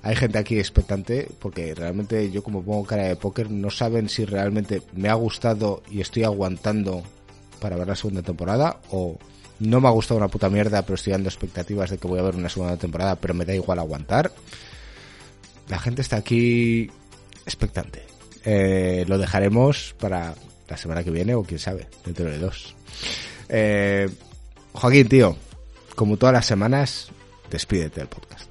Hay gente aquí expectante porque realmente yo como pongo cara de póker no saben si realmente me ha gustado y estoy aguantando para ver la segunda temporada o no me ha gustado una puta mierda pero estoy dando expectativas de que voy a ver una segunda temporada pero me da igual aguantar. La gente está aquí expectante. Eh, lo dejaremos para la semana que viene o quién sabe, dentro de dos. Eh, Joaquín, tío, como todas las semanas, despídete del podcast.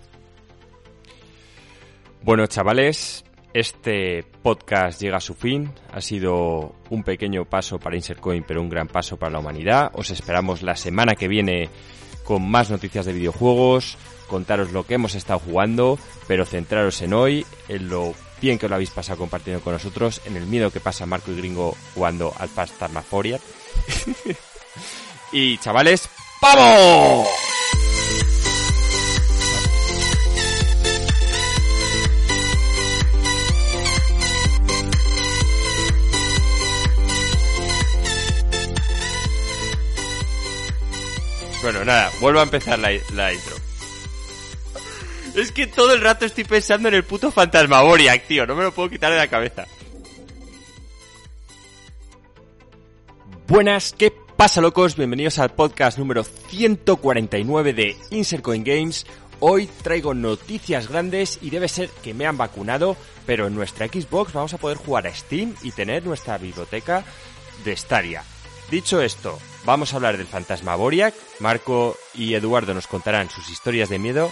Bueno, chavales, este podcast llega a su fin. Ha sido un pequeño paso para Insercoin, pero un gran paso para la humanidad. Os esperamos la semana que viene con más noticias de videojuegos, contaros lo que hemos estado jugando, pero centraros en hoy, en lo bien que os lo habéis pasado compartiendo con nosotros, en el miedo que pasa Marco y Gringo jugando al Pastarmaforia. y chavales, ¡vamos! Bueno, nada, vuelvo a empezar la, la intro. Es que todo el rato estoy pensando en el puto Fantasmagoriac, tío. No me lo puedo quitar de la cabeza. Buenas, ¿qué pasa, locos? Bienvenidos al podcast número 149 de Insert Coin Games. Hoy traigo noticias grandes y debe ser que me han vacunado, pero en nuestra Xbox vamos a poder jugar a Steam y tener nuestra biblioteca de Stadia. Dicho esto, vamos a hablar del fantasma. Marco y Eduardo nos contarán sus historias de miedo.